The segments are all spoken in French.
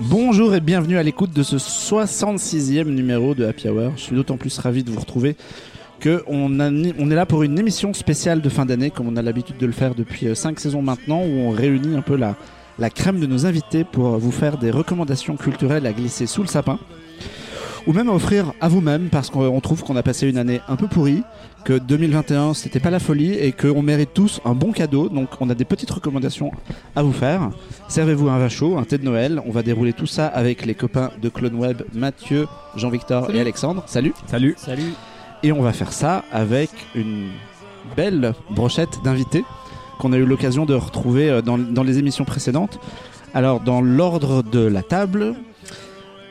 Bonjour et bienvenue à l'écoute de ce 66e numéro de Happy Hour. Je suis d'autant plus ravi de vous retrouver que on, est là pour une émission spéciale de fin d'année, comme on a l'habitude de le faire depuis 5 saisons maintenant, où on réunit un peu la, la crème de nos invités pour vous faire des recommandations culturelles à glisser sous le sapin ou même à offrir à vous-même parce qu'on trouve qu'on a passé une année un peu pourrie, que 2021 c'était pas la folie et qu'on mérite tous un bon cadeau. Donc on a des petites recommandations à vous faire. Servez-vous un vin chaud, un thé de Noël. On va dérouler tout ça avec les copains de Clone Web, Mathieu, Jean-Victor et Alexandre. Salut. Salut. Salut. Et on va faire ça avec une belle brochette d'invités qu'on a eu l'occasion de retrouver euh, dans, dans les émissions précédentes. Alors dans l'ordre de la table,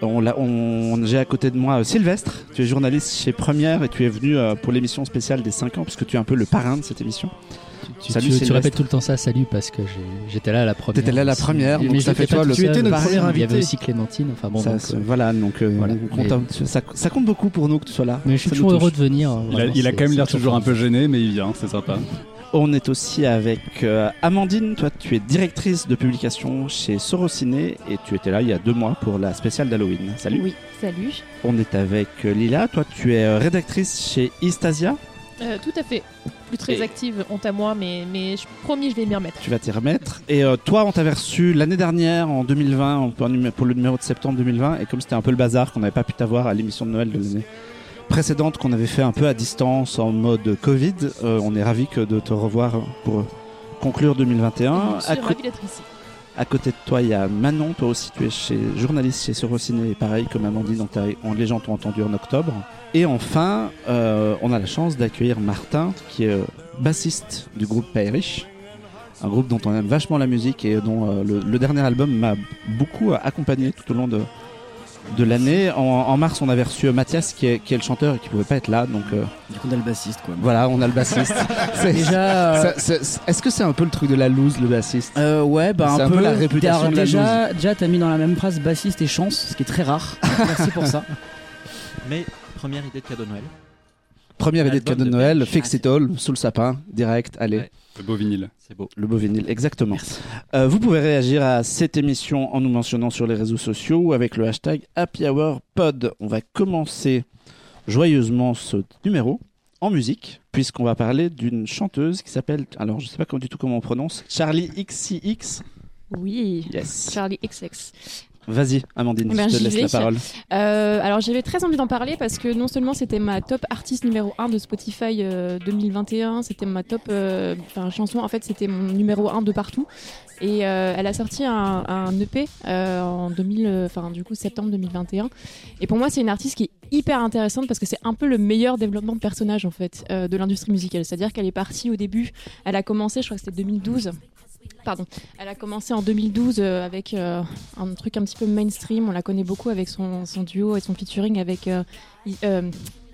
on, on J'ai à côté de moi euh, Sylvestre, tu es journaliste chez Première et tu es venu euh, pour l'émission spéciale des 5 ans puisque tu es un peu le parrain de cette émission. Tu, salut, tu, tu répètes tout le temps ça, salut, parce que j'étais là à la première. T'étais là à la première, donc ça fait toi le Tu étais notre premier invité. Il y avait aussi Clémentine, enfin bon. Ça, donc, euh, voilà, donc euh, voilà, mais... ça, ça, compte beaucoup pour nous que tu sois là. Mais je suis toujours heureux de venir. Il a, il a quand même l'air toujours un peu gêné, mais il vient, c'est sympa. On est aussi avec euh, Amandine, toi tu es directrice de publication chez Sorociné et tu étais là il y a deux mois pour la spéciale d'Halloween. Salut. Oui, salut. On est avec euh, Lila, toi tu es euh, rédactrice chez Istasia. Euh, tout à fait. Plus très active, honte à moi, mais, mais je promis, je vais m'y remettre. Tu vas t'y remettre. Et toi, on t'avait reçu l'année dernière, en 2020, pour le numéro de septembre 2020, et comme c'était un peu le bazar, qu'on n'avait pas pu t'avoir à l'émission de Noël de l'année précédente qu'on avait fait un peu à distance en mode Covid. Euh, on est ravi que de te revoir pour conclure 2021. Je suis ravi d'être ici. À côté de toi, il y a Manon. Toi aussi, tu es chez, journaliste chez Surociné, pareil comme Amandine, dont les gens t'ont entendu en octobre. Et enfin, euh, on a la chance d'accueillir Martin, qui est euh, bassiste du groupe Payrich. Un groupe dont on aime vachement la musique et dont le, dernier album m'a beaucoup accompagné tout au long de, de l'année. En, mars, on avait reçu Mathias qui est, le chanteur et qui pouvait pas être là. Donc, euh, du coup, on a le bassiste. Quoi. Voilà, on a le bassiste. déjà. Est-ce que c'est un peu le truc de la loose, le bassiste? Euh, Ouais, bah un, un, peu, la réputation de la déjà, déjà, t'as mis dans la même phrase bassiste et chance, ce qui est très rare. Merci pour ça. Mais première idée de cadeau de Noël. Première idée de cadeau de Noël, Fix It All, sous le sapin, direct, allez. Le beau vinyle. C'est beau. Le beau vinyle, exactement. Euh, vous pouvez réagir à cette émission en nous mentionnant sur les réseaux sociaux ou avec le hashtag Happy Hour Pod. On va commencer joyeusement ce numéro en musique, puisqu'on va parler d'une chanteuse qui s'appelle, alors je sais pas du tout comment on prononce, Charlie XCX. Oui, yes. Charlie XX. Vas-y, Amandine, eh ben, je te laisse la parole. Euh, alors j'avais très envie d'en parler parce que non seulement c'était ma top artiste numéro 1 de Spotify 2021, euh, c'était ma top euh, chanson, en fait c'était mon numéro 1 de partout. Et elle a sorti un, un EP en 2000, enfin du coup septembre 2021. Et pour moi c'est une artiste qui est hyper intéressante parce que c'est un peu le meilleur développement de personnage en fait de l'industrie musicale. C'est-à-dire qu'elle est partie au début, elle a commencé, je crois que c'était 2012 pardon. Elle a commencé en 2012 euh, avec euh, un truc un petit peu mainstream. On la connaît beaucoup avec son, duo et son featuring avec. Euh,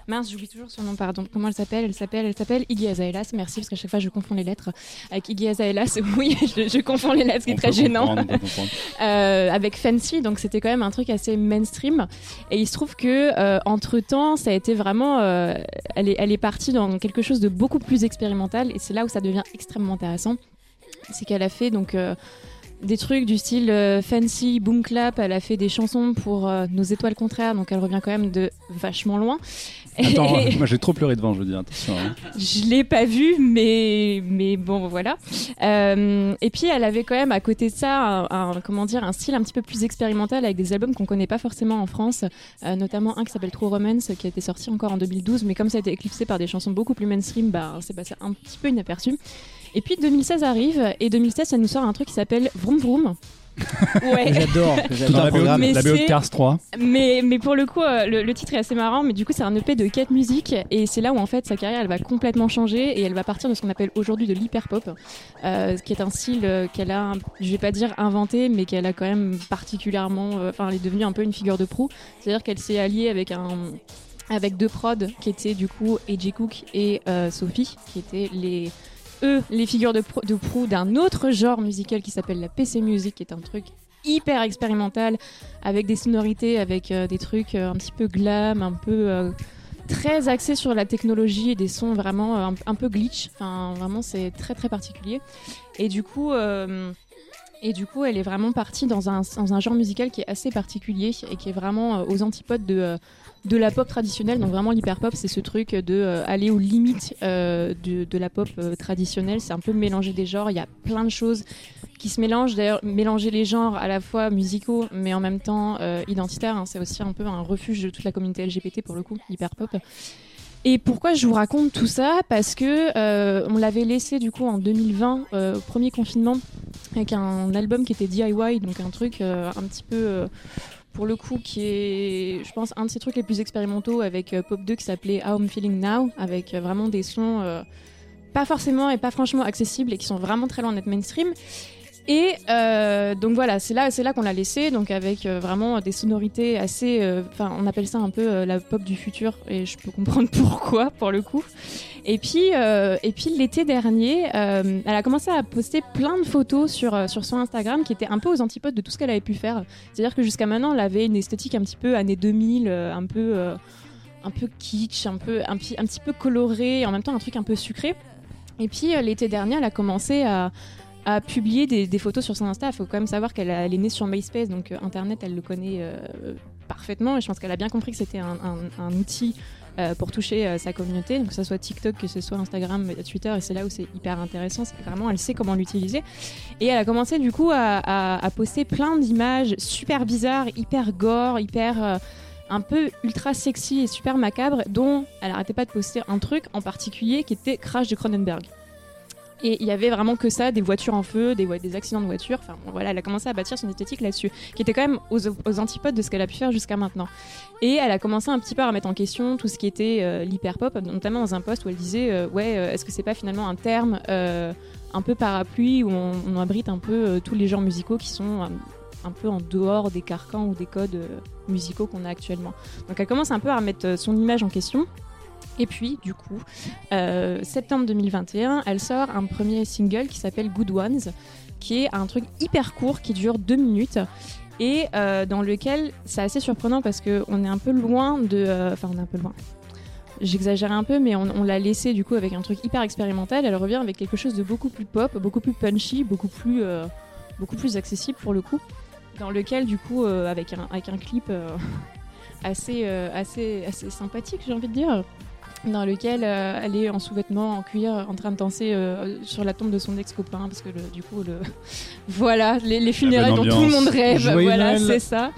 mince, j'oublie toujours son nom, pardon. Comment elle s'appelle? Elle s'appelle, elle s'appelle Iggy Azalea. Merci parce qu'à chaque fois je confonds les lettres. Avec Iggy Azalea, oui, je, confonds les lettres, ce qui est très gênant. avec Fancy, donc c'était quand même un truc assez mainstream. Et il se trouve que entre temps, ça a été vraiment, elle est, elle est partie dans quelque chose de beaucoup plus expérimental. Et c'est là où ça devient extrêmement intéressant c'est qu'elle a fait donc euh, des trucs du style euh, fancy, boom clap. Elle a fait des chansons pour euh, nos étoiles contraires, donc elle revient quand même de vachement loin. Attends, moi j'ai trop pleuré devant, je veux dire, attention. Hein. Je l'ai pas vu, mais mais bon voilà. et puis elle avait quand même à côté de ça un, comment dire un style un petit peu plus expérimental avec des albums qu'on connaît pas forcément en France, notamment un qui s'appelle True Romance qui a été sorti encore en 2012, mais comme ça a été éclipsé par des chansons beaucoup plus mainstream, bah c'est passé un petit peu inaperçu. Et puis 2016 arrive et 2016 ça nous sort un truc qui s'appelle Vroom Vroom. ouais. J'adore. Tout un programme. la BO de Cars 3. Mais, mais pour le coup, euh, le, titre est assez marrant. Mais du coup, c'est un EP de 4 musiques. Et c'est là où, en fait, sa carrière, elle va complètement changer. Et elle va partir de ce qu'on appelle aujourd'hui de l'hyperpop. Euh, qui est un style euh, qu'elle a, je vais pas dire inventé, mais qu'elle a quand même particulièrement. Enfin, elle est devenue un peu une figure de proue. C'est-à-dire qu'elle s'est alliée avec un avec deux prods qui étaient du coup AJ Cook et Sophie, qui étaient les eux les figures de, proue d'un autre genre musical qui s'appelle la PC Music, qui est un truc hyper expérimental avec des sonorités, avec euh, des trucs euh, un petit peu glam, un peu euh, très axé sur la technologie et des sons vraiment un, peu glitch. Enfin, vraiment, c'est très très particulier. Et du coup. Et du coup, elle est vraiment partie dans un, dans un genre musical qui est assez particulier et qui est vraiment aux antipodes de de la pop traditionnelle. Donc vraiment l'hyper pop, c'est ce truc de euh, aller aux limites euh, de, la pop euh, traditionnelle. C'est un peu mélanger des genres. Il y a plein de choses qui se mélangent. D'ailleurs, mélanger les genres à la fois musicaux, mais en même temps identitaires. Hein. c'est aussi un peu un refuge de toute la communauté LGBT pour le coup, hyper pop. Et pourquoi je vous raconte tout ça? Parce que on l'avait laissé du coup en 2020, premier confinement, avec un album qui était DIY, donc un truc un petit peu pour le coup, qui est, je pense, un de ces trucs les plus expérimentaux avec euh, Pop 2 qui s'appelait How I'm Feeling Now, avec euh, vraiment des sons euh, pas forcément et pas franchement accessibles et qui sont vraiment très loin d'être mainstream. Et donc voilà, c'est là, c'est là qu'on l'a laissé, donc avec vraiment des sonorités assez, enfin, on appelle ça un peu la pop du futur, et je peux comprendre pourquoi pour le coup. Et puis, euh, et puis l'été dernier, euh, elle a commencé à poster plein de photos sur, euh, sur son Instagram qui étaient un peu aux antipodes de tout ce qu'elle avait pu faire. C'est-à-dire que jusqu'à maintenant, elle avait une esthétique un petit peu années 2000, un peu, un peu kitsch, un, peu, un, un petit peu coloré, en même temps un truc un peu sucré. Et puis l'été dernier, elle a commencé à, à publier des, photos sur son Insta. Il faut quand même savoir qu'elle est née sur MySpace, donc Internet, elle le connaît parfaitement. Et je pense qu'elle a bien compris que c'était un, un, outil euh, pour toucher euh, sa communauté, que ce soit TikTok, que ce soit Instagram, Twitter, et c'est là où c'est hyper intéressant, c'est vraiment elle sait comment l'utiliser. Et elle a commencé du coup à, poster plein d'images super bizarres, hyper gore, hyper euh, un peu ultra sexy et super macabre, dont elle arrêtait pas de poster un truc en particulier qui était Crash de Cronenberg. Et il y avait vraiment que ça, des voitures en feu, des, accidents de voiture. Enfin, voilà, elle a commencé à bâtir son esthétique là-dessus, qui était quand même aux, antipodes de ce qu'elle a pu faire jusqu'à maintenant. Et elle a commencé un petit peu à remettre en question tout ce qui était euh, l'hyper-pop, notamment dans un post où elle disait euh, Ouais, euh, est-ce que c'est pas finalement un terme un peu parapluie où on, abrite un peu tous les genres musicaux qui sont un peu en dehors des carcans ou des codes musicaux qu'on a actuellement. Donc elle commence un peu à remettre son image en question. Et puis, du coup, euh, septembre 2021, elle sort un premier single qui s'appelle Good Ones, qui est un truc hyper court qui dure deux minutes et euh, dans lequel c'est assez surprenant parce qu'on est un peu loin de. Euh, enfin, on est un peu loin. J'exagère un peu, mais on, l'a laissé du coup avec un truc hyper expérimental. Elle revient avec quelque chose de beaucoup plus pop, beaucoup plus punchy, beaucoup plus, beaucoup plus accessible pour le coup. Dans lequel, du coup, avec, un, avec un clip assez, assez, assez sympathique, j'ai envie de dire dans lequel euh, elle est en sous-vêtements en cuir en train de danser euh, sur la tombe de son ex-copain parce que du coup le voilà les, funérailles dont tout le monde rêve voilà c'est ça.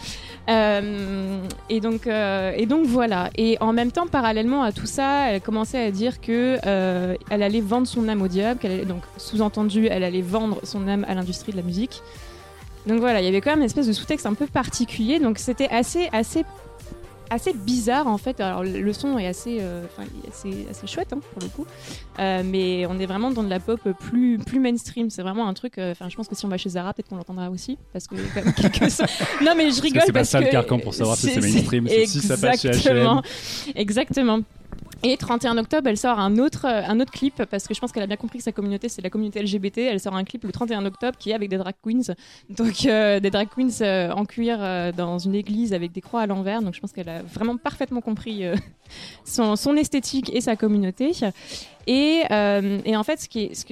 Euh, et donc et donc voilà. Et en même temps parallèlement à tout ça elle commençait à dire que elle allait vendre son âme au diable qu'elle allait donc sous-entendu elle allait vendre son âme à l'industrie de la musique. Donc voilà, il y avait quand même une espèce de sous-texte un peu particulier, donc c'était assez, assez assez bizarre en fait. Alors le son est assez, euh, assez, assez, chouette hein, pour le coup, euh, mais on est vraiment dans de la pop plus, plus mainstream. C'est vraiment un truc. Euh, enfin, je pense que si on va chez Zara, peut-être qu'on l'entendra aussi parce que quand même quelques... non mais je rigole c'est parce pas ça le carcan pour savoir si c'est mainstream. Si ça passe chez H&M. Exactement. Et 31 octobre, elle sort un autre, euh, un autre clip parce que je pense qu'elle a bien compris que sa communauté, c'est la communauté LGBT. Elle sort un clip le 31 octobre qui est avec des drag queens. Donc, euh, des drag queens euh, en cuir dans une église avec des croix à l'envers. Donc, je pense qu'elle a vraiment parfaitement compris son, son, esthétique et sa communauté. Et, euh, et, en fait,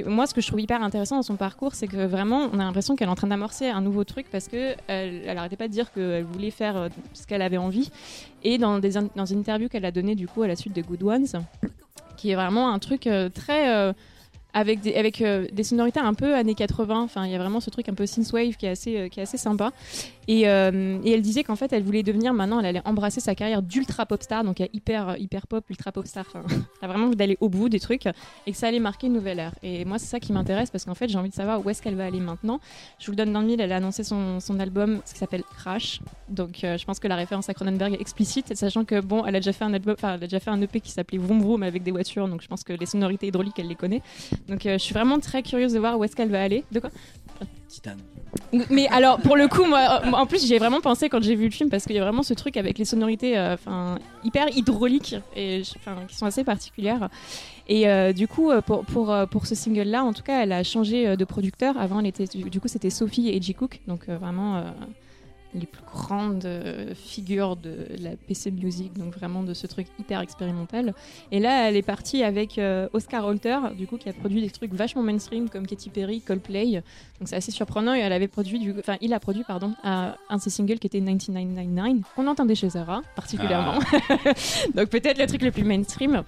moi, ce que je trouve hyper intéressant dans son parcours, c'est que vraiment, on a l'impression qu'elle est en train d'amorcer un nouveau truc parce que elle, pas de dire qu'elle voulait faire euh, ce qu'elle avait envie. Et dans, une interview qu'elle a donnée du coup à la suite de Good Ones, qui est vraiment un truc euh, très avec des, avec des sonorités un peu années 80. Enfin, il y a vraiment ce truc un peu synthwave qui est assez, qui est assez sympa. Et, euh, et elle disait qu'en fait, elle voulait devenir maintenant, elle allait embrasser sa carrière d'ultra pop star, donc hyper, hyper pop, ultra pop star. Enfin, elle a vraiment envie d'aller au bout des trucs et que ça allait marquer une nouvelle ère. Et moi, c'est ça qui m'intéresse parce qu'en fait, j'ai envie de savoir où est-ce qu'elle va aller maintenant. Je vous le donne dans le mille, elle a annoncé son, son album qui s'appelle Crash. Donc, je pense que la référence à Cronenberg est explicite, sachant que bon, elle a déjà fait un album, elle a déjà fait un EP qui s'appelait Vroom Vroom avec des voitures, donc je pense que les sonorités hydrauliques, elle les connaît. Donc euh, je suis vraiment très curieuse de voir où est-ce qu'elle va aller. De quoi? Mais alors, pour le coup, moi, en plus, j'ai vraiment pensé quand j'ai vu le film parce qu'il y a vraiment ce truc avec les sonorités, euh, enfin, hyper hydrauliques et qui sont assez particulières. Et euh, du coup, pour, pour, pour ce single-là, en tout cas, elle a changé de producteur. Avant, elle était, du coup, c'était Sophie et J. Cook, donc vraiment les plus grandes euh, figures de la PC music, donc vraiment de ce truc hyper expérimental. Et là, elle est partie avec euh, Oscar Holter, du coup, qui a produit des trucs vachement mainstream comme Katy Perry, Coldplay. Donc c'est assez surprenant. Et elle avait produit, du... enfin, il a produit, pardon, un, de ses singles qui était 1999, qu'on entendait chez Zara particulièrement. Ah. donc peut-être le truc le plus mainstream.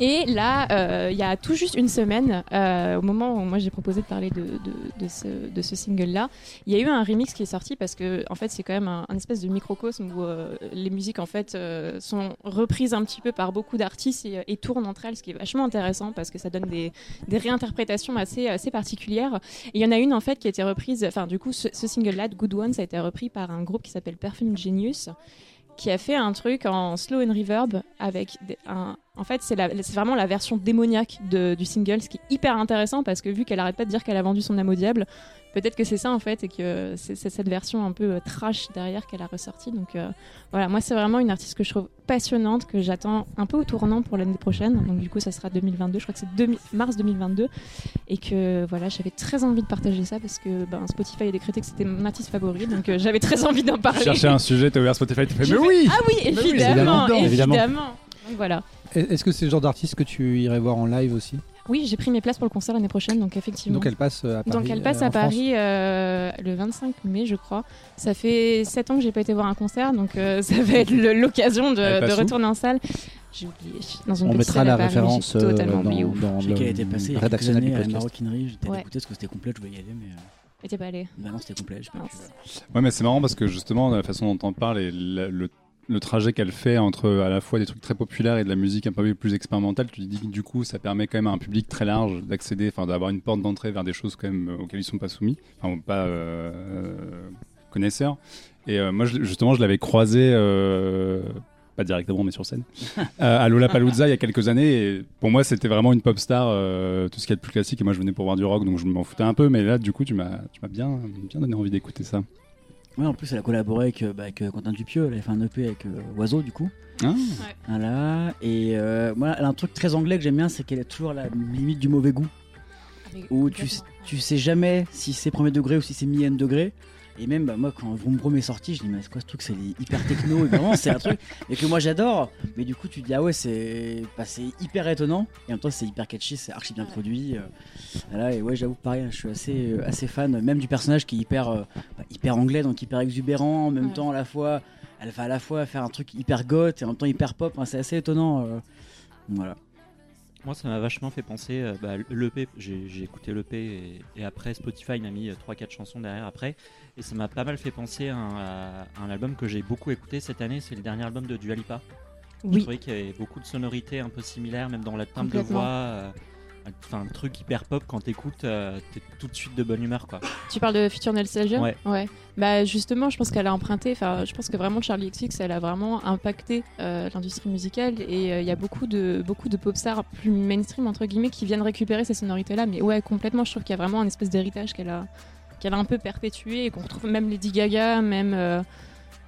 Et là, euh, il y a tout juste une semaine, euh, au moment où moi j'ai proposé de parler de, de, ce, de single-là, il y a eu un remix qui est sorti parce que en fait c'est quand même un, espèce de microcosme où euh, les musiques en fait sont reprises un petit peu par beaucoup d'artistes et, tournent entre elles, ce qui est vachement intéressant parce que ça donne des, réinterprétations assez, particulières. Il y en a une en fait qui a été reprise, enfin du coup ce, single-là, Good One, ça a été repris par un groupe qui s'appelle Perfume Genius qui a fait un truc en slow and reverb avec un. En fait, c'est vraiment la version démoniaque du single, ce qui est hyper intéressant parce que vu qu'elle arrête pas de dire qu'elle a vendu son âme au diable, peut-être que c'est ça en fait et que c'est cette version un peu euh, trash derrière qu'elle a ressorti. Donc euh, voilà, moi c'est vraiment une artiste que je trouve passionnante, que j'attends un peu au tournant pour l'année prochaine. Donc du coup ça sera 2022, je crois que c'est mars 2022 et que voilà j'avais très envie de partager ça parce que ben, Spotify a décrété que c'était mon artiste favori, donc euh, j'avais très envie d'en parler. Chercher un sujet, t'as ouvert Spotify, tu fais mais oui. Ah oui, évidemment, évidemment. Donc voilà. Est-ce que c'est le genre d'artiste que tu irais voir en live aussi? Oui, j'ai pris mes places pour le concert l'année prochaine, donc effectivement. Donc elle passe euh, à Paris. Donc elle passe euh, à Paris euh, le 25 mai, je crois. Ça fait 7 ans que j'ai pas été voir un concert, donc ça va être l'occasion de, retourner en salle. J'ai oublié. Dans une On mettra la référence totalement dans, dans, dans le était passé rédaction du podcast. À Maroquinerie, j'étais ouais. écouté parce que c'était complet, je voulais y aller, mais. Et t'es pas allé Bah non, c'était complet. Pas ouais, mais c'est marrant parce que justement, la façon dont on parle et le le trajet qu'elle fait entre à la fois des trucs très populaires et de la musique un peu plus expérimentale, tu dis que du coup ça permet quand même à un public très large d'accéder, enfin d'avoir une porte d'entrée vers des choses quand même auxquelles ils sont pas soumis, enfin pas euh, connaisseurs. Et euh, moi justement je l'avais croisé, euh, pas directement mais sur scène, à Lollapalooza il y a quelques années. Et pour moi c'était vraiment une pop star, tout ce qui est de plus classique. Et moi je venais pour voir du rock donc je m'en foutais un peu, mais là du coup tu m'as bien, bien donné envie d'écouter ça. Ouais, en plus, elle a collaboré avec, euh, bah, avec euh, Quentin Dupieux. Elle a fait un EP avec euh, Oiseau, du coup. Ah. Voilà. Et moi, elle a un truc très anglais que j'aime bien, c'est qu'elle a toujours la limite du mauvais goût. où tu, tu sais jamais si c'est premier degré ou si c'est millième degré. Et même, bah, moi, quand Vroom est sorti, je dis, mais c'est quoi ce truc C'est hyper techno. et vraiment, c'est un truc et que moi j'adore. Mais du coup, tu te dis, ah ouais, c'est bah, hyper étonnant. Et en même temps, c'est hyper catchy, c'est archi bien produit. Euh. et ouais, j'avoue, pareil, je suis assez, euh, assez fan, même du personnage qui est hyper, euh, bah, hyper anglais, donc hyper exubérant. En même temps, à la fois, elle va à la fois faire un truc hyper goth et en même temps hyper pop. c'est assez étonnant. voilà. Moi, ça m'a vachement fait penser. bah, l'EP, j'ai écouté l'EP et, et après Spotify m'a mis 3-4 chansons derrière après. Et ça m'a pas mal fait penser à un, album que j'ai beaucoup écouté cette année. C'est le dernier album de Dualipa. Oui. Je trouvais qu'il y avait beaucoup de sonorités un peu similaires, même dans la timbre de voix. Euh, enfin, un truc hyper pop quand t'écoutes, euh, t'es tout de suite de bonne humeur quoi. Tu parles de Future Nostalgia Ouais. ouais. Bah justement, je pense qu'elle a emprunté. Enfin, je pense que vraiment Charlie XX, elle a vraiment impacté euh, l'industrie musicale et il y a beaucoup de beaucoup de pop stars plus mainstream entre guillemets qui viennent récupérer ces sonorités là. Mais ouais, complètement. Je trouve qu'il y a vraiment un espèce d'héritage qu'elle a qu'elle a un peu perpétué et qu'on retrouve même Lady Gaga, même. Euh,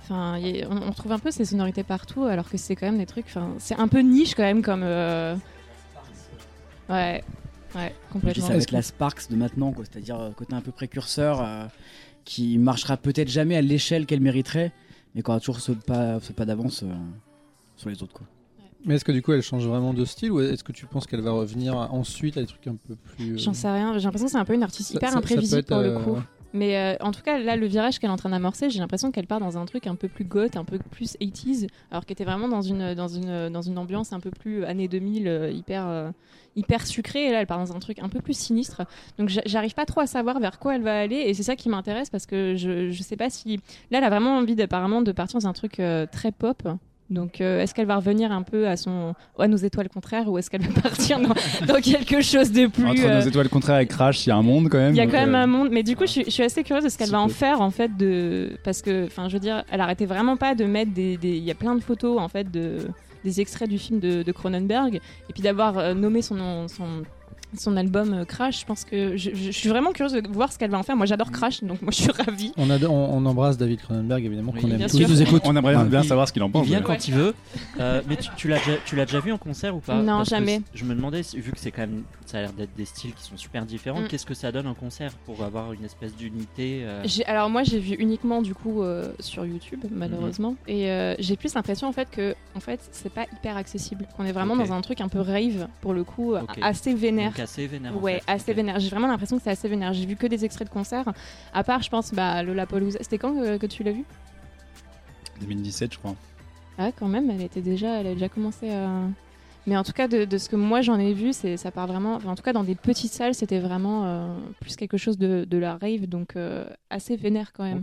enfin, on, retrouve un peu ces sonorités partout, alors que c'est quand même des trucs. Enfin, c'est un peu niche quand même comme. Euh, ouais, ouais, complètement. avec la Sparks de maintenant, quoi. C'est-à-dire euh, côté un peu précurseur, qui marchera peut-être jamais à l'échelle qu'elle mériterait, mais qu'on a toujours ce pas, ce pas d'avance sur les autres, quoi. Mais est-ce que du coup elle change vraiment de style ou est-ce que tu penses qu'elle va revenir ensuite à des trucs un peu plus. J'en sais rien, j'ai l'impression que c'est un peu une artiste hyper imprévisible pour le coup. Mais euh, en tout cas, là, le virage qu'elle est en train d'amorcer, j'ai l'impression qu'elle part dans un truc un peu plus goth, un peu plus 80s, alors qu'elle était vraiment dans une, dans, une, dans une ambiance un peu plus années 2000, euh, hyper, euh, hyper sucrée. Et là, elle part dans un truc un peu plus sinistre. Donc, j'arrive pas trop à savoir vers quoi elle va aller. Et c'est ça qui m'intéresse parce que je, je sais pas si. Là, elle a vraiment envie apparemment de partir dans un truc très pop. Donc, euh, est-ce qu'elle va revenir un peu à son à nos étoiles contraires ou est-ce qu'elle va partir dans, quelque chose de plus entre nos euh, étoiles contraires et Crash, il y a un monde quand même. Il y a quand même euh, un monde, mais du coup, je, suis assez curieuse de ce qu'elle va en faire en fait de parce que, enfin, je veux dire, elle arrêtait vraiment pas de mettre des, il y a plein de photos en fait de des extraits du film de, Cronenberg et puis d'avoir nommé son, son son album Crash. Je pense que je, je, suis vraiment curieuse de voir ce qu'elle va en faire. Moi, j'adore Crash, donc moi, je suis ravie. On, embrasse David Cronenberg, évidemment, qu'on aime tous. nous écoute. On aimerait bien savoir ce qu'il en pense. Il vient quand il veut. mais tu, tu l'as déjà vu en concert ou pas? Non, jamais. Je me demandais, vu que c'est quand même, ça a l'air d'être des styles qui sont super différents, mm. qu'est-ce que ça donne en concert pour avoir une espèce d'unité Alors moi, j'ai vu uniquement du coup sur YouTube, malheureusement, mhm. et j'ai plus l'impression en fait que en fait c'est pas hyper accessible. On est vraiment dans un truc un peu rave pour le coup, assez vénère. assez vénère. Ouais, assez vénère. J'ai vraiment l'impression que c'est assez vénère. J'ai vu que des extraits de concert. À part, je pense, bah, Lollapalooza. C'était quand que, tu l'as vu? 2017, je crois. Ah, quand même, elle était déjà, elle a déjà commencé à. Mais en tout cas, de, ce que moi j'en ai vu, c'est ça part vraiment. en tout cas, dans des petites salles, c'était vraiment euh, plus quelque chose de, de, la rave, donc euh, assez vénère quand même.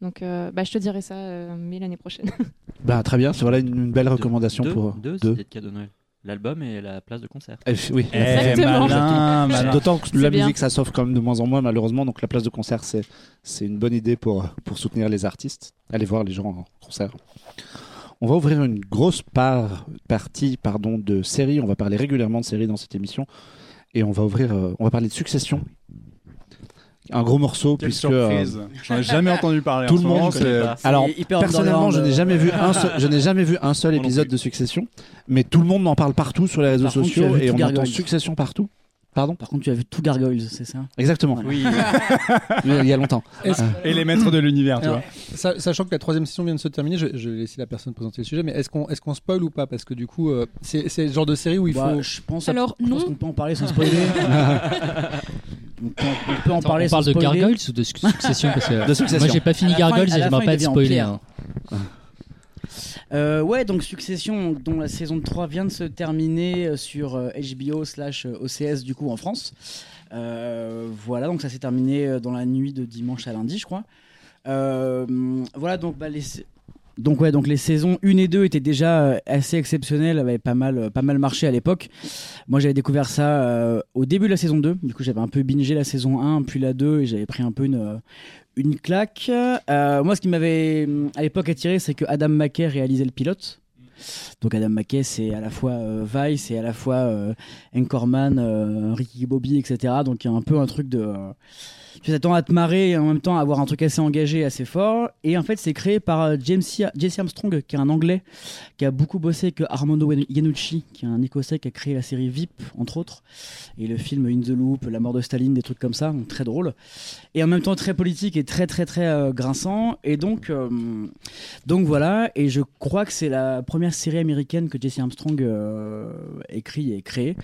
Donc, euh, bah, je te dirai ça, mais l'année prochaine. bah, très bien, c'est voilà une, belle recommandation pour deux. deux. de cadeau Noël. L'album et la place de concert. Eh, oui, exactement. D'autant que la musique, ça s'offre quand même de moins en moins, malheureusement. Donc la place de concert, c'est c'est une bonne idée pour pour soutenir les artistes. Allez voir les gens en concert. On va ouvrir une grosse part, partie pardon, de séries. On va parler régulièrement de séries dans cette émission. Et on va ouvrir, euh, on va parler de Succession un gros morceau Quelle puisque surprise. Euh, j'en ai jamais entendu parler. Tout le monde. Alors personnellement, je n'ai jamais vu un seul, je n'ai jamais vu un seul épisode de Succession, mais tout le monde en parle partout sur les réseaux sociaux et on entend Succession partout. Pardon Par contre, tu as vu tout Gargoyles, c'est ça Exactement. Oui. Il y a longtemps. Et les maîtres de l'univers, tu vois. Sachant que la troisième saison vient de se terminer, je, vais laisser la personne présenter le sujet, mais est-ce qu'on est qu'on spoil ou pas Parce que du coup, euh, c'est le genre de série où il bah, faut. Je pense, Alors, non. qu'on peut en parler sans spoiler. on, peut, en parler on parle de Gargoyles ou de Succession parce que de succession. Moi, j'ai pas fini Gargoyles et j'aimerais pas être spoilé. Euh, ouais, donc Succession, dont la saison 3 vient de se terminer euh, sur HBO euh, slash OCS du coup en France. voilà, donc ça s'est terminé dans la nuit de dimanche à lundi, je crois. voilà, donc bah, les, donc ouais, donc les saisons 1 et 2 étaient déjà assez exceptionnelles, avaient pas mal, pas mal marché à l'époque. Moi j'avais découvert ça au début de la saison 2, du coup j'avais un peu bingé la saison 1 puis la 2 et j'avais pris un peu une, une claque. Euh, moi, ce qui m'avait euh, à l'époque attiré, c'est que Adam McKay réalisait le pilote. Donc Adam McKay, c'est à la fois euh, Vice, c'est à la fois euh, Anchorman, Ricky Bobby, etc. Donc il y a un peu un truc de tu t'attends à te marrer et en même temps à avoir un truc assez engagé, assez fort. Et en fait, c'est créé par euh, James Jesse Armstrong, qui est un Anglais, qui a beaucoup bossé avec Armando Iannucci, qui est un Écossais qui a créé la série VIP, entre autres, et le film In the Loop, La mort de Staline, des trucs comme ça, très drôle. Et en même temps très politique et très très très euh, grinçant. Et donc, euh, donc voilà, et je crois que c'est la première série américaine que Jesse Armstrong écrit et créée.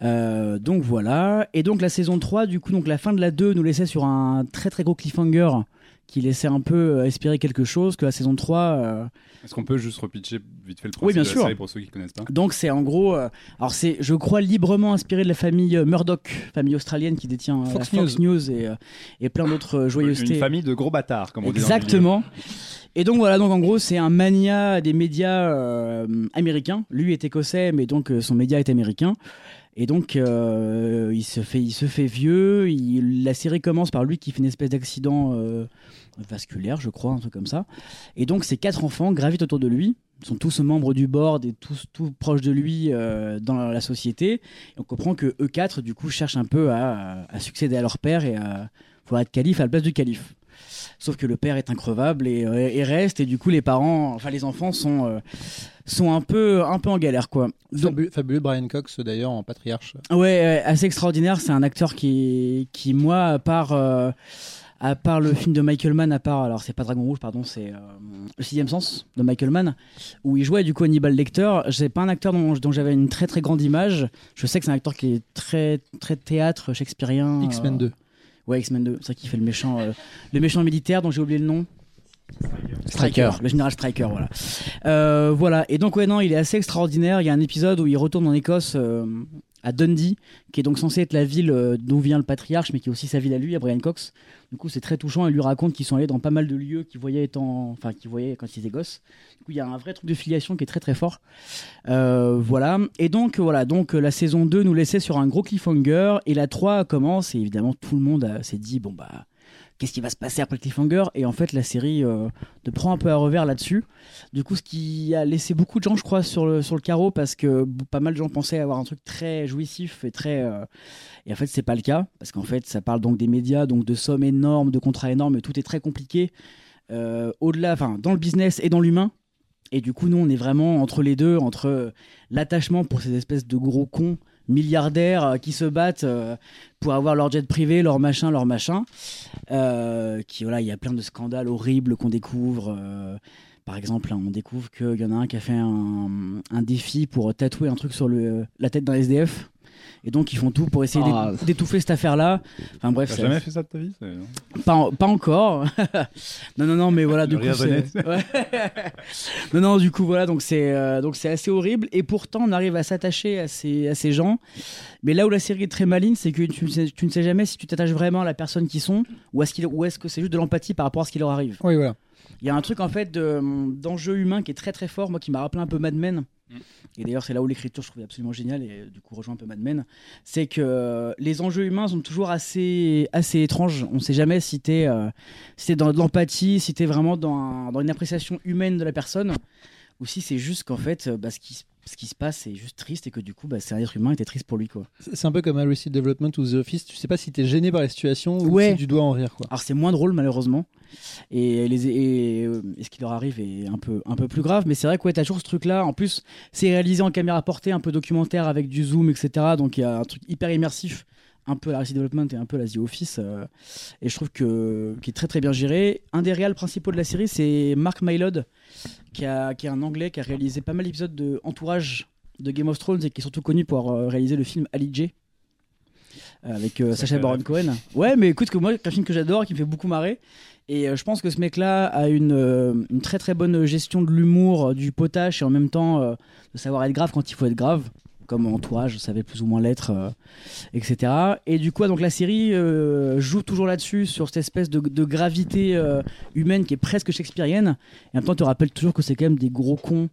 Donc voilà. Et donc la saison 3, du coup, donc la fin de la 2 nous laissait sur un très très gros cliffhanger qui laissait un peu euh, espérer quelque chose, que la saison 3... Euh, Est-ce qu'on peut juste repitcher vite fait le principe oui, bien de la sûr. série pour ceux qui connaissent pas Donc c'est en gros... alors c'est, je crois, librement inspiré de la famille Murdoch, famille australienne qui détient Fox, News. et, et plein d'autres joyeusetés. Une famille de gros bâtards, comme on dit Exactement. Et donc voilà, donc en gros, c'est un mania des médias américains. Lui est écossais, mais donc son média est américain. Et donc, euh, il, se fait, il se fait vieux. la série commence par lui qui fait une espèce d'accident euh, vasculaire, je crois, un truc comme ça. Et donc, ces quatre enfants gravitent autour de lui. Ils sont tous membres du board et tous, proches de lui euh, dans la société. Et on comprend que eux quatre, du coup, cherchent un peu à, à succéder à leur père et à pouvoir être calife à la place du calife. Sauf que le père est increvable et, et, reste, et du coup, les parents, enfin, les enfants sont sont un peu, un peu en galère, quoi. fabuleux Brian Cox, d'ailleurs, en patriarche. Ouais, assez extraordinaire. C'est un acteur qui, qui moi, à part. Euh, à part le film de Michael Mann, à part, alors c'est pas Dragon Rouge, pardon, c'est euh, Le Sixième Sens de Michael Mann, où il jouait du coup Hannibal Lecter. C'est pas un acteur dont, dont j'avais une très très grande image. Je sais que c'est un acteur qui est très très théâtre shakespearien. X-Men 2. Euh, ouais, X-Men 2. C'est ça qui fait le méchant, le méchant militaire dont j'ai oublié le nom. Striker. Le général Striker, voilà. Euh, voilà. Et donc, ouais, non, il est assez extraordinaire. Il y a un épisode où il retourne en Écosse, euh, à Dundee, qui est donc censé être la ville euh, d'où vient le patriarche, mais qui est aussi sa ville à lui, à Brian Cox. Du coup, c'est très touchant. Il lui raconte qu'ils sont allés dans pas mal de lieux qu'ils voyaient étant, enfin, qu'ils voyaient quand ils étaient gosses. Du coup, il y a un vrai truc de filiation qui est très très fort. voilà. Et donc, voilà. Donc, la saison 2 nous laissait sur un gros cliffhanger. Et la 3 commence. Et évidemment, tout le monde s'est dit, bon, bah qu'est-ce qui va se passer après cliffhanger Et en fait, la série euh, te prend un peu à revers là-dessus. Du coup, ce qui a laissé beaucoup de gens, je crois, sur le, sur le carreau parce que pas mal de gens pensaient avoir un truc très jouissif et très. Euh, et en fait, c'est pas le cas parce qu'en fait, ça parle donc des médias, donc de sommes énormes, de contrats énormes, tout est très compliqué. Euh, au-delà, enfin, dans le business et dans l'humain. Et du coup, nous, on est vraiment entre les deux, entre l'attachement pour ces espèces de gros cons milliardaires euh, qui se battent euh, pour avoir leur jet privé, leur machin, leur machin. Euh, qui voilà, il y a plein de scandales horribles qu'on découvre. Par exemple, on découvre qu'il y en a un qui a fait un, un défi pour tatouer un truc sur le, la tête d'un SDF. Et donc ils font tout pour essayer ah. d'étouffer cette affaire-là. Enfin bref. T'as jamais fait ça de ta vie pas, pas encore. non non non mais voilà du coup non non du coup voilà donc c'est euh, donc c'est assez horrible et pourtant on arrive à s'attacher à ces à ces gens. Mais là où la série est très maligne, c'est que tu, tu, ne sais jamais si tu t'attaches vraiment à la personne qui sont ou est-ce qu'il ou est-ce que c'est juste de l'empathie par rapport à ce qui leur arrive. Oui voilà. Il y a un truc en fait d'enjeu humain qui est très très fort, moi qui m'a rappelé un peu Mad Men. Mm. Et d'ailleurs, c'est là où l'écriture, je trouvais absolument géniale, et du coup, rejoint un peu Mad Men. C'est que euh, les enjeux humains sont toujours assez, assez étranges. On ne sait jamais si tu es, euh, dans de l'empathie, si tu es vraiment dans, dans, une appréciation humaine de la personne, ou si c'est juste qu'en fait, bah, ce qui se ce qui se passe c'est juste triste et que du coup bah, c'est un être humain et t'es triste pour lui quoi. C'est un peu comme Arrested Development ou The Office, tu sais pas si t'es gêné par la situation ou si tu dois en rire quoi. Alors c'est moins drôle malheureusement et, les, et, euh, ce qui leur arrive est un peu, un peu plus grave. Mais c'est vrai que ouais, t'as toujours ce truc là en plus c'est réalisé en caméra portée un peu documentaire avec du zoom etc donc il y a un truc hyper immersif un peu la Arrested Development et un peu la The Office euh, et je trouve que qui est très très bien géré. Un des réels principaux de la série c'est Mark Mylod qui, a, qui est un anglais qui a réalisé pas mal d'épisodes de Entourage de Game of Thrones et qui est surtout connu pour avoir réalisé le film Ali J euh, avec euh, Sacha Baron Cohen. Ouais, mais écoute, que moi, c'est un film que j'adore, qui me fait beaucoup marrer. Et euh, je pense que ce mec-là a une, une, très très bonne gestion de l'humour, du potache et en même temps de savoir être grave quand il faut être grave comme entourage, je savais plus ou moins l'être, euh, etc. Et du coup, donc la série euh, joue toujours là-dessus, sur cette espèce de, gravité euh, humaine qui est presque shakespearienne. Et en même temps, te rappelle toujours que c'est quand même des gros cons.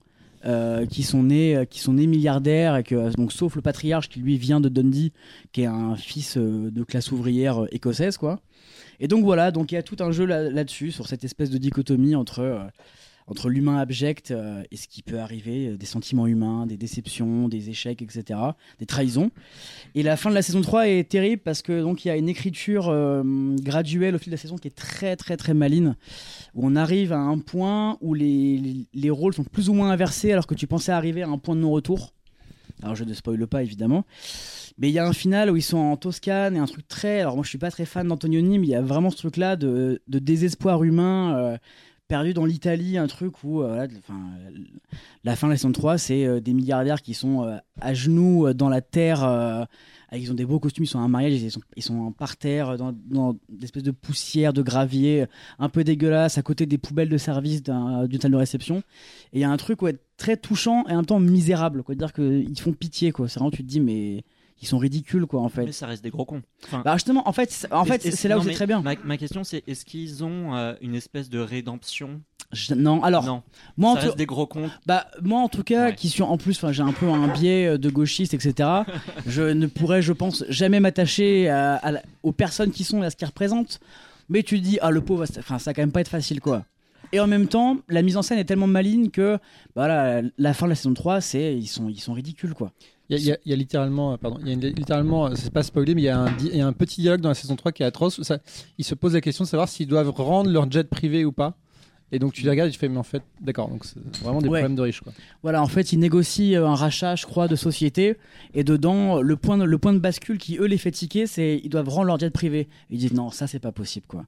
qui sont nés qui sont nés milliardaires et que donc sauf le patriarche qui lui vient de Dundee qui est un fils de classe ouvrière écossaise quoi et donc voilà donc il y a tout un jeu là-dessus sur cette espèce de dichotomie entre entre l'humain abject euh, et ce qui peut arriver, euh, des sentiments humains, des déceptions, des échecs, etc., des trahisons. Et la fin de la saison 3 est terrible parce que donc il y a une écriture euh, graduelle au fil de la saison qui est très très très maline, où on arrive à un point où les, les, rôles sont plus ou moins inversés alors que tu pensais arriver à un point de non-retour. Alors je ne spoile pas évidemment. Mais il y a un final où ils sont en Toscane et un truc très. Alors moi je suis pas très fan d'Antonioni, mais il y a vraiment ce truc là de, de désespoir humain perdu dans l'Italie, un truc où euh, la fin de la saison 3, c'est euh, des milliardaires qui sont euh, à genoux dans la terre. ils ont des beaux costumes, ils sont à un mariage, ils sont, ils sont par terre, dans, dans des espèces de poussière, de gravier, un peu dégueulasse, à côté des poubelles de service d'une salle de réception. Et il y a un truc ouais, très touchant et en même temps misérable. Quoi, dire qu'ils font pitié. C'est vraiment, tu te dis, mais ils sont ridicules quoi en fait. Mais ça reste des gros cons. bah justement, en fait, en fait, c'est là où c'est très bien. Ma, question c'est est-ce qu'ils ont euh, une espèce de rédemption? Non, alors non. Moi, ça reste des gros cons. Bah moi en tout cas, qui suis en plus, enfin j'ai un peu un biais euh, de gauchiste, etc. je ne pourrais, je pense, jamais m'attacher aux personnes qui sont et à ce qu'ils représentent. Mais tu dis ah le pauvre, enfin ça va quand même pas être facile quoi. Et en même temps, la mise en scène est tellement maligne que voilà, la fin de la saison 3, c'est ils sont ils sont ridicules quoi. Il y, a littéralement, euh, pardon, il y a littéralement, euh, c'est pas spoilé, mais il y, a un, il y, a un petit dialogue dans la saison 3 qui est atroce. Ça, ils se posent la question de savoir s'ils doivent rendre leur jet privé ou pas. Et donc tu les regardes et tu fais, mais en fait, d'accord, donc c'est vraiment des problèmes de riches. Quoi. Voilà, en fait, ils négocient euh, un rachat, je crois, de société. Et dedans, le point de, le point de bascule qui, eux, les fait tiquer, c'est ils doivent rendre leur jet privé. Ils disent, non, ça, c'est pas possible, quoi.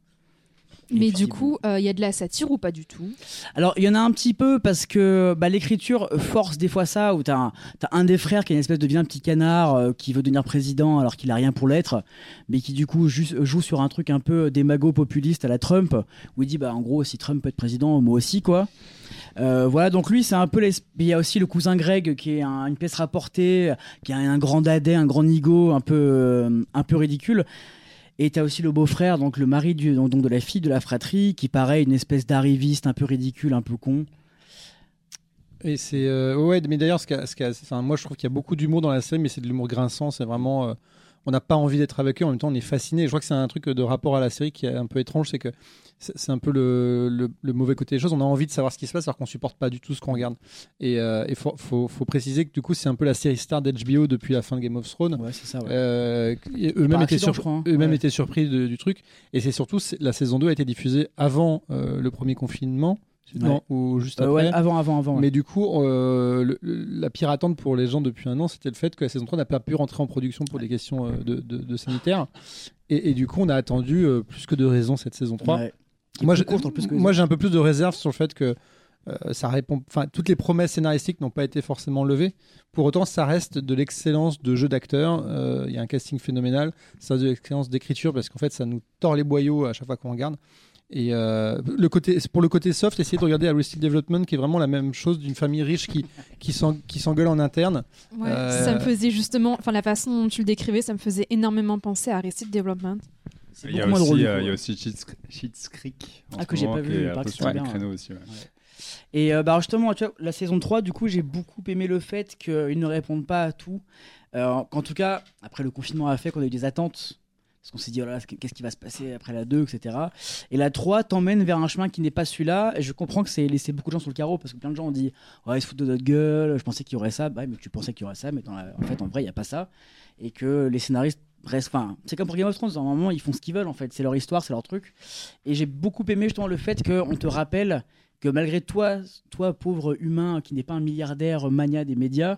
Mais du coup, il euh, y a de la satire ou pas du tout? Alors, il y en a un petit peu parce que bah, l'écriture force des fois ça, où tu as, un des frères qui est une espèce de vilain petit canard euh, qui veut devenir président alors qu'il a rien pour l'être, mais qui du coup joue sur un truc un peu démago populiste à la Trump, où il dit bah en gros si Trump peut être président, moi aussi quoi. Euh, voilà, donc lui, c'est un peu. Il y a aussi le cousin Greg qui est une pièce rapportée, qui a un grand dadais, un grand nigo, un peu, un peu ridicule. Et tu as aussi le beau-frère, donc le mari du, donc, de la fille de la fratrie, qui paraît une espèce d'arriviste un peu ridicule, un peu con. Et c'est euh, ouais, mais d'ailleurs, ce, ce moi je trouve qu'il y a beaucoup d'humour dans la série, mais c'est de l'humour grinçant. C'est vraiment, euh, on n'a pas envie d'être avec eux, en même temps on est fasciné. Je crois que c'est un truc de rapport à la série qui est un peu étrange, c'est que c'est un peu le, mauvais côté des choses. On a envie de savoir ce qui se passe alors qu'on supporte pas du tout ce qu'on regarde. Et il euh, faut, préciser que du coup c'est un peu la série star d'HBO depuis la fin de Game of Thrones. Ouais, c'est ça. Euh, eux-mêmes étaient, hein. étaient, surpris du truc. Et c'est surtout la saison 2 a été diffusée avant le premier confinement. Non, ou juste euh, après. avant, avant, avant. Mais du coup, euh, la pire attente pour les gens depuis un an, c'était le fait que la saison 3 n'a pas pu rentrer en production pour des questions euh, de, de, sanitaire. Et, du coup, on a attendu plus que de raisons cette saison 3. Moi, j'ai, moi, j'ai un peu plus de réserve sur le fait que ça répond. Enfin, toutes les promesses scénaristiques n'ont pas été forcément levées. Pour autant, ça reste de l'excellence de jeu d'acteur. Il y a un casting phénoménal. Ça reste de l'excellence d'écriture parce qu'en fait, ça nous tord les boyaux à chaque fois qu'on regarde. Et euh, le côté, pour le côté soft, essayez de regarder Arrested Development, qui est vraiment la même chose d'une famille riche qui, qui s'engueule en interne. Ouais, Ça me faisait justement, enfin la façon dont tu le décrivais, ça me faisait énormément penser à Arrested Development. Il y, a aussi, euh, il y a aussi Cheats Creek. Ah, que j'ai pas vu, bien. Aussi, ouais. Et euh, bah justement, tu vois, la saison 3, du coup, j'ai beaucoup aimé le fait qu'ils ne répondent pas à tout. Qu'en tout cas, après le confinement a fait qu'on a eu des attentes parce qu'on s'est dit, oh qu'est-ce qui va se passer après la 2, etc. Et la 3 t'emmène vers un chemin qui n'est pas celui-là. Et je comprends que c'est laissé beaucoup de gens sur le carreau parce que plein de gens ont dit, ouais, ils se foutent de notre gueule, je pensais qu'il y aurait ça. Bah, mais tu pensais qu'il y aurait ça, mais en fait, en vrai, il n'y a pas ça. Et que les scénaristes restent. Enfin, c'est comme pour Game of Thrones, moment ils font ce qu'ils veulent, en fait. C'est leur histoire, c'est leur truc. Et j'ai beaucoup aimé justement le fait qu'on te rappelle que malgré toi, toi pauvre humain qui n'est pas un milliardaire mania des médias,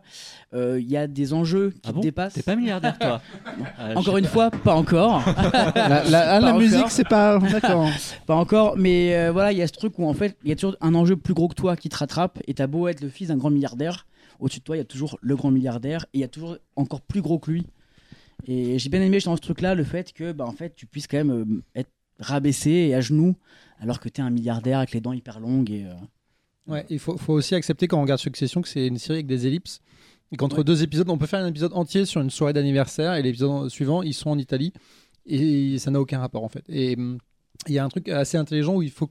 euh, il y a des enjeux qui ah te dépassent. T'es pas milliardaire toi ah, Encore une fois, pas encore. la, la, musique, c'est pas d'accord. pas encore, mais euh, voilà, il y a ce truc où en fait, il y a toujours un enjeu plus gros que toi qui te rattrape. Et t'as beau être le fils d'un grand milliardaire, au-dessus de toi, il y a toujours le grand milliardaire et il y a toujours encore plus gros que lui. Et j'ai bien aimé dans ce truc-là le fait que, bah, en fait, tu puisses quand même euh, être rabaissé et à genoux alors que tu es un milliardaire avec les dents hyper longues. Et, euh, ouais, il faut, faut, aussi accepter quand on regarde Succession que c'est une série avec des ellipses. Et qu'entre deux épisodes, on peut faire un épisode entier sur une soirée d'anniversaire et l'épisode suivant, ils sont en Italie. Et ça n'a aucun rapport en fait. Et hum, il y a un truc assez intelligent où il faut,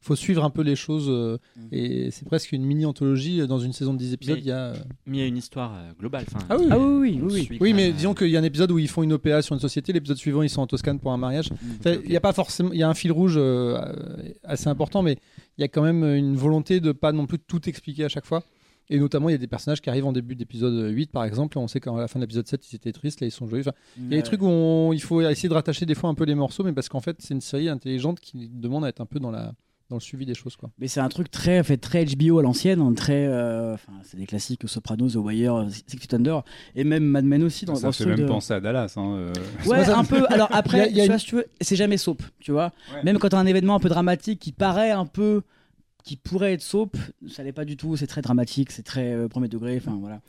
faut suivre un peu les choses. Euh, mm. Et c'est presque une mini-anthologie. Dans une saison de 10 épisodes, il y a. Euh, mais il y a une histoire globale. Ah oui, ah oui, oui. Oui, mais disons qu'il y a un épisode où ils font une OPA sur une société. L'épisode suivant, ils sont en Toscane pour un mariage. Mm. Il y a pas forcément. Il y a un fil rouge euh, assez important, mais il y a quand même une volonté de pas non plus tout expliquer à chaque fois. Et notamment, il y a des personnages qui arrivent en début d'épisode 8, par exemple. On sait qu'à la fin de l'épisode 7, ils étaient tristes, là, ils sont joyeux. il y a des trucs où il faut essayer de rattacher des fois un peu les morceaux, mais parce qu'en fait, c'est une série intelligente qui demande à être un peu dans la dans le suivi des choses quoi. Mais c'est un truc très fait très HBO à l'ancienne, hein, très euh, enfin c'est des classiques Sopranos, The Wire, Six Feet Under et même Mad Men aussi dans, ça fait même penser à Dallas hein, euh. Ouais, un peu. Alors après, tu vois, tu veux, c'est jamais soap, tu vois. Même quand tu as un événement un peu dramatique qui paraît un peu qui pourrait être soap, ça l'est pas du tout, c'est très dramatique, c'est très euh, premier degré, enfin voilà.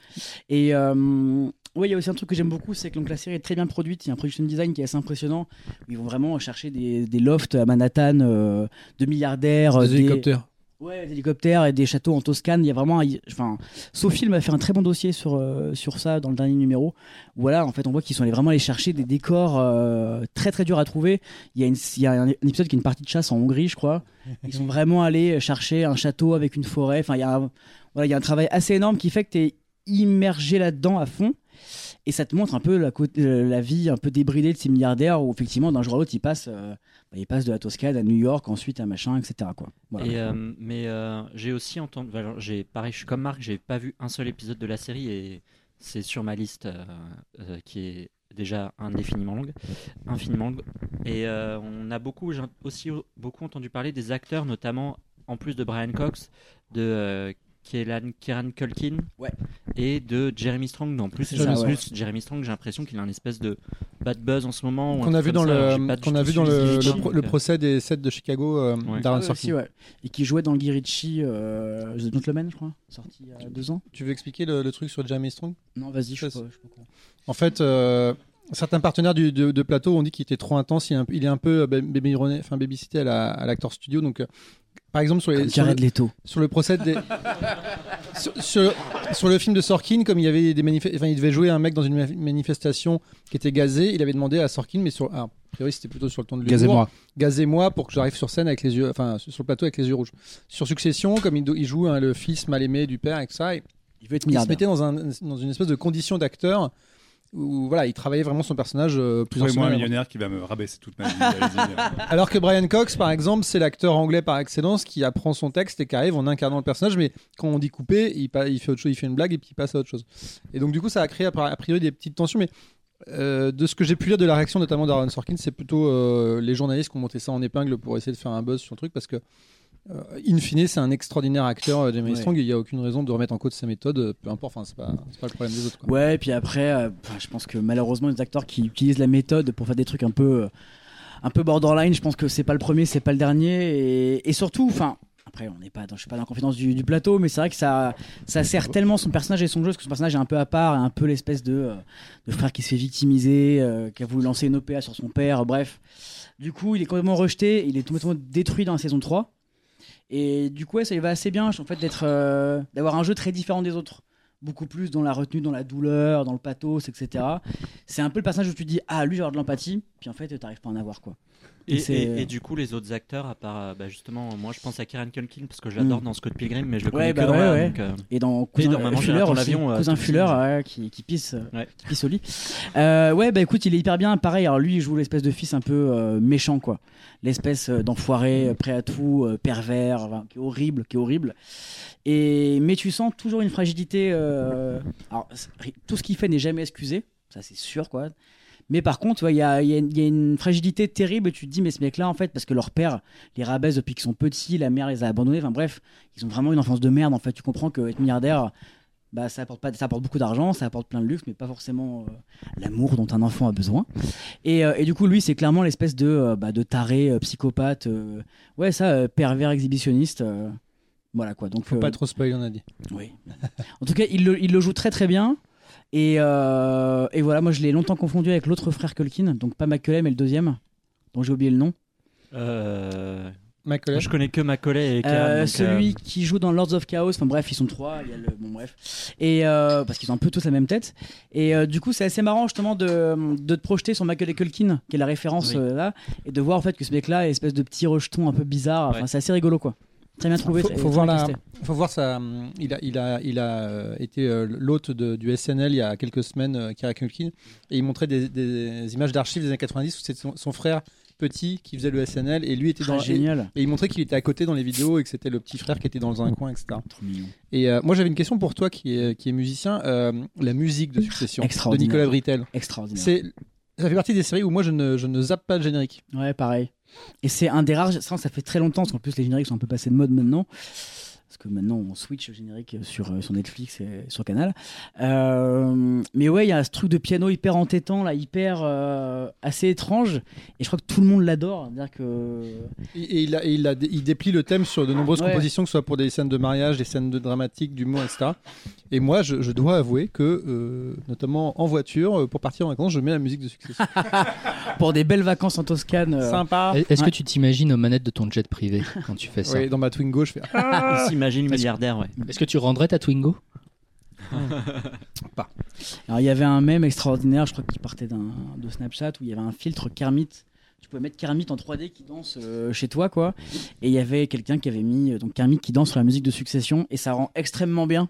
Et euh, oui, il y a aussi un truc que j'aime beaucoup, c'est que donc, la série est très bien produite, il y a un production design qui est assez impressionnant, ils vont vraiment chercher des, des lofts à Manhattan euh, de milliardaires, des, hélicoptères. Ouais, des hélicoptères et des châteaux en Toscane. Il y a vraiment, enfin, Sophie m'a fait un très bon dossier sur euh, sur ça dans le dernier numéro. Voilà, en fait, on voit qu'ils sont allés vraiment aller chercher des décors euh, très très durs à trouver. Il y a, une, il y a un, épisode qui est une partie de chasse en Hongrie, je crois. Ils sont vraiment allés chercher un château avec une forêt. Enfin, il y a, un, voilà, il y a un travail assez énorme qui fait que tu es immergé là-dedans à fond. Et ça te montre un peu la, la vie un peu débridée de ces milliardaires où effectivement d'un jour à l'autre ils passent euh, bah, il passe de la Toscane à New York, ensuite à machin, etc. Quoi. Euh, mais euh, j'ai aussi entendu, j'ai pareil, je suis comme Marc, j'ai pas vu un seul épisode de la série et c'est sur ma liste euh, qui est déjà indéfiniment longue, infiniment longue. Et on a beaucoup, j'ai aussi beaucoup entendu parler des acteurs, notamment en plus de Brian Cox, de Kieran Culkin ouais. et de Jeremy Strong. En plus, plus Jeremy Strong, j'ai l'impression qu'il a une espèce de bad buzz en ce moment. Qu'on a vu dans le qu'on a vu dans le, le, procès des 7 de Chicago euh, Darren ah Et qui jouait dans Guy Ritchie, euh, The Gentleman, je crois, sorti il y a deux ans. Tu veux expliquer le, truc sur Jeremy Strong? Non, vas-y, je, sais pas, En fait. Euh, certains partenaires du, de, plateau ont dit qu'il était trop intense. Il est un, il est un peu baby, enfin, babysité à l'acteur studio. Donc, par exemple sur, les, sur, le, sur le procès des sur, sur, le film de Sorkin comme il y avait des enfin, il devait jouer un mec dans une manifestation qui était gazé il avait demandé à Sorkin mais sur ah, a priori c'était plutôt sur le ton de gazez-moi. gazez-moi pour que j'arrive sur scène avec les yeux enfin sur le plateau avec les yeux rouges. Sur Succession comme il, il joue hein, le fils mal aimé du père et ça il, veut être il se mettait dans, un, dans une espèce de condition d'acteur où voilà, il travaillait vraiment son personnage euh, plus moi un millionnaire qui va me rabaisser toute ma vie. Alors que Brian Cox, par exemple, c'est l'acteur anglais par excellence qui apprend son texte et qui arrive en incarnant le personnage, mais quand on dit couper, il, il fait autre chose, il fait une blague et puis il passe à autre chose. Et donc du coup, ça a créé a priori des petites tensions, mais euh, de ce que j'ai pu lire de la réaction notamment d'Aaron Sorkin, c'est plutôt euh, les journalistes qui ont monté ça en épingle pour essayer de faire un buzz sur le truc parce que in fine, c'est un extraordinaire acteur, euh, Jeremy Strong, il n'y a aucune raison de remettre en cause sa méthode, euh, peu importe, enfin, c'est pas, pas le problème des autres. Ouais, et puis après, je pense que malheureusement, les acteurs qui utilisent la méthode pour faire des trucs un peu, un peu borderline, je pense que c'est pas le premier, c'est pas le dernier, et, surtout, enfin. Après, on n'est pas, dans, je suis pas dans la confidence du, plateau, mais c'est vrai que ça, ça sert tellement son personnage et son jeu, parce que son personnage est un peu à part, un peu l'espèce de, de, frère qui se fait victimiser, qui a voulu lancer une OPA sur son père, bref. Du coup, il est complètement rejeté, il est complètement détruit dans la saison 3. Et du coup, ça y va assez bien, en fait, d'être, euh, d'avoir un jeu très différent des autres. Beaucoup plus dans la retenue, dans la douleur, dans le pathos, etc. C'est un peu le personnage où tu dis, ah, lui, j'ai de l'empathie, puis en fait, t'arrives pas à en avoir, quoi. Et, du coup, les autres acteurs, à part euh, bah, justement, moi je pense à Kieran Culkin parce que je l'adore mm. dans Scott Pilgrim, mais je le connais que bah dans ouais, euh, Et dans Cousin, dans Fuller, l'avion, Cousin Fuller qui, qui, pisse, qui pisse au lit. ouais, bah écoute, il est hyper bien. Pareil, alors lui, il joue l'espèce de fils un peu méchant, quoi l'espèce euh, d'enfoiré euh, prêt à tout, euh, pervers, qui est horrible, qui est horrible. Et mais tu sens toujours une fragilité. alors, tout ce qu'il fait n'est jamais excusé, ça c'est sûr quoi. Mais par contre, il y, a, une fragilité terrible. Tu te dis, mais ce mec-là, en fait, parce que leur père les rabaisse depuis qu'ils sont petits, la mère les a abandonnés, enfin bref, ils ont vraiment une enfance de merde. En fait, tu comprends que être milliardaire, bah, ça apporte pas ça apporte beaucoup d'argent ça apporte plein de luxe mais pas forcément euh, l'amour dont un enfant a besoin. Et, euh, et du coup lui c'est clairement l'espèce de euh, bah, de taré psychopathe ouais ça pervers exhibitionniste voilà quoi. Donc faut pas trop spoiler on a dit. oui. En tout cas il le, il le joue très très bien et, et voilà moi je l'ai longtemps confondu avec l'autre frère Culkin donc pas Macaulay mais le deuxième dont j'ai oublié le nom euh je connais que Macaulay et euh, Celui euh, qui joue dans Lords of Chaos. Enfin bref, ils sont trois. Il y a le... Bon bref. Et euh, parce qu'ils ont un peu tous la même tête. Et du coup, c'est assez marrant justement de, de te projeter sur Macaulay Culkin, qui est la référence là, et de voir en fait que ce mec-là est espèce de petit rejeton un peu bizarre. Enfin, c'est assez rigolo quoi. Très bien trouvé. Faut, faut voir la, faut voir ça. Il a, il a, il a été l'hôte du SNL il y a quelques semaines, Kira Culkin, et il montrait des, des images d'archives des années 90 où c'est son, frère petit qui faisait le SNL et lui était dans ah, génial. Et, il montrait qu'il était à côté dans les vidéos et que c'était le petit frère qui était dans un coin etc et euh, moi j'avais une question pour toi qui est, qui est musicien euh, la musique de Succession de Nicolas Britel extraordinaire c'est ça fait partie des séries où moi je ne, je ne zappe pas le générique ouais pareil et c'est un des rares ça, ça fait très longtemps parce qu'en plus les génériques sont un peu passés de mode maintenant parce que maintenant on switch générique sur, euh, sur Netflix et sur Canal. Euh, mais ouais, il y a ce truc de piano hyper entêtant, là, hyper euh, assez étrange, et je crois que tout le monde l'adore. Dire que et, il, a, il, a, il, déplie le thème sur de nombreuses compositions, que ce soit pour des scènes de mariage, des scènes de dramatique, d'humour, etc. Et moi, je, je dois avouer que, notamment en voiture, pour partir en vacances, je mets la musique de succès. pour des belles vacances en Toscane. Sympa. Est-ce que tu t'imagines aux manettes de ton jet privé quand tu fais ça Oui, dans ma Twingo, je fais. Imagine milliardaire, ouais. Est-ce que tu rendrais ta Twingo? Pas. Alors il y avait un mème extraordinaire, je crois qu'il partait de Snapchat où il y avait un filtre Kermit. Tu pouvais mettre Kermit en 3D qui danse euh, chez toi, quoi. Et il y avait quelqu'un qui avait mis euh, donc Kermit qui danse sur la musique de Succession et ça rend extrêmement bien.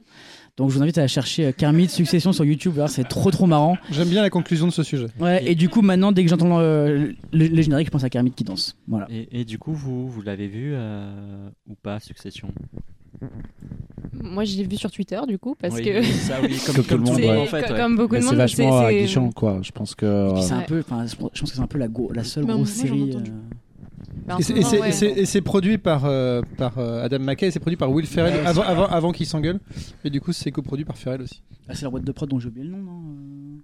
Donc je vous invite à chercher euh, Kermit Succession sur YouTube, c'est trop trop marrant. J'aime bien la conclusion de ce sujet. Ouais, et, du coup maintenant dès que j'entends le, le, générique, je pense à Kermit qui danse. Voilà. Et, du coup vous, vous l'avez vu ou pas Succession? Moi, je l'ai vu sur Twitter, du coup, parce que. Ça, oui, comme, tout le monde, en fait. Comme beaucoup de monde. C'est vachement aguichant, quoi. Je pense que. C'est un peu. Je pense que c'est un peu la, la seule grosse série. Euh, bah, et c'est produit par, euh, par euh, Adam McKay et c'est produit par Will Ferrell avant, avant, avant qu'il s'engueule. Et du coup, c'est coproduit par Ferrell aussi. Ah, c'est la boîte de prod dont j'ai oublié le nom, non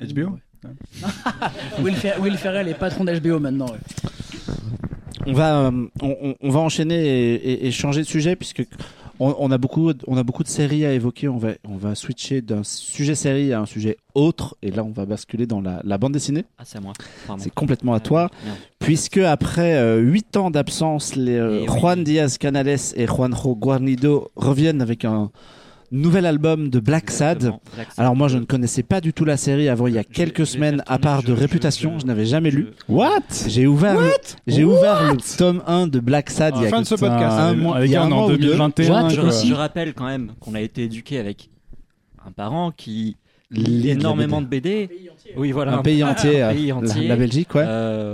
HBO Will, Will, Ferrell est patron d'HBO maintenant. On va, on, on, va enchaîner et, et, changer de sujet puisque on, a beaucoup, on a beaucoup de séries à évoquer. On va, on va switcher d'un sujet série à un sujet autre. Et là, on va basculer dans la, bande dessinée. Ah, c'est à moi. C'est complètement à toi. puisque après euh, huit 8 ans d'absence, les euh, Juan Diaz Canales et Juanjo Guarnido reviennent avec un, nouvel album de Black Sad. Alors moi je ne connaissais pas du tout la série avant il y a quelques semaines à part de réputation, je n'avais jamais lu. What? J'ai ouvert j'ai ouvert le tome 1 de Black Sad il y a fin de ce podcast un, mois, il y a un en 2021. Je, je rappelle quand même qu'on a été éduqué avec un parent qui énormément de BD. Oui, voilà, un, pays entier, La, Belgique, ouais.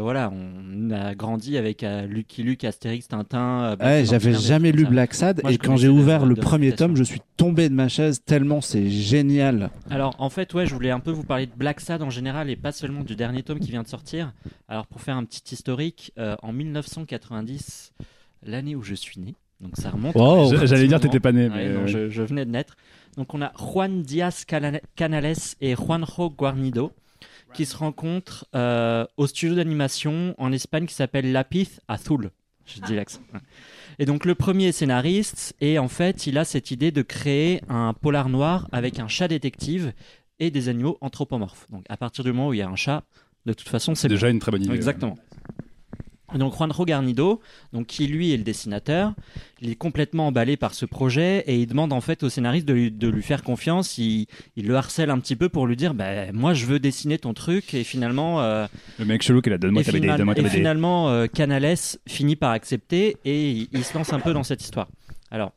voilà, on a grandi avec Lucky Luke, Astérix, Tintin. ouais, j'avais jamais lu Black Sad et quand j'ai ouvert le premier tome, je suis tombé de ma chaise tellement c'est génial. Alors en fait, ouais, je voulais un peu vous parler de Black Sad en général et pas seulement du dernier tome qui vient de sortir. Alors pour faire un petit historique, en 1990, l'année où je suis né. Donc ça remonte. J'allais dire t'étais pas né. mais je, venais de naître. Donc on a Juan Diaz Canales et Juanjo Guarnido qui se rencontrent euh, au studio d'animation en Espagne qui s'appelle Lapith Azul. Je dis l'accent. Et donc le premier est scénariste et en fait il a cette idée de créer un polar noir avec un chat détective et des animaux anthropomorphes. Donc à partir du moment où il y a un chat, de toute façon c'est déjà une très bonne idée. Exactement. Donc Juanjo Garnido, donc qui lui est le dessinateur, il est complètement emballé par ce projet et il demande en fait au scénariste de lui, faire confiance. Il, le harcèle un petit peu pour lui dire bah, moi je veux dessiner ton truc et finalement euh, le mec chelou qui a donne-moi ta BD, Et finalement euh, Canales finit par accepter et il, se lance un peu dans cette histoire. Alors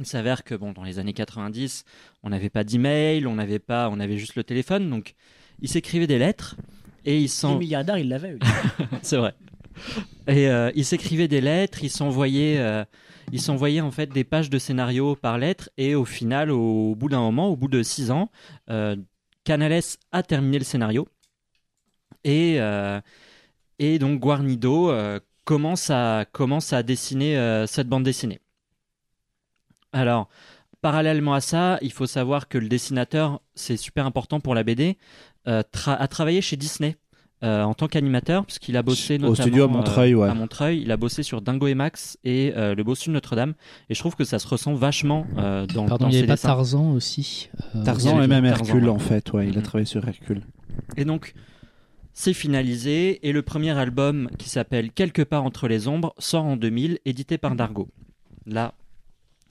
il s'avère que bon dans les années 90 on n'avait pas d'email, on n'avait pas, on avait juste le téléphone donc il s'écrivait des lettres. Et il s'en... milliardaires, il l'avait. c'est vrai. Et euh, il s'écrivait des lettres, il s'envoyait, euh, il s'envoyait en fait des pages de scénario par lettre. Et au final, au bout d'un moment, au bout de six ans, euh, Canales a terminé le scénario. Et, et donc Guarnido commence, à, commence à dessiner cette bande dessinée. Alors, parallèlement à ça, il faut savoir que le dessinateur, c'est super important pour la BD, a travaillé chez Disney euh, en tant qu'animateur, puisqu'il a bossé notamment, au studio à Montreuil, ouais. à Montreuil. Il a bossé sur Dingo et Max et euh, Le Bossu de Notre-Dame. Et je trouve que ça se ressent vachement euh, dans, Pardon, dans il n'y avait pas Tarzan aussi. Tarzan et même Hercule en fait. Ouais, il a mm-hmm. travaillé sur Hercule. Et donc. C'est finalisé et le premier album qui s'appelle Quelque part entre les ombres sort en 2000, édité par Dargo. Là,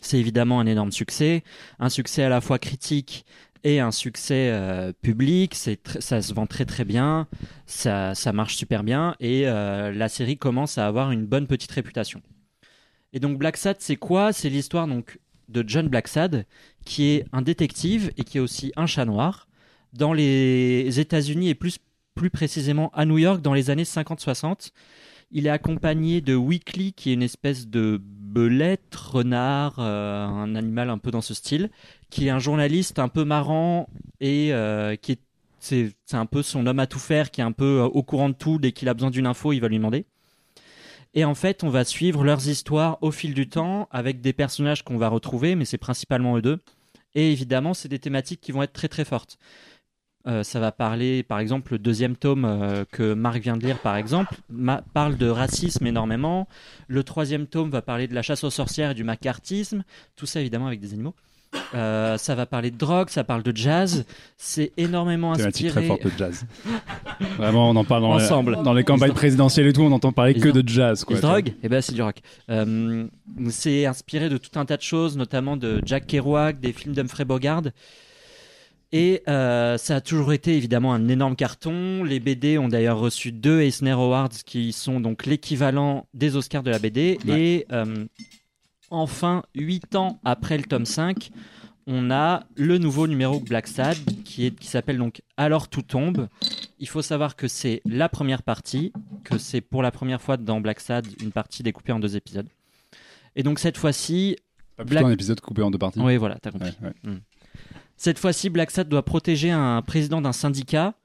c'est évidemment un énorme succès, un succès à la fois critique et un succès euh, public. Ça se vend très très bien, ça, ça marche super bien et euh, la série commence à avoir une bonne petite réputation. Et donc Black Sad, c'est quoi? C'est l'histoire donc de John Blacksad, qui est un détective et qui est aussi un chat noir dans les États-Unis et plus plus précisément à New York dans les années 50-60. Il est accompagné de Weekly, qui est une espèce de belette, renard, euh, un animal un peu dans ce style, qui est un journaliste un peu marrant et euh, qui est c'est, un peu son homme à tout faire, qui est un peu euh, au courant de tout. Dès qu'il a besoin d'une info, il va lui demander. Et en fait, on va suivre leurs histoires au fil du temps avec des personnages qu'on va retrouver, mais c'est principalement eux deux. Et évidemment, c'est des thématiques qui vont être très très fortes. Euh, ça va parler, par exemple, le deuxième tome euh, que Marc vient de lire, par exemple, parle de racisme énormément. Le troisième tome va parler de la chasse aux sorcières et du macartisme. Tout ça, évidemment, avec des animaux. Euh, ça va parler de drogue, ça parle de jazz. C'est énormément inspiré. très forte de jazz. Vraiment, on en parle dans, Ensemble. Les, dans les campagnes présidentielles et tout, on n'entend parler que de jazz. Quoi, drogue eh ben c'est du rock. c'est inspiré de tout un tas de choses, notamment de Jack Kerouac, des films d'Humphrey Bogart. Et euh, ça a toujours été évidemment un énorme carton. Les BD ont d'ailleurs reçu deux Eisner Awards qui sont donc l'équivalent des Oscars de la BD. Et euh, enfin, huit ans après le tome 5, on a le nouveau numéro Black Sad qui, est, qui s'appelle donc Alors tout tombe. Il faut savoir que c'est la première partie, que c'est pour la première fois dans Black Sad une partie découpée en deux épisodes. Et donc cette fois-ci. Pas plutôt un épisode coupé en deux parties. Oui, voilà, t'as compris. Hmm. Cette fois-ci, Black Sad doit protéger un président d'un syndicat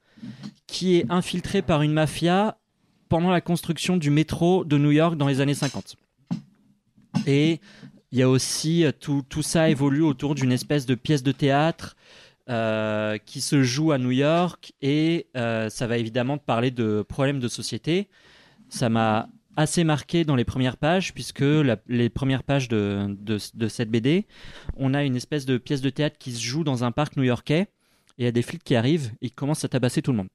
qui est infiltré par une mafia pendant la construction du métro de New York dans les années 50. Et il y a aussi euh, tout, tout ça évolue autour d'une espèce de pièce de théâtre euh, qui se joue à New York et euh, ça va évidemment parler de problèmes de société. Ça m'a assez marqué dans les premières pages, puisque les premières pages de, de, cette BD, on a une espèce de pièce de théâtre qui se joue dans un parc new-yorkais, et il y a des flics qui arrivent et qui commencent à tabasser tout le monde.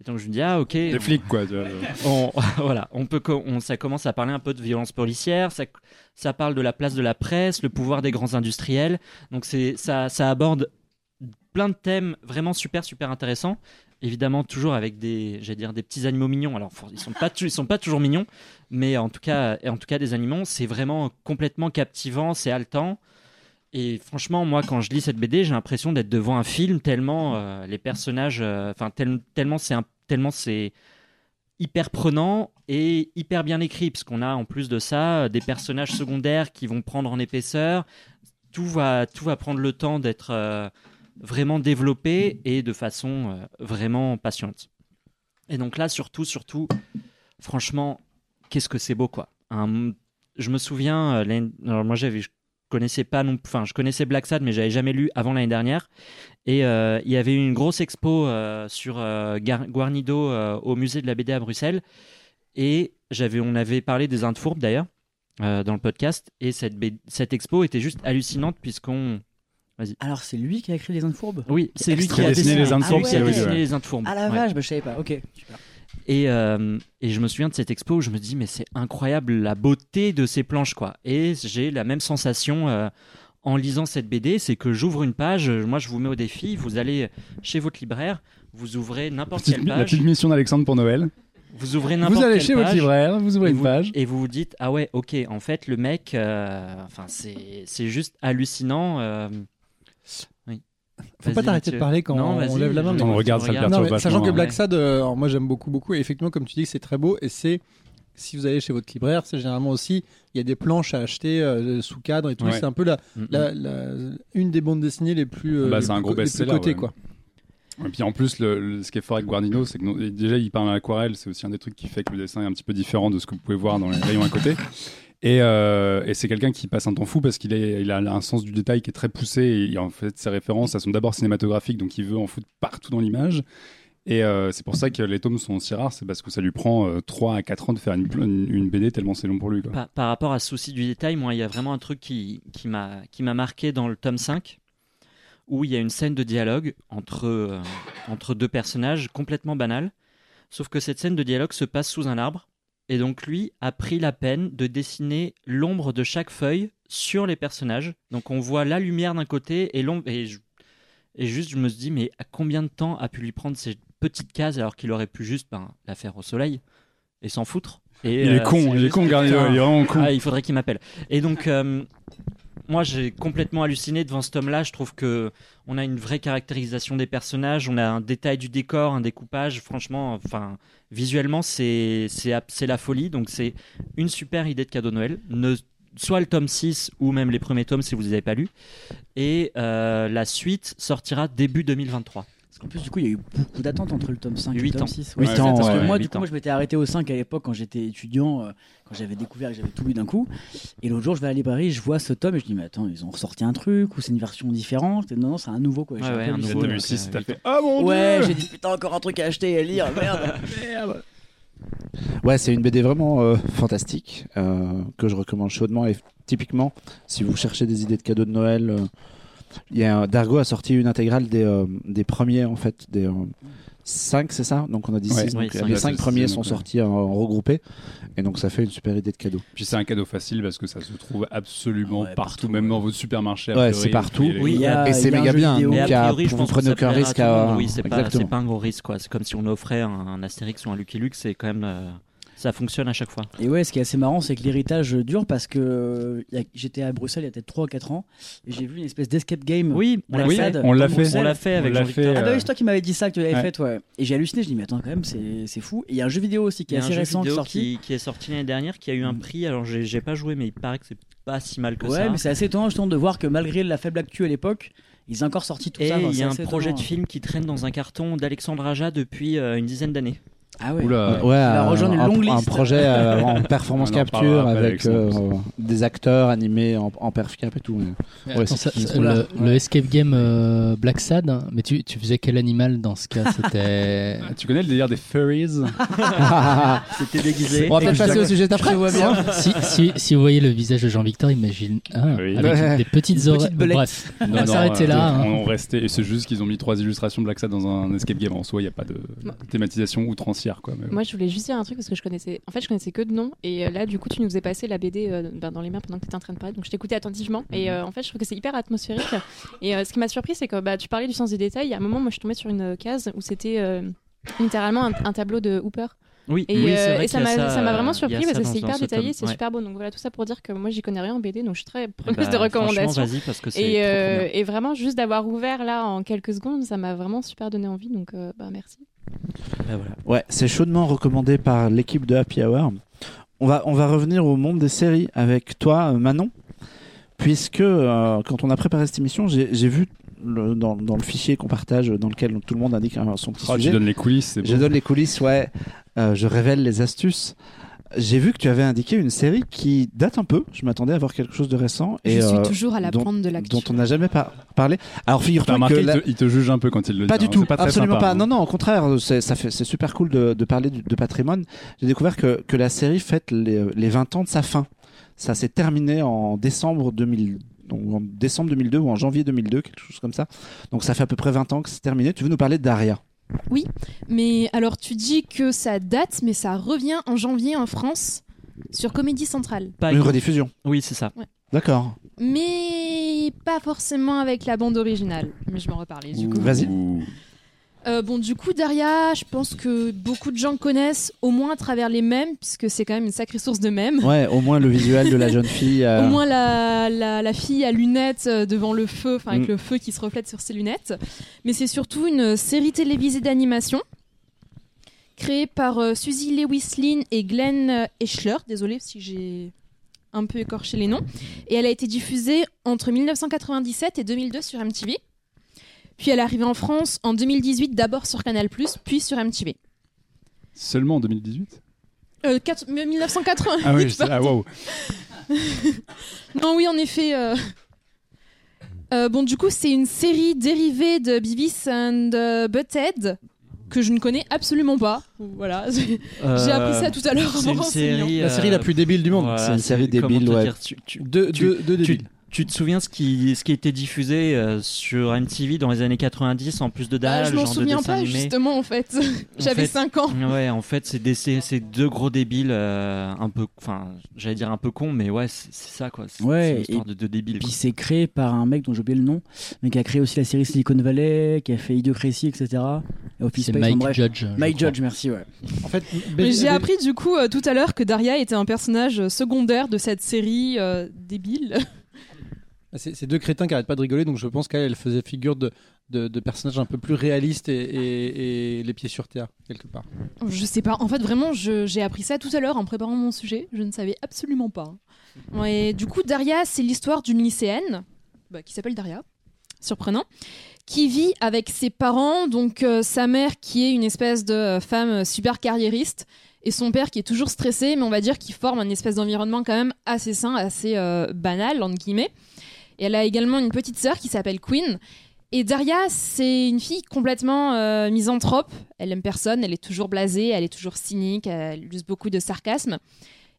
Et donc je me dis ah ok. Des flics quoi. On, voilà, on peut, on, ça commence à parler un peu de violence policière, ça, ça parle de la place de la presse, le pouvoir des grands industriels. Donc ça, ça aborde plein de thèmes vraiment super super intéressants évidemment toujours avec des dire des petits animaux mignons alors ils sont pas ils sont pas toujours mignons mais en tout cas en tout cas des animaux c'est vraiment complètement captivant c'est haletant et franchement, moi, quand je lis cette BD, j'ai l'impression d'être devant un film tellement les personnages, enfin tellement c'est tellement c'est hyper prenant et hyper bien écrit, parce qu'on a en plus de ça des personnages secondaires qui vont prendre en épaisseur. Tout va, tout va prendre le temps d'être euh, vraiment développé et de façon euh, vraiment patiente. Et donc là, surtout, surtout, franchement, qu'est-ce que c'est beau, quoi. je me souviens, euh, alors moi j'avais, connaissais pas enfin je connaissais Black Sad mais j'avais jamais lu avant l'année dernière et euh, il y avait eu une grosse expo sur euh, Guarnido au musée de la BD à Bruxelles et j'avais on avait parlé des Indes fourbes d'ailleurs dans le podcast et cette cette expo était juste hallucinante puisqu'on alors c'est lui qui a écrit les Indes fourbes Oui, c'est lui qui a dessiné les Indes fourbes. Ah les Indes fourbes. Ah la vache, bah, je savais pas. OK. Super. Et, euh, et, je me souviens de cette expo où je me dis, mais c'est incroyable la beauté de ces planches, quoi. Et j'ai la même sensation euh, en lisant cette BD, c'est que j'ouvre une page, moi je vous mets au défi, vous allez chez votre libraire, vous ouvrez n'importe quelle page. La petite mission d'Alexandre pour Noël. Vous ouvrez n'importe Vous allez chez votre libraire, vous ouvrez une page. Et vous vous dites, ah ouais, ok, en fait, le mec, euh, enfin, c'est juste hallucinant. Faut pas t'arrêter de parler quand on lève la main. On regarde, ça le Sachant que Black Sad, euh, moi j'aime beaucoup, beaucoup. Et effectivement, comme tu dis, c'est très beau. Et c'est, si vous allez chez votre libraire, c'est généralement aussi, il y a des planches à acheter euh, sous cadre et tout. C'est un peu la, une des bandes dessinées les plus, euh, bah, c'est un gros best-seller. quoi. Et puis en plus, le, ce qui est fort avec Guardino, c'est que déjà il parle à l'aquarelle, c'est aussi un des trucs qui fait que le dessin est un petit peu différent de ce que vous pouvez voir dans les rayons à côté. Euh, et, c'est quelqu'un qui passe un temps fou parce qu'il il a un sens du détail qui est très poussé. Et en fait, ses références, elles sont d'abord cinématographiques, donc il veut en foutre partout dans l'image. Et euh, c'est pour ça que les tomes sont si rares, c'est parce que ça lui prend 3 euh, à 4 ans de faire une, BD tellement c'est long pour lui. Par, rapport à ce souci du détail, moi, il y a vraiment un truc qui, m'a marqué dans le tome 5, où il y a une scène de dialogue entre, entre deux personnages complètement banale. Sauf que cette scène de dialogue se passe sous un arbre et donc lui a pris la peine de dessiner l'ombre de chaque feuille sur les personnages. Donc on voit la lumière d'un côté et l'ombre. Et, juste je me suis dit, mais à combien de temps a pu lui prendre ces petites cases alors qu'il aurait pu juste ben, la faire au soleil et s'en foutre et, il est euh, con, il est con, il est vraiment con. Ah, il faudrait qu'il m'appelle. Et donc, euh, moi j'ai complètement halluciné devant ce tome-là. Je trouve que on a une vraie caractérisation des personnages, on a un détail du décor, un découpage. Franchement, enfin, visuellement c'est la folie. Donc c'est une super idée de cadeau Noël. Soit le tome 6 ou même les premiers tomes si vous ne les avez pas lus. Et euh, la suite sortira début 2023. Parce qu'en plus, du coup, il y a eu beaucoup d'attentes entre le tome 5 et le tome 6. 8 ans, parce que moi, du coup, moi, je m'étais arrêté au 5 à l'époque quand j'étais étudiant, euh, quand j'avais découvert que j'avais tout lu d'un coup. Et l'autre jour, je vais à la librairie, je vois ce tome et je dis, mais attends, ils ont ressorti un truc ou c'est une version différente? Non, non, c'est un nouveau quoi. Ouais, ouais, un nouveau. Tome 6, t'as fait, ah mon dieu Ouais, j'ai dit, putain, encore un truc à acheter et à lire, merde, merde. Ouais, c'est une BD vraiment euh, fantastique euh, que je recommande chaudement. Et typiquement, si vous cherchez des idées de cadeaux de Noël, il y a, Dargo a sorti une intégrale des, euh, des premiers, en fait, des 5, euh, c'est ça? Donc on a dit 6. les 5 premiers sont sortis en, regroupés. Et donc ça fait une super idée de cadeau. Puis c'est un cadeau facile parce que ça se trouve absolument partout, même dans votre supermarché. Ouais, c'est partout. Oui, et c'est méga bien. Donc, vous prenez aucun risque à. Oui, c'est pas, pas, un gros risque. C'est comme si on offrait un, Astérix ou un Lucky Luke. C'est quand même. Euh, ça fonctionne à chaque fois. Et ouais, ce qui est assez marrant, c'est que l'héritage dure parce que j'étais à Bruxelles il y a peut-être 3 ou 4 ans et j'ai vu une espèce d'escape game. Oui, on l'a fait. On l'a fait. On l'a fait avec jean Ah bah oui, c'est toi qui m'avais dit ça que tu l'avais fait, ouais. Et j'ai halluciné, je dis mais attends quand même, c'est fou. Et il y a un jeu vidéo aussi qui est assez récent qui est sorti. Qui, est sorti l'année dernière, qui a eu un mm. prix. Alors j'ai pas joué, mais il paraît que c'est pas si mal que ça. Ouais, mais c'est assez étonnant justement de voir que malgré la faible actu à l'époque, ils ont encore sorti tout ça. Et il y a un projet de film qui traîne dans un carton d'Alexandre Aja depuis euh, une dizaine d'années. Ah ouais. Oula. Ouais, un, un, projet euh, en performance capture avec euh, des acteurs animés en, en perf cap et tout. le, escape game euh, Black Sad, mais tu, tu, faisais quel animal dans ce cas? C'était. tu connais le délire des furries? C'était déguisé. On va peut-être passer au sujet d'après. si, si, si, vous voyez le visage de Jean-Victor, imagine ah, avec des petites oreilles. Bref, on va s'arrêter là. Hein. On restait et c'est juste qu'ils ont mis trois illustrations de Black Sad dans un escape game en soi. Il n'y a pas de thématisation outrancière. Moi, je voulais juste dire un truc parce que je connaissais. En fait, je connaissais que de nom. Et euh, là, du coup, tu nous faisais passer la BD euh, ben, dans les mains pendant que tu étais en train de parler. Donc, je t'écoutais attentivement. Et mhm. euh, en fait, je trouve que c'est hyper atmosphérique. et ce qui m'a surpris, c'est que bah, tu parlais du sens des détails. Il y a un moment, moi, je suis tombée sur une case où c'était littéralement un, tableau de Hooper. Oui, et, ça m'a vraiment surpris parce que c'est hyper détaillé, c'est super beau. Donc voilà, tout ça pour dire que moi j'y connais rien en BD, donc je suis très preneuse bah, de recommandations. Parce que et, euh, et vraiment, juste d'avoir ouvert là en quelques secondes, ça m'a vraiment super donné envie. Donc euh, bah, merci. Bah, voilà. Ouais, c'est chaudement recommandé par l'équipe de Happy Hour. On va, on va revenir au monde des séries avec toi, Manon puisque euh, quand on a préparé cette émission, j'ai vu le, dans, dans, le fichier qu'on partage, dans lequel tout le monde indique son petit oh, sujet. Tu donnes les coulisses, Je donne les coulisses, ouais. Euh, je révèle les astuces. J'ai vu que tu avais indiqué une série qui date un peu. Je m'attendais à voir quelque chose de récent. Et, je suis euh, toujours à la dont, de l'actu. Dont on n'a jamais parlé. Alors figure-toi que il, te, juge un peu quand il le pas dit. Du tout, pas absolument pas. Hein. Non, non, au contraire, c'est super cool de, de parler de patrimoine. J'ai découvert que, que la série fête les, les 20 ans de sa fin. Ça s'est terminé en décembre 2000 donc en décembre 2002 ou en janvier 2002, quelque chose comme ça. Donc ça fait à peu près 20 ans que c'est terminé. Tu veux nous parler d'Aria? Oui, mais alors tu dis que ça date, mais ça revient en janvier en France sur Comédie Centrale. Une rediffusion Oui, c'est ça. D'accord. Mais pas forcément avec la bande originale. Mais je m'en reparler du coup. Vas-y. Euh, bon, du coup, Daria, je pense que beaucoup de gens connaissent au moins à travers les mèmes, puisque c'est quand même une sacrée source de mèmes. Ouais, au moins le visuel de la jeune fille. Euh. Au moins la, la, fille à lunettes euh, devant le feu, enfin avec mm. le feu qui se reflète sur ses lunettes. Mais c'est surtout une série télévisée d'animation créée par Suzy Lewis Lynn et Glenn Eschler. Désolée si j'ai un peu écorché les noms. Et elle a été diffusée entre 1997 et 2002 sur MTV. Puis elle est arrivée en France en 2018, d'abord sur Canal+, puis sur MTV. Seulement en 2018 euh, 1980. Ah oui, ah wow. non, oui, en effet. Euh, euh, bon, du coup, c'est une série dérivée de Beavis and euh, Butthead que je ne connais absolument pas. Voilà, j'ai appris ça tout à l'heure. C'est une série, la série la plus débile du monde. c'est une série débile, ouais. de, de, tu te souviens ce qui, ce qui était diffusé euh, sur MTV dans les années 90 en plus de ah, Je m'en souviens pas justement en fait. J'avais 5 ans. Ouais, en fait, c'est ces deux gros débiles euh, un peu enfin, j'allais dire un peu con mais ouais, c'est ça quoi. Ouais, une histoire de deux débiles. Puis c'est créé par un mec dont j'ai oublié le nom, mais qui a créé aussi la série Silicon Valley, qui a fait Idiocracy, etc. C'est Mike Judge. Mike Judge, merci ouais. En fait, j'ai appris du coup euh, tout à l'heure que Daria était un personnage secondaire de cette série débile. Ah, c'est deux crétins qui arrêtent pas de rigoler, donc je pense qu'elle faisait figure de, de, personnages un peu plus réalistes et, les pieds sur terre, quelque part. Je sais pas, en fait, vraiment, j'ai appris ça tout à l'heure en préparant mon sujet, je ne savais absolument pas. Du coup, Daria, c'est l'histoire d'une lycéenne bah, qui s'appelle Daria, surprenant, qui vit avec ses parents, donc euh, sa mère qui est une espèce de euh, femme super carriériste et son père qui est toujours stressé, mais on va dire qu'il forme un espèce d'environnement quand même assez sain, assez euh, banal, entre guillemets. Et elle a également une petite sœur qui s'appelle Queen. Et Daria, c'est une fille complètement euh, misanthrope. Elle aime personne, elle est toujours blasée, elle est toujours cynique, elle use beaucoup de sarcasme.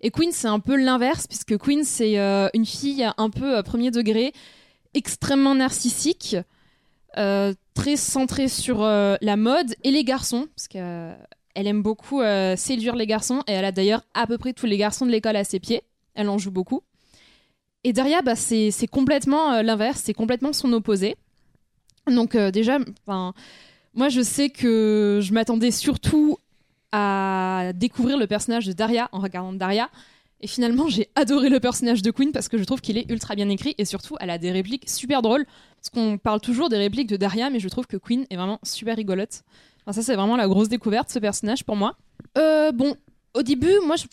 Et Queen, c'est un peu l'inverse, puisque Queen, c'est euh, une fille un peu premier degré, extrêmement narcissique, euh, très centrée sur la mode et les garçons, parce qu'elle aime beaucoup séduire les garçons, et elle a d'ailleurs à peu près tous les garçons de l'école à ses pieds. Elle en joue beaucoup. Et Daria, bah, c'est complètement euh, l'inverse, c'est complètement son opposé. Donc euh, déjà, moi je sais que je m'attendais surtout à découvrir le personnage de Daria en regardant Daria. Et finalement, j'ai adoré le personnage de Queen parce que je trouve qu'il est ultra bien écrit et surtout, elle a des répliques super drôles. Parce qu'on parle toujours des répliques de Daria, mais je trouve que Queen est vraiment super rigolote. Enfin, ça, c'est vraiment la grosse découverte, ce personnage pour moi. Euh, bon, au début, moi, je,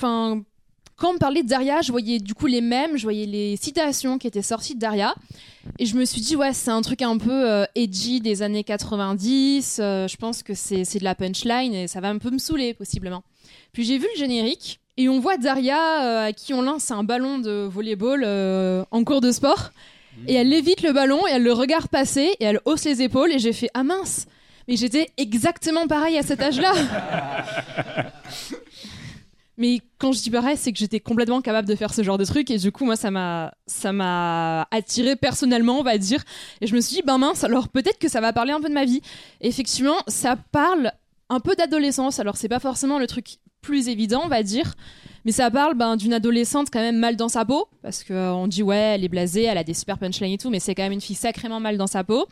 quand on me parlait de Daria, je voyais du coup les mêmes, je voyais les citations qui étaient sorties de Daria. Et je me suis dit, ouais, c'est un truc un peu euh, edgy des années 90. Euh, je pense que c'est de la punchline et ça va un peu me saouler, possiblement. Puis j'ai vu le générique et on voit Daria euh, à qui on lance un ballon de volleyball en cours de sport. Et elle évite le ballon et elle le regarde passer et elle hausse les épaules. Et j'ai fait, ah mince, mais j'étais exactement pareil à cet âge-là. Mais quand je dis pareil, c'est que j'étais complètement capable de faire ce genre de truc et du coup, moi, ça m'a, ça m'a attiré personnellement, on va dire. Et je me suis dit, ben mince, alors peut-être que ça va parler un peu de ma vie. effectivement, ça parle un peu d'adolescence. Alors, c'est pas forcément le truc plus évident, on va dire. Mais ça parle ben, d'une adolescente quand même mal dans sa peau. Parce qu'on dit, ouais, elle est blasée, elle a des super punchlines et tout, mais c'est quand même une fille sacrément mal dans sa peau.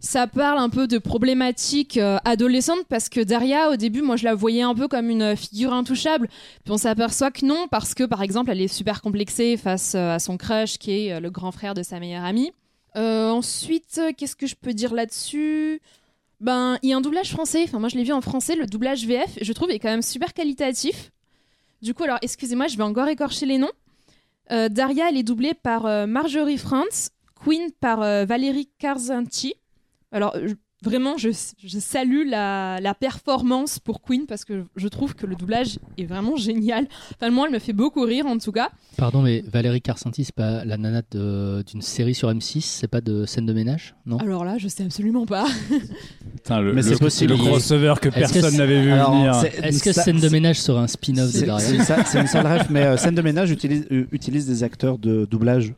Ça parle un peu de problématiques euh, adolescentes parce que Daria, au début, moi je la voyais un peu comme une figure intouchable. Puis on s'aperçoit que non, parce que par exemple, elle est super complexée face euh, à son crush qui est euh, le grand frère de sa meilleure amie. ensuite, qu'est-ce que je peux dire là-dessus? Ben, il y a un doublage français. Enfin, moi je l'ai vu en français, le doublage VF, je trouve, est quand même super qualitatif. Du coup, alors excusez-moi, je vais encore écorcher les noms. Daria, elle est doublée par Marjorie Frantz, Queen par Valérie Karzanti. Alors, vraiment, je, salue la, performance pour Queen parce que je trouve que le doublage est vraiment génial. Enfin, moi, elle me fait beaucoup rire en tout cas. Pardon, mais Valérie Carcenti, c'est pas la nana d'une série sur M6 C'est pas de scène de ménage Non? Alors là, je sais absolument pas. le, mais c'est possible. Le crossover que personne n'avait vu venir. Est-ce que scène de ménage sera un spin-off de Daria? C'est une rêve, mais euh, scène de ménage utilise, euh, utilise des acteurs de doublage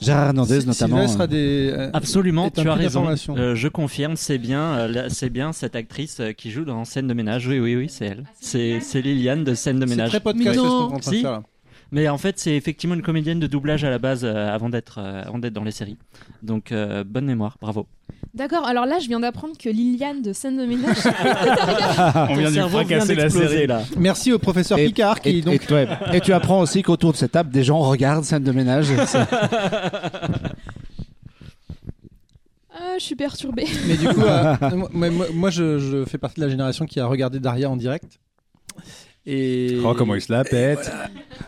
Gérard Hernandez notamment. Euh, euh, Absolument, tu as raison. Euh, je confirme, c'est bien, c'est bien cette actrice qui joue dans Scène de ménage. Oui, oui, oui, c'est elle. C'est Liliane de Scène de ménage. C'est très podcast, ce qu'on mais en fait, c'est effectivement une comédienne de doublage à la base avant d'être d'être dans les séries. Donc bonne mémoire, bravo. D'accord, alors là je viens d'apprendre que Liliane de scène de ménage. On vient de fracasser la série là. Merci au professeur Picard qui et, donc. Et, tu apprends aussi qu'autour de cette table des gens regardent scène de ménage. Ah, je suis perturbé. Mais du coup, euh, moi, je, fais partie de la génération qui a regardé Daria en direct. Et... Oh, comment il se la pète.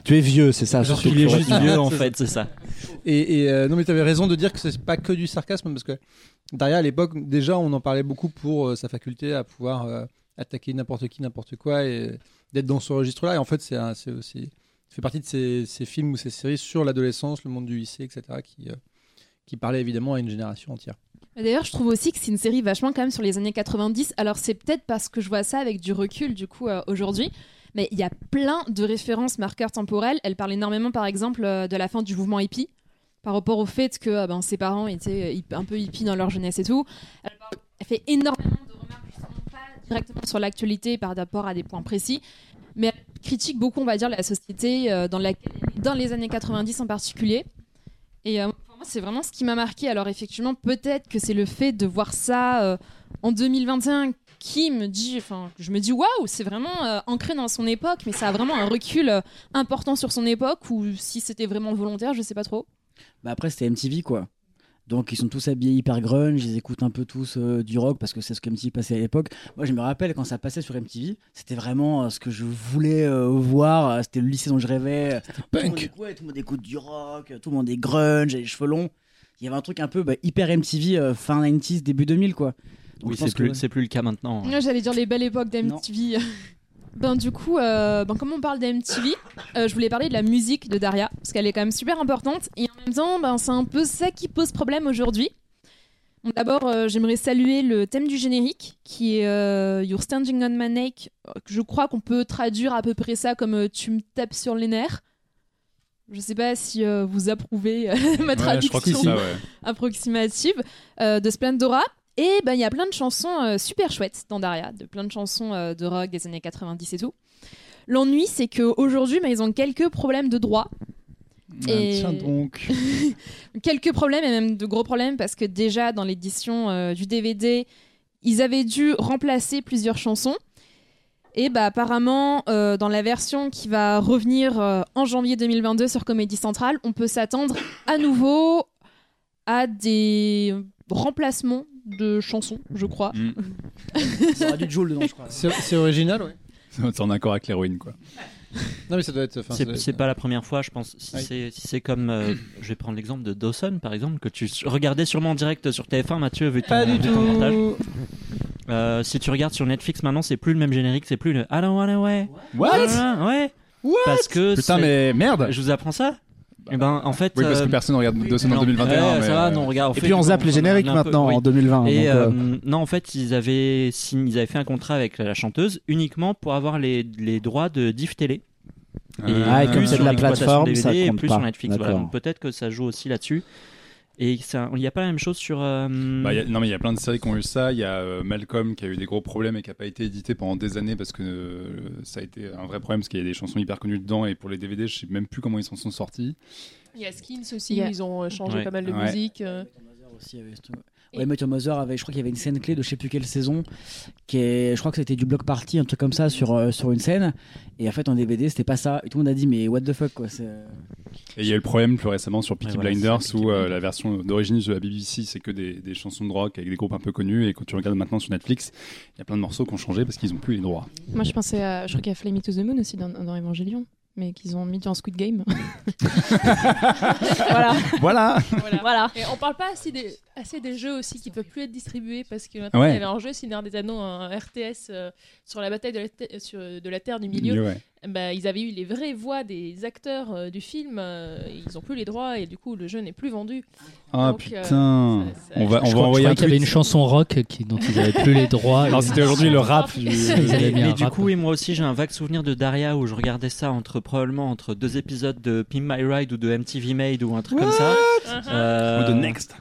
Tu es vieux, c'est ça. Je suis juste vieux en fait, c'est ça. Et, euh, non, mais tu avais raison de dire que c'est pas que du sarcasme parce que Daria, à l'époque, déjà, on en parlait beaucoup pour euh, sa faculté à pouvoir euh, attaquer n'importe qui, n'importe quoi et d'être dans ce registre-là. Et en fait, c'est aussi fait partie de ces, films ou ces séries sur l'adolescence, le monde du lycée, etc., qui, qui parlaient évidemment à une génération entière. D'ailleurs, je trouve aussi que c'est une série vachement quand même sur les années 90. Alors, c'est peut-être parce que je vois ça avec du recul, du coup, aujourd'hui. Mais il y a plein de références marqueurs temporels. Elle parle énormément, par exemple, de la fin du mouvement hippie par rapport au fait que ah ben, ses parents étaient un peu hippies dans leur jeunesse et tout. Elle, fait énormément de remarques pas directement sur l'actualité par rapport à des points précis, mais elle critique beaucoup, on va dire, la société euh, dans, laquelle, dans les années 90 en particulier. Et euh, pour moi, c'est vraiment ce qui m'a marqué. Alors effectivement, peut-être que c'est le fait de voir ça euh, en 2021 qui me dit, enfin, je me dis waouh, c'est vraiment ancré dans son époque, mais ça a vraiment un recul important sur son époque, ou si c'était vraiment volontaire, je sais pas trop. Bah après, c'était MTV, quoi. Donc ils sont tous habillés hyper grunge, ils écoutent un peu tous euh, du rock parce que c'est ce que MTV passait à l'époque. Moi je me rappelle quand ça passait sur MTV, c'était vraiment euh, ce que je voulais euh, voir, c'était le lycée dont je rêvais. Punk. Tout, tout le monde écoute du rock, tout le monde est grunge, les cheveux longs. Il y avait un truc un peu bah, hyper MTV fin 90s, début 2000 quoi. Oui, c'est plus, plus le cas maintenant. J'allais dire les belles époques d'MTV. Ben du coup, euh, ben, comme on parle d'MTV, euh, je voulais parler de la musique de Daria, parce qu'elle est quand même super importante, et en même temps, ben, c'est un peu ça qui pose problème aujourd'hui. D'abord, euh, j'aimerais saluer le thème du générique, qui est You're Standing on My Neck. Je crois qu'on peut traduire à peu près ça comme Tu me tapes sur les nerfs. Je sais pas si vous approuvez ma traduction approximative de Splendora. Et ben il y a plein de chansons euh, super chouettes dans Daria, de plein de chansons euh, de rock des années 90 et tout. L'ennui, c'est qu'aujourd'hui, ben, ils ont quelques problèmes de droit. Ah, et... donc. quelques problèmes, et même de gros problèmes, parce que déjà dans l'édition euh, du DVD, ils avaient dû remplacer plusieurs chansons. Et bah, apparemment, dans la version qui va revenir en janvier 2022 sur Comédie Centrale, on peut s'attendre à nouveau à des remplacements de chansons, je crois. Mm. Ça aura du Joule dedans, je crois. C'est original, ouais. C'est en accord avec l'héroïne, quoi. Non, mais ça doit être. C'est pas la première fois, je pense. Si c'est comme. Euh, je vais prendre l'exemple de Dawson, par exemple, que tu regardais sûrement en direct sur TF1, Mathieu, vu ton, pas du tout. Euh, si tu regardes sur Netflix maintenant, c'est plus le même générique, c'est plus le I don't wanna way. What? Ouais. What? Parce que. Putain, mais merde! Je vous apprends ça? Eh ben, en fait, oui, parce que euh, personne ne regarde Dawson en 2021. ça va, non, regarde, et puis on zappe les génériques maintenant en 2020. Et euh, euh, non, en fait, ils avaient, ils avaient fait un contrat avec la chanteuse uniquement pour avoir les, les droits de diff télé. Et ah, et comme c'est de la plateforme, ça compte plus pas. sur Netflix. Voilà. Peut-être que ça joue aussi là-dessus. Et il n'y a pas la même chose sur. Euh, bah, non, mais il y a plein de séries qui ont eu ça. Il y a euh, Malcolm qui a eu des gros problèmes et qui n'a pas été édité pendant des années parce que euh, ça a été un vrai problème parce qu'il y a des chansons hyper connues dedans et pour les DVD, je sais même plus comment ils s'en sont sortis. Il y a Skins aussi, ils ont changé pas mal de musique. Ouais, Matthew Mother avait, je crois qu'il y avait une scène clé de je sais plus quelle saison, qui est, je crois que c'était du block party, un truc comme ça sur, euh, sur une scène. Et en fait, en DVD, c'était pas ça. Et tout le monde a dit, mais what the fuck, quoi. Euh. Et il y a eu le problème plus récemment sur Peaky Blinders où euh, la version d'origine de la BBC, c'est que des, des, chansons de rock avec des groupes un peu connus. Et quand tu regardes maintenant sur Netflix, il y a plein de morceaux qui ont changé parce qu'ils ont plus les droits. Moi, je pensais à, je crois qu'il y a Flame to the Moon aussi dans, dans Evangelion mais qu'ils ont mis dans Squid Game. voilà. voilà. Voilà. Et on parle pas assez des, assez des jeux aussi qui peuvent plus être distribués parce que maintenant il y avait un jeu Seigneur des Anneaux, un RTS euh, sur la bataille de la, sur, de la Terre du Milieu. Bah, ils avaient eu les vraies voix des acteurs euh, du film, euh, ils ont plus les droits et du coup le jeu n'est plus vendu. Ah putain, on va, on va envoyer un qu'il y avait une chanson rock qui, dont ils n'avaient plus les droits. Alors c'était aujourd'hui le rap. mais du coup, et moi aussi j'ai un vague souvenir de Daria où je regardais ça entre probablement entre deux épisodes de Pimp My Ride ou de MTV Made ou un truc comme ça. Ou de Next.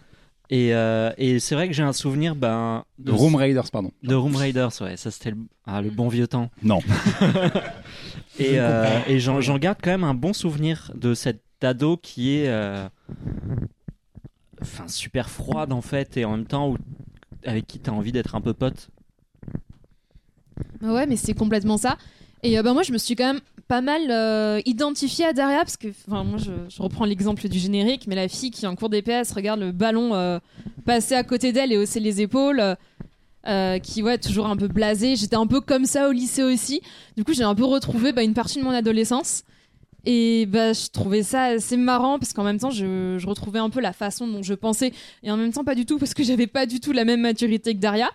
Et, euh, et c'est vrai que j'ai un souvenir ben, de, Room Raiders, pardon. De Room Raiders, ouais, ça c'était le, ah, le bon vieux temps. Non. et euh, et j'en garde quand même un bon souvenir de cette ado qui est euh, enfin super froide en fait et en même temps où, avec qui tu as envie d'être un peu pote. Ouais, mais c'est complètement ça. Et bah, moi, je me suis quand même pas mal euh, identifié à Daria parce que moi je, reprends l'exemple du générique mais la fille qui en cours d'EPS regarde le ballon euh, passer à côté d'elle et hausser les épaules euh, qui ouais toujours un peu blasée. J'étais un peu comme ça au lycée aussi. Du coup j'ai un peu retrouvé bah, une partie de mon adolescence. Et bah, je trouvais ça assez marrant parce qu'en même temps, je, je, retrouvais un peu la façon dont je pensais. Et en même temps pas du tout parce que j'avais pas du tout la même maturité que Daria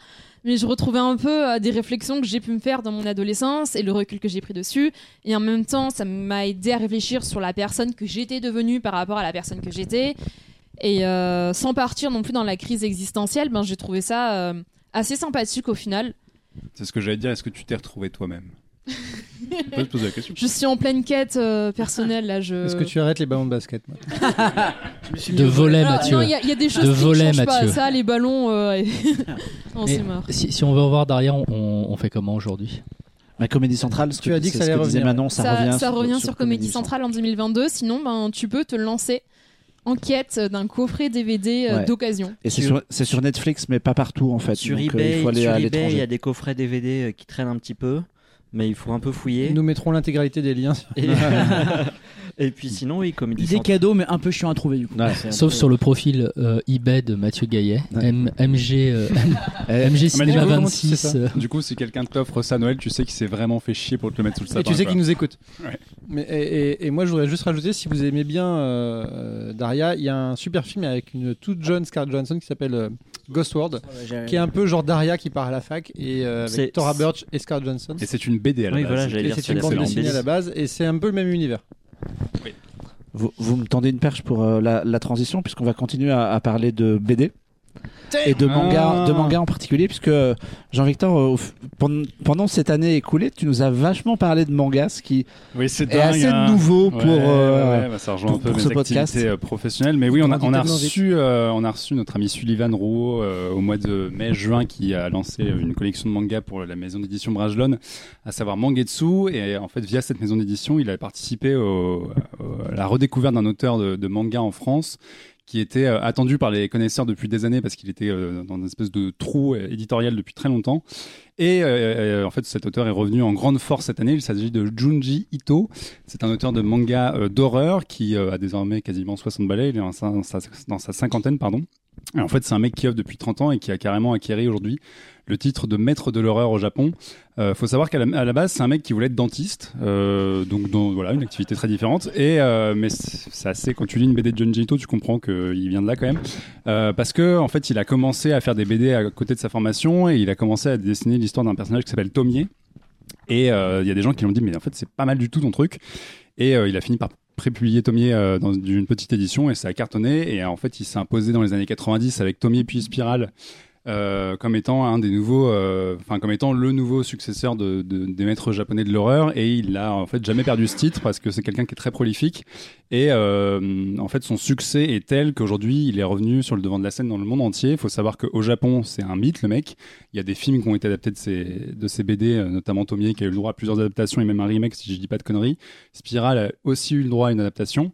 mais je retrouvais un peu euh, des réflexions que j'ai pu me faire dans mon adolescence et le recul que j'ai pris dessus. Et en même temps, ça m'a aidé à réfléchir sur la personne que j'étais devenue par rapport à la personne que j'étais. Et euh, sans partir non plus dans la crise existentielle, ben, j'ai trouvé ça euh, assez sympathique au final. C'est ce que j'allais dire, est-ce que tu t'es retrouvé toi-même? Je suis en pleine quête euh, personnelle là. Je... Est-ce que tu arrêtes les ballons de basket De volet, Mathieu. Il y, a des choses de qui volet, Mathieu. pas. Ça, les ballons. Euh, non, c'est mort. Si, si, on veut revoir derrière, on, on fait comment aujourd'hui? Ma Comédie Centrale, ce tu as dit que ça allait revenir. Manon, ça, revient, ça revient sur, Comédie Centrale en 2022. Sinon, ben, tu peux te lancer en quête d'un coffret DVD euh, d'occasion. Et c'est sur, sur, Netflix, mais pas partout en fait. Sur eBay, il, faut aller sur eBay, il y a des coffrets DVD qui traînent un petit peu mais il faut un peu fouiller. Nous mettrons l'intégralité des liens. Et... puis sinon, oui, comme Des cadeaux, mais un peu chiant à trouver du coup. Sauf sur le profil euh, eBay de Mathieu Gaillet, MG, euh, MG Cinéma 26. Euh. Du coup, si quelqu'un t'offre ça à Noël, tu sais qu'il s'est vraiment fait chier pour te le mettre sous le sapin. Et tu sais qu'il nous écoute. Mais, et, et, moi, je voudrais juste rajouter, si vous aimez bien Daria, il y a un super film avec une toute jeune Scarlett Johansson qui s'appelle Ghost World, qui est un peu genre Daria qui part à la fac et avec Tora Birch et Scarlett Johansson. Et c'est une BD à la oui, base. Voilà, c'est une bande dessinée à la base et c'est un peu le même univers. Oui. Vous, vous, me tendez une perche pour euh, la, la, transition puisqu'on va continuer à, à, parler de BD et de manga, de manga en particulier, puisque Jean-Victor, euh, pendant cette année écoulée, tu nous as vachement parlé de manga, ce qui oui, est, assez hein. nouveau pour, euh, bah, ça rejoint un peu mes activités euh, professionnelles. Mais oui, on a, on a reçu, on a reçu notre ami Sullivan Rouault au mois de mai-juin qui a lancé une collection de manga pour la maison d'édition Brajlon, à savoir Mangetsu. Et en fait, via cette maison d'édition, il a participé au, à la redécouverte d'un auteur de, de manga en France qui était euh, attendu par les connaisseurs depuis des années parce qu'il était euh, dans une espèce de trou euh, éditorial depuis très longtemps. Et en fait, cet auteur est revenu en grande force cette année. Il s'agit de Junji Ito. C'est un auteur de manga d'horreur qui a désormais quasiment 60 balais. Il est dans sa, dans sa cinquantaine, pardon. En fait, c'est un mec qui offre depuis 30 ans et qui a carrément acquéri aujourd'hui le titre de maître de l'horreur au Japon. Euh, faut savoir qu'à la, base, c'est un mec qui voulait être dentiste, euh, donc voilà, une activité très différente. Et euh, mais c'est assez quand tu lis une BD de Junji Ito, tu comprends qu'il vient de là quand même, euh, parce que en fait, il a commencé à faire des BD à côté de sa formation et il a commencé à dessiner l'histoire d'un personnage qui s'appelle Tomier. Et euh, il y a des gens qui lui ont dit mais en fait c'est pas mal du tout ton truc. Et il a fini par prépublier Tomier dans une petite édition et ça a cartonné. Et en fait, il s'est imposé dans les années 90 avec Tomier puis Spiral euh, comme étant un des nouveaux, euh, enfin comme étant le nouveau successeur de, de, des maîtres japonais de l'horreur et il a en fait jamais perdu ce titre parce que c'est quelqu'un qui est très prolifique et euh, en fait son succès est tel qu'aujourd'hui il est revenu sur le devant de la scène dans le monde entier. Il faut savoir qu'au Japon c'est un mythe le mec. Il y a des films qui ont été adaptés de ses, de ses BD, notamment Tomie qui a eu le droit à plusieurs adaptations et même un remake si je dis pas de conneries. Spiral a aussi eu le droit à une adaptation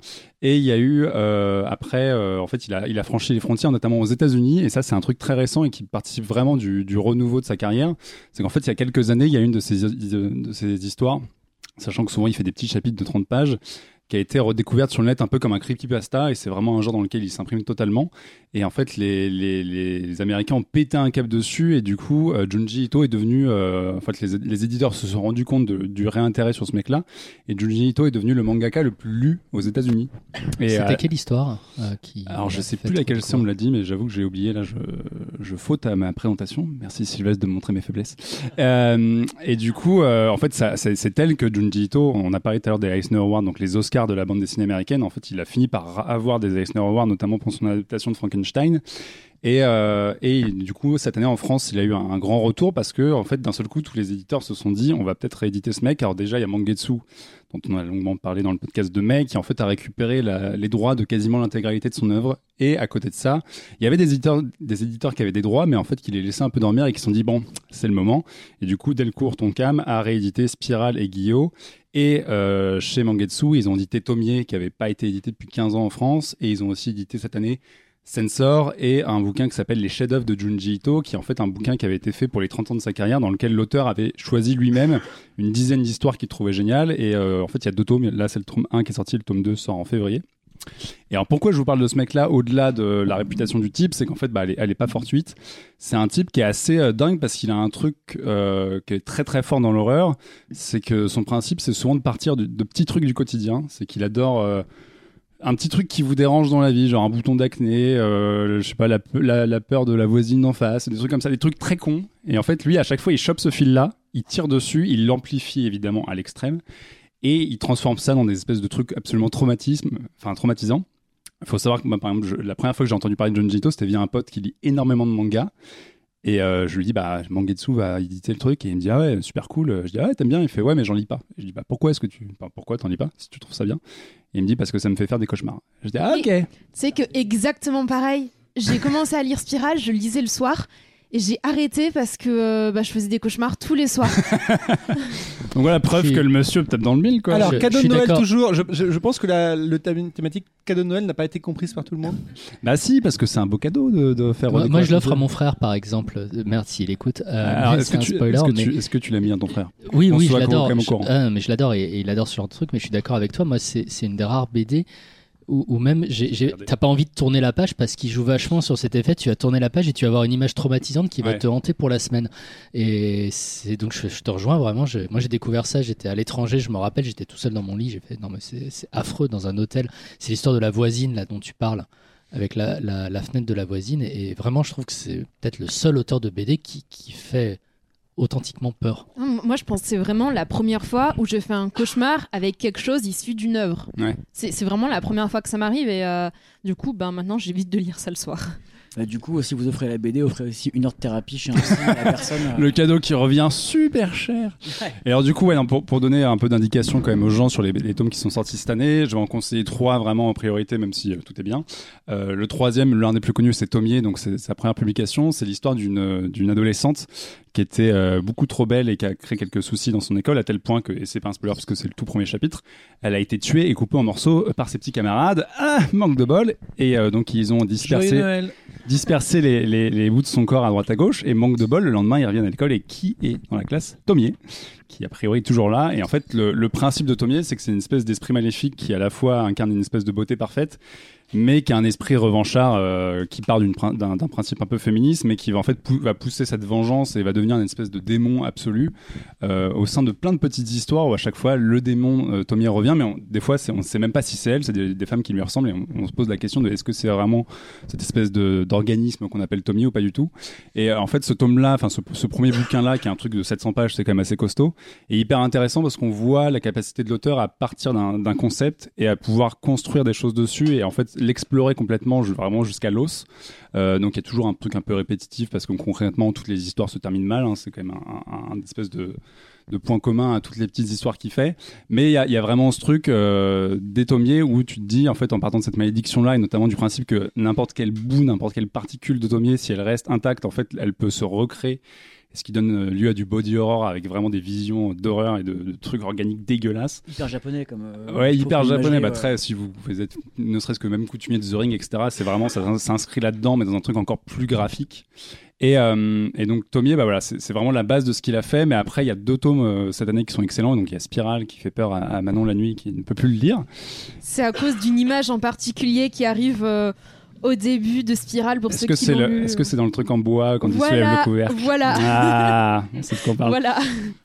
Et il y a eu après, en fait, il a, franchi les frontières, notamment aux États-Unis. Et ça, c'est un truc très récent et qui participe vraiment du, du renouveau de sa carrière. C'est qu'en fait, il y a quelques années, il y a une de ces, de ces histoires, sachant que souvent il fait des petits chapitres de 30 pages qui a été redécouverte sur le net un peu comme un creepypasta et c'est vraiment un genre dans lequel il s'imprime totalement. Et en fait les, les, les, Américains ont pété un cap dessus et du coup euh, Junji Ito est devenu euh, en fait les, les, éditeurs se sont rendus compte du réintérêt sur ce mec là et Junji Ito est devenu le mangaka le plus lu aux États-Unis. C'était euh, quelle histoire qui alors je sais plus laquelle c'est on me l'a dit mais j'avoue que j'ai oublié là je, je faute à ma présentation. Merci Sylvestre de montrer mes faiblesses. Et du coup en fait c'est tel que Junji Ito on a parlé tout à l'heure des Eisner Awards donc les Oscars de la bande dessinée américaine. En fait, il a fini par avoir des Eisner Awards, notamment pour son adaptation de Frankenstein. Et, euh, et, du coup, cette année en France, il a eu un, grand retour parce que, en fait, d'un seul coup, tous les éditeurs se sont dit, on va peut-être rééditer ce mec. Alors déjà, il y a Mangetsu, dont on a longuement parlé dans le podcast de mai, qui en fait a récupéré les droits de quasiment l'intégralité de son œuvre. Et à côté de ça, il y avait des éditeurs, qui avaient des droits, mais en fait qui les laissaient un peu dormir et qui se sont dit bon, c'est le moment. Et du coup, Delcourt Tonkam a réédité Spiral et Guillaume. Et euh, chez Mangetsu, ils ont édité Tomier, qui n'avait pas été édité depuis 15 ans en France, et ils ont aussi édité cette année Sensor et un bouquin qui s'appelle Les chefs-d'œuvre de Junji Ito, qui est en fait un bouquin qui avait été fait pour les 30 ans de sa carrière, dans lequel l'auteur avait choisi lui-même une dizaine d'histoires qu'il trouvait géniales. Et euh, en fait, il y a deux tomes. Là, c'est le tome 1 qui est sorti, le tome 2 sort en février. Et alors pourquoi je vous parle de ce mec-là au-delà de la réputation du type, c'est qu'en fait, bah, elle, est, pas fortuite. C'est un type qui est assez euh, dingue parce qu'il a un truc euh, qui est très très fort dans l'horreur. C'est que son principe, c'est souvent de partir de, de, petits trucs du quotidien. C'est qu'il adore un petit truc qui vous dérange dans la vie, genre un bouton d'acné, euh, je sais pas, la, peur de la voisine d'en face, des trucs comme ça, des trucs très cons. Et en fait, lui, à chaque fois, il chope ce fil-là, il tire dessus, il l'amplifie évidemment à l'extrême, et il transforme ça dans des espèces de trucs absolument traumatisme, enfin traumatisants. Il faut savoir que, par exemple, la première fois que j'ai entendu parler de John Jito, c'était via un pote qui lit énormément de mangas. Et euh, je lui dis, bah, Mangetsu va éditer le truc. Et il me dit, ah ouais, super cool. Je dis, ah ouais, t'aimes bien Il fait, ouais, mais j'en lis pas. je dis, bah, pourquoi est-ce que tu. pourquoi t'en lis pas si tu trouves ça bien? Il me dit parce que ça me fait faire des cauchemars. Je dis ah ok. C'est que exactement pareil. J'ai commencé à lire Spiral, je le lisais le soir. Et j'ai arrêté parce que euh, bah, je faisais des cauchemars tous les soirs. Donc voilà, preuve que le monsieur peut-être dans le mille. Quoi. Alors, cadeau de Noël toujours. Je, pense que la le thématique cadeau de Noël n'a pas été comprise par tout le monde. Bah si, parce que c'est un beau cadeau de, faire. Moi, moi je l'offre à mon frère, par exemple. Merde, s'il écoute. Euh, est-ce que, tu, est-ce que, tu l'as mis à ton frère Oui, oui, je l'adore. Ah, mais je l'adore et, il adore ce genre de truc. Mais je suis d'accord avec toi. Moi, c'est une des rares BD ou, même t'as pas envie de tourner la page parce qu'il joue vachement sur cet effet. Tu vas tourner la page et tu vas avoir une image traumatisante qui va te hanter pour la semaine. Et c'est donc je, te rejoins vraiment. Moi j'ai découvert ça. J'étais à l'étranger. Je me rappelle j'étais tout seul dans mon lit. J'ai fait non mais c'est affreux dans un hôtel. C'est l'histoire de la voisine là dont tu parles avec la, la, fenêtre de la voisine. Et, vraiment je trouve que c'est peut-être le seul auteur de BD qui, qui fait authentiquement peur. Moi, je pense que c'est vraiment la première fois où je fais un cauchemar avec quelque chose issu d'une œuvre. C'est vraiment la première fois que ça m'arrive et euh, du coup, ben, maintenant, j'évite de lire ça le soir. Bah, du coup, si vous offrez la BD, offrez aussi une heure de thérapie chez un psy la personne. Euh. Le cadeau qui revient super cher. Et alors du coup, ouais, pour, pour, donner un peu d'indication quand même aux gens sur les, les, tomes qui sont sortis cette année, je vais en conseiller trois vraiment en priorité, même si euh, tout est bien. Euh, le troisième, l'un des plus connus, c'est Tomier, donc c'est sa première publication. C'est l'histoire d'une d'une adolescente qui était euh, beaucoup trop belle et qui a créé quelques soucis dans son école à tel point que, et c'est pas un spoiler parce que c'est le tout premier chapitre, elle a été tuée et coupée en morceaux par ses petits camarades. Ah, manque de bol. Et donc ils ont dispersé disperser les, les, bouts de son corps à droite à gauche et manque de bol, le lendemain il revient à l'école et qui est dans la classe? Tomier, qui a priori est toujours là. Et en fait, le, le principe de Tomier, c'est que c'est une espèce d'esprit maléfique qui à la fois incarne une espèce de beauté parfaite mais qui a un esprit revanchard euh, qui part d'un principe un peu féministe, mais qui va en fait va pousser cette vengeance et va devenir une espèce de démon absolu euh, au sein de plein de petites histoires où à chaque fois le démon euh, Tommy revient, mais des fois on ne sait même pas si c'est elle, c'est des, femmes qui lui ressemblent et on, se pose la question de est-ce que c'est vraiment cette espèce d'organisme qu'on appelle Tommy ou pas du tout. Et en fait ce tome-là, enfin ce, ce, premier bouquin-là qui est un truc de 700 pages, c'est quand même assez costaud et hyper intéressant parce qu'on voit la capacité de l'auteur à partir d'un concept et à pouvoir construire des choses dessus et en fait l'explorer complètement, vraiment jusqu'à l'os. Euh, donc il y a toujours un truc un peu répétitif parce que concrètement toutes les histoires se terminent mal. Hein. c'est quand même un, espèce de, point commun à toutes les petites histoires qu'il fait. Mais il y a, vraiment ce truc euh, d'étomier où tu te dis en fait en partant de cette malédiction là et notamment du principe que n'importe quel bout, n'importe quelle particule de si elle reste intacte, en fait elle peut se recréer ce qui donne lieu à du body horror avec vraiment des visions d'horreur et de, trucs organiques dégueulasses. Hyper japonais comme. ouais, hyper japonais. Bah, très, si vous, vous êtes ne serait-ce que même coutumier de The Ring, etc., c'est vraiment, ça s'inscrit là-dedans, mais dans un truc encore plus graphique. Et, euh, et, donc Tomier, bah voilà, c'est vraiment la base de ce qu'il a fait. Mais après, il y a deux tomes euh, cette année qui sont excellents. Donc il y a Spiral qui fait peur à, Manon la nuit, qui ne peut plus le lire. C'est à cause d'une image en particulier qui arrive. Au début de Spiral pour ceux que qui l'ont Est-ce que c'est dans le truc en bois quand voilà, il soulève le couvercle Voilà. Ah, c'est ce qu'on parle. Voilà.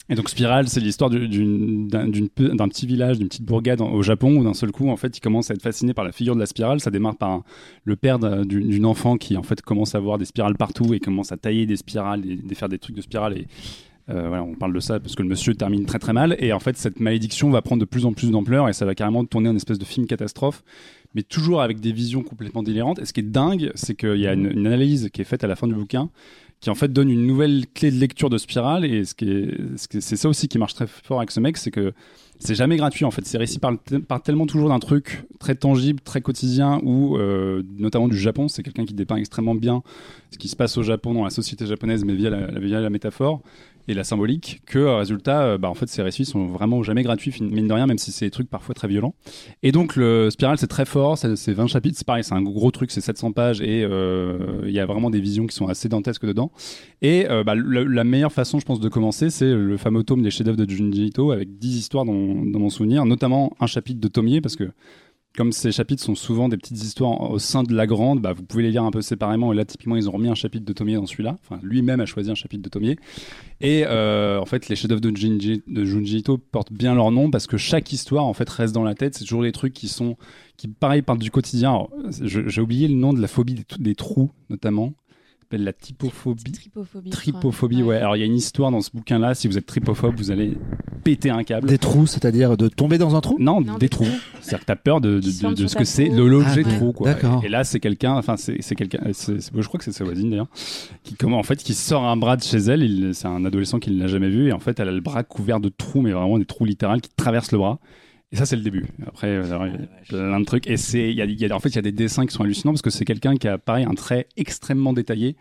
Et donc Spiral, c'est l'histoire d'un petit village, d'une petite bourgade au Japon où d'un seul coup, en fait, il commence à être fasciné par la figure de la spirale. Ça démarre par le père d'une enfant qui en fait commence à voir des spirales partout et commence à tailler des spirales et, et faire des trucs de spirale et euh, voilà, on parle de ça parce que le monsieur termine très très mal et en fait cette malédiction va prendre de plus en plus d'ampleur et ça va carrément tourner en espèce de film catastrophe mais toujours avec des visions complètement délirantes. Et ce qui est dingue, c'est qu'il y a une, analyse qui est faite à la fin du bouquin qui en fait donne une nouvelle clé de lecture de Spirale. Et ce qui est, c'est ça aussi qui marche très fort avec ce mec, c'est que c'est jamais gratuit en fait. C'est réussi par, par, tellement toujours d'un truc très tangible, très quotidien, ou euh, notamment du Japon. C'est quelqu'un qui dépeint extrêmement bien ce qui se passe au Japon dans la société japonaise, mais via la métaphore et la symbolique que euh, résultat euh, bah, en fait ces récits sont vraiment jamais gratuits mine de rien même si c'est des trucs parfois très violents. Et donc le Spiral c'est très fort c'est 20 chapitres c'est pareil c'est un gros truc c'est 700 pages et euh, il y a vraiment des visions qui sont assez dantesques dedans. Et bah, la meilleure façon je pense de commencer c'est le fameux tome des chefs-d'œuvre de Junji Ito avec 10 histoires dans, dans mon souvenir notamment un chapitre de Tomier parce que comme ces chapitres sont souvent des petites histoires au sein de la grande, bah, vous pouvez les lire un peu séparément. Et là, typiquement, ils ont remis un chapitre de Tomier dans celui-là. Enfin, lui-même a choisi un chapitre de Tomier. Et euh, en fait, les chefs-d'œuvre de, Junji, Junji Ito portent bien leur nom parce que chaque histoire, en fait, reste dans la tête. C'est toujours des trucs qui sont, qui pareil, parlent du quotidien. J'ai oublié le nom de la phobie des trous, notamment s'appelle la typophobie. Tripophobie. Tripophobie, ouais. Alors il y a une histoire dans ce bouquin-là. Si vous êtes tripophobe, vous allez péter un câble. Des trous, c'est-à-dire de tomber dans un trou? Non, des, trous. C'est-à-dire que t'as peur de, de, de, ce que c'est l'objet ah, trou, quoi. D'accord. Et là, c'est quelqu'un, enfin, c'est quelqu'un, je crois que c'est sa voisine d'ailleurs, qui comment en fait, qui sort un bras de chez elle. C'est un adolescent qui ne l'a jamais vu et en fait, elle a le bras couvert de trous, mais vraiment des trous littéraux qui traversent le bras. Et ça, c'est le début. Après, il y a plein de trucs. Et c'est, il y a, y a, en fait, il y a des dessins qui sont hallucinants parce que c'est quelqu'un qui a, pareil, un trait extrêmement détaillé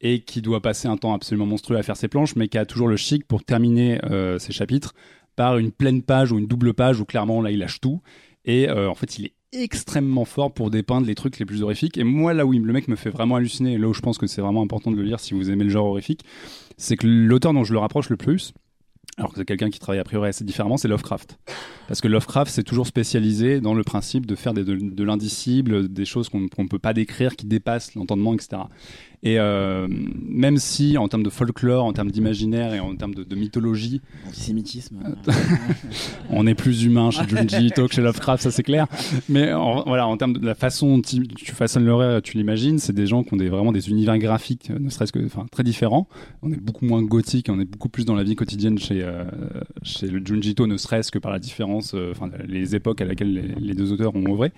et qui doit passer un temps absolument monstrueux à faire ses planches, mais qui a toujours le chic pour terminer euh, ses chapitres par une pleine page ou une double page où clairement là il lâche tout. Et euh, en fait, il est extrêmement fort pour dépeindre les trucs les plus horrifiques. Et moi, là où le mec me fait vraiment halluciner, et là où je pense que c'est vraiment important de le lire si vous aimez le genre horrifique, c'est que l'auteur dont je le rapproche le plus, alors que c'est quelqu'un qui travaille a priori assez différemment, c'est Lovecraft. Parce que Lovecraft, c'est toujours spécialisé dans le principe de faire de, l'indicible, des choses qu'on ne peut pas décrire, qui dépassent l'entendement, etc. Et euh, même si, en termes de folklore, en termes d'imaginaire et en termes de, mythologie. Antisémitisme. on est plus humain chez Junji Ito que chez Lovecraft, ça c'est clair. Mais en, voilà, en termes de la façon dont tu, façonnes rêve, tu l'imagines, c'est des gens qui ont des, vraiment des univers graphiques, ne serait-ce que enfin, très différents. On est beaucoup moins gothique, on est beaucoup plus dans la vie quotidienne chez, euh, chez le Junji Ito, ne serait-ce que par la différence, euh, enfin, les époques à laquelle les, les, deux auteurs ont œuvré.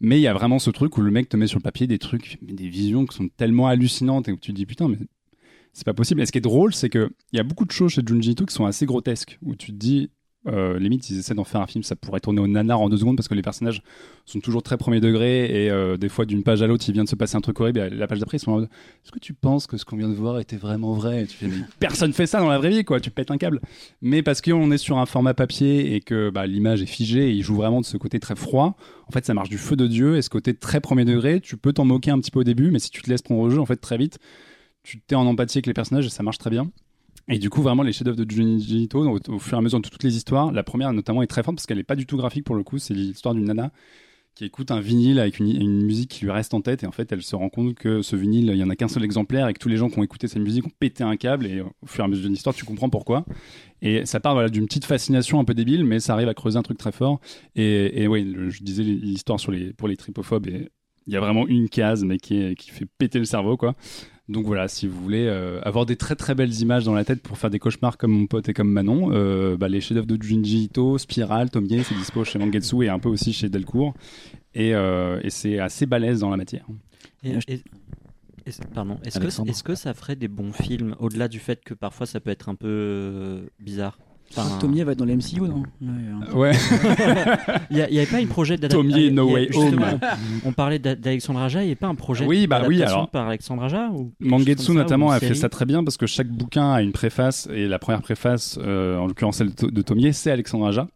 Mais il y a vraiment ce truc où le mec te met sur le papier des trucs, des visions qui sont tellement hallucinantes et où tu te dis putain, mais c'est pas possible. Et ce qui est drôle, c'est qu'il y a beaucoup de choses chez Junji Ito qui sont assez grotesques, où tu te dis, euh, limite, ils essaient d'en faire un film, ça pourrait tourner au nanar en deux secondes parce que les personnages sont toujours très premier degré et euh, des fois, d'une page à l'autre, il vient de se passer un truc horrible. Et la page d'après, ils sont en mode Est-ce que tu penses que ce qu'on vient de voir était vraiment vrai? Tu fais, Personne fait ça dans la vraie vie, quoi. Tu pètes un câble. Mais parce qu'on est sur un format papier et que bah, l'image est figée et il joue vraiment de ce côté très froid, en fait, ça marche du feu de Dieu et ce côté très premier degré, tu peux t'en moquer un petit peu au début, mais si tu te laisses prendre au jeu, en fait, très vite, tu t'es en empathie avec les personnages et ça marche très bien. Et du coup, vraiment, les chefs-d'œuvre de Junji Ito, au, fur et à mesure de toutes les histoires, la première notamment est très forte parce qu'elle n'est pas du tout graphique pour le coup. C'est l'histoire d'une nana qui écoute un vinyle avec une, musique qui lui reste en tête. Et en fait elle se rend compte que ce vinyle il y en a qu'un seul exemplaire et que tous les gens qui ont écouté cette musique ont pété un câble. Et au fur et à mesure de l'histoire tu comprends pourquoi. Et ça part d'une petite fascination un peu débile mais ça arrive à creuser un truc très fort. Et, oui je disais l'histoire pour les tripophobes et il y a vraiment une case mais qui fait péter le cerveau quoi donc voilà, si vous voulez euh, avoir des très très belles images dans la tête pour faire des cauchemars comme mon pote et comme Manon, euh, bah, les chefs-d'œuvre de Junji Ito, Spiral, Tomie, c'est dispo chez Mangetsu et un peu aussi chez Delcourt. Et, euh, et c'est assez balèze dans la matière. Et, pardon, est-ce que, est que ça ferait des bons films au-delà du fait que parfois ça peut être un peu bizarre? Enfin, Tomie va être dans l'MCU, non? Ouais. il n'y avait pas un projet d'adaptation. Tomie No Way Home. On parlait d'Alexandre Aja, il n'y avait pas un projet oui, bah oui, alors, par Alexandre Aja Mangetsu notamment a fait ça très bien parce que chaque bouquin a une préface et la première préface, euh, en l'occurrence celle de Tomie, c'est Alexandre Aja.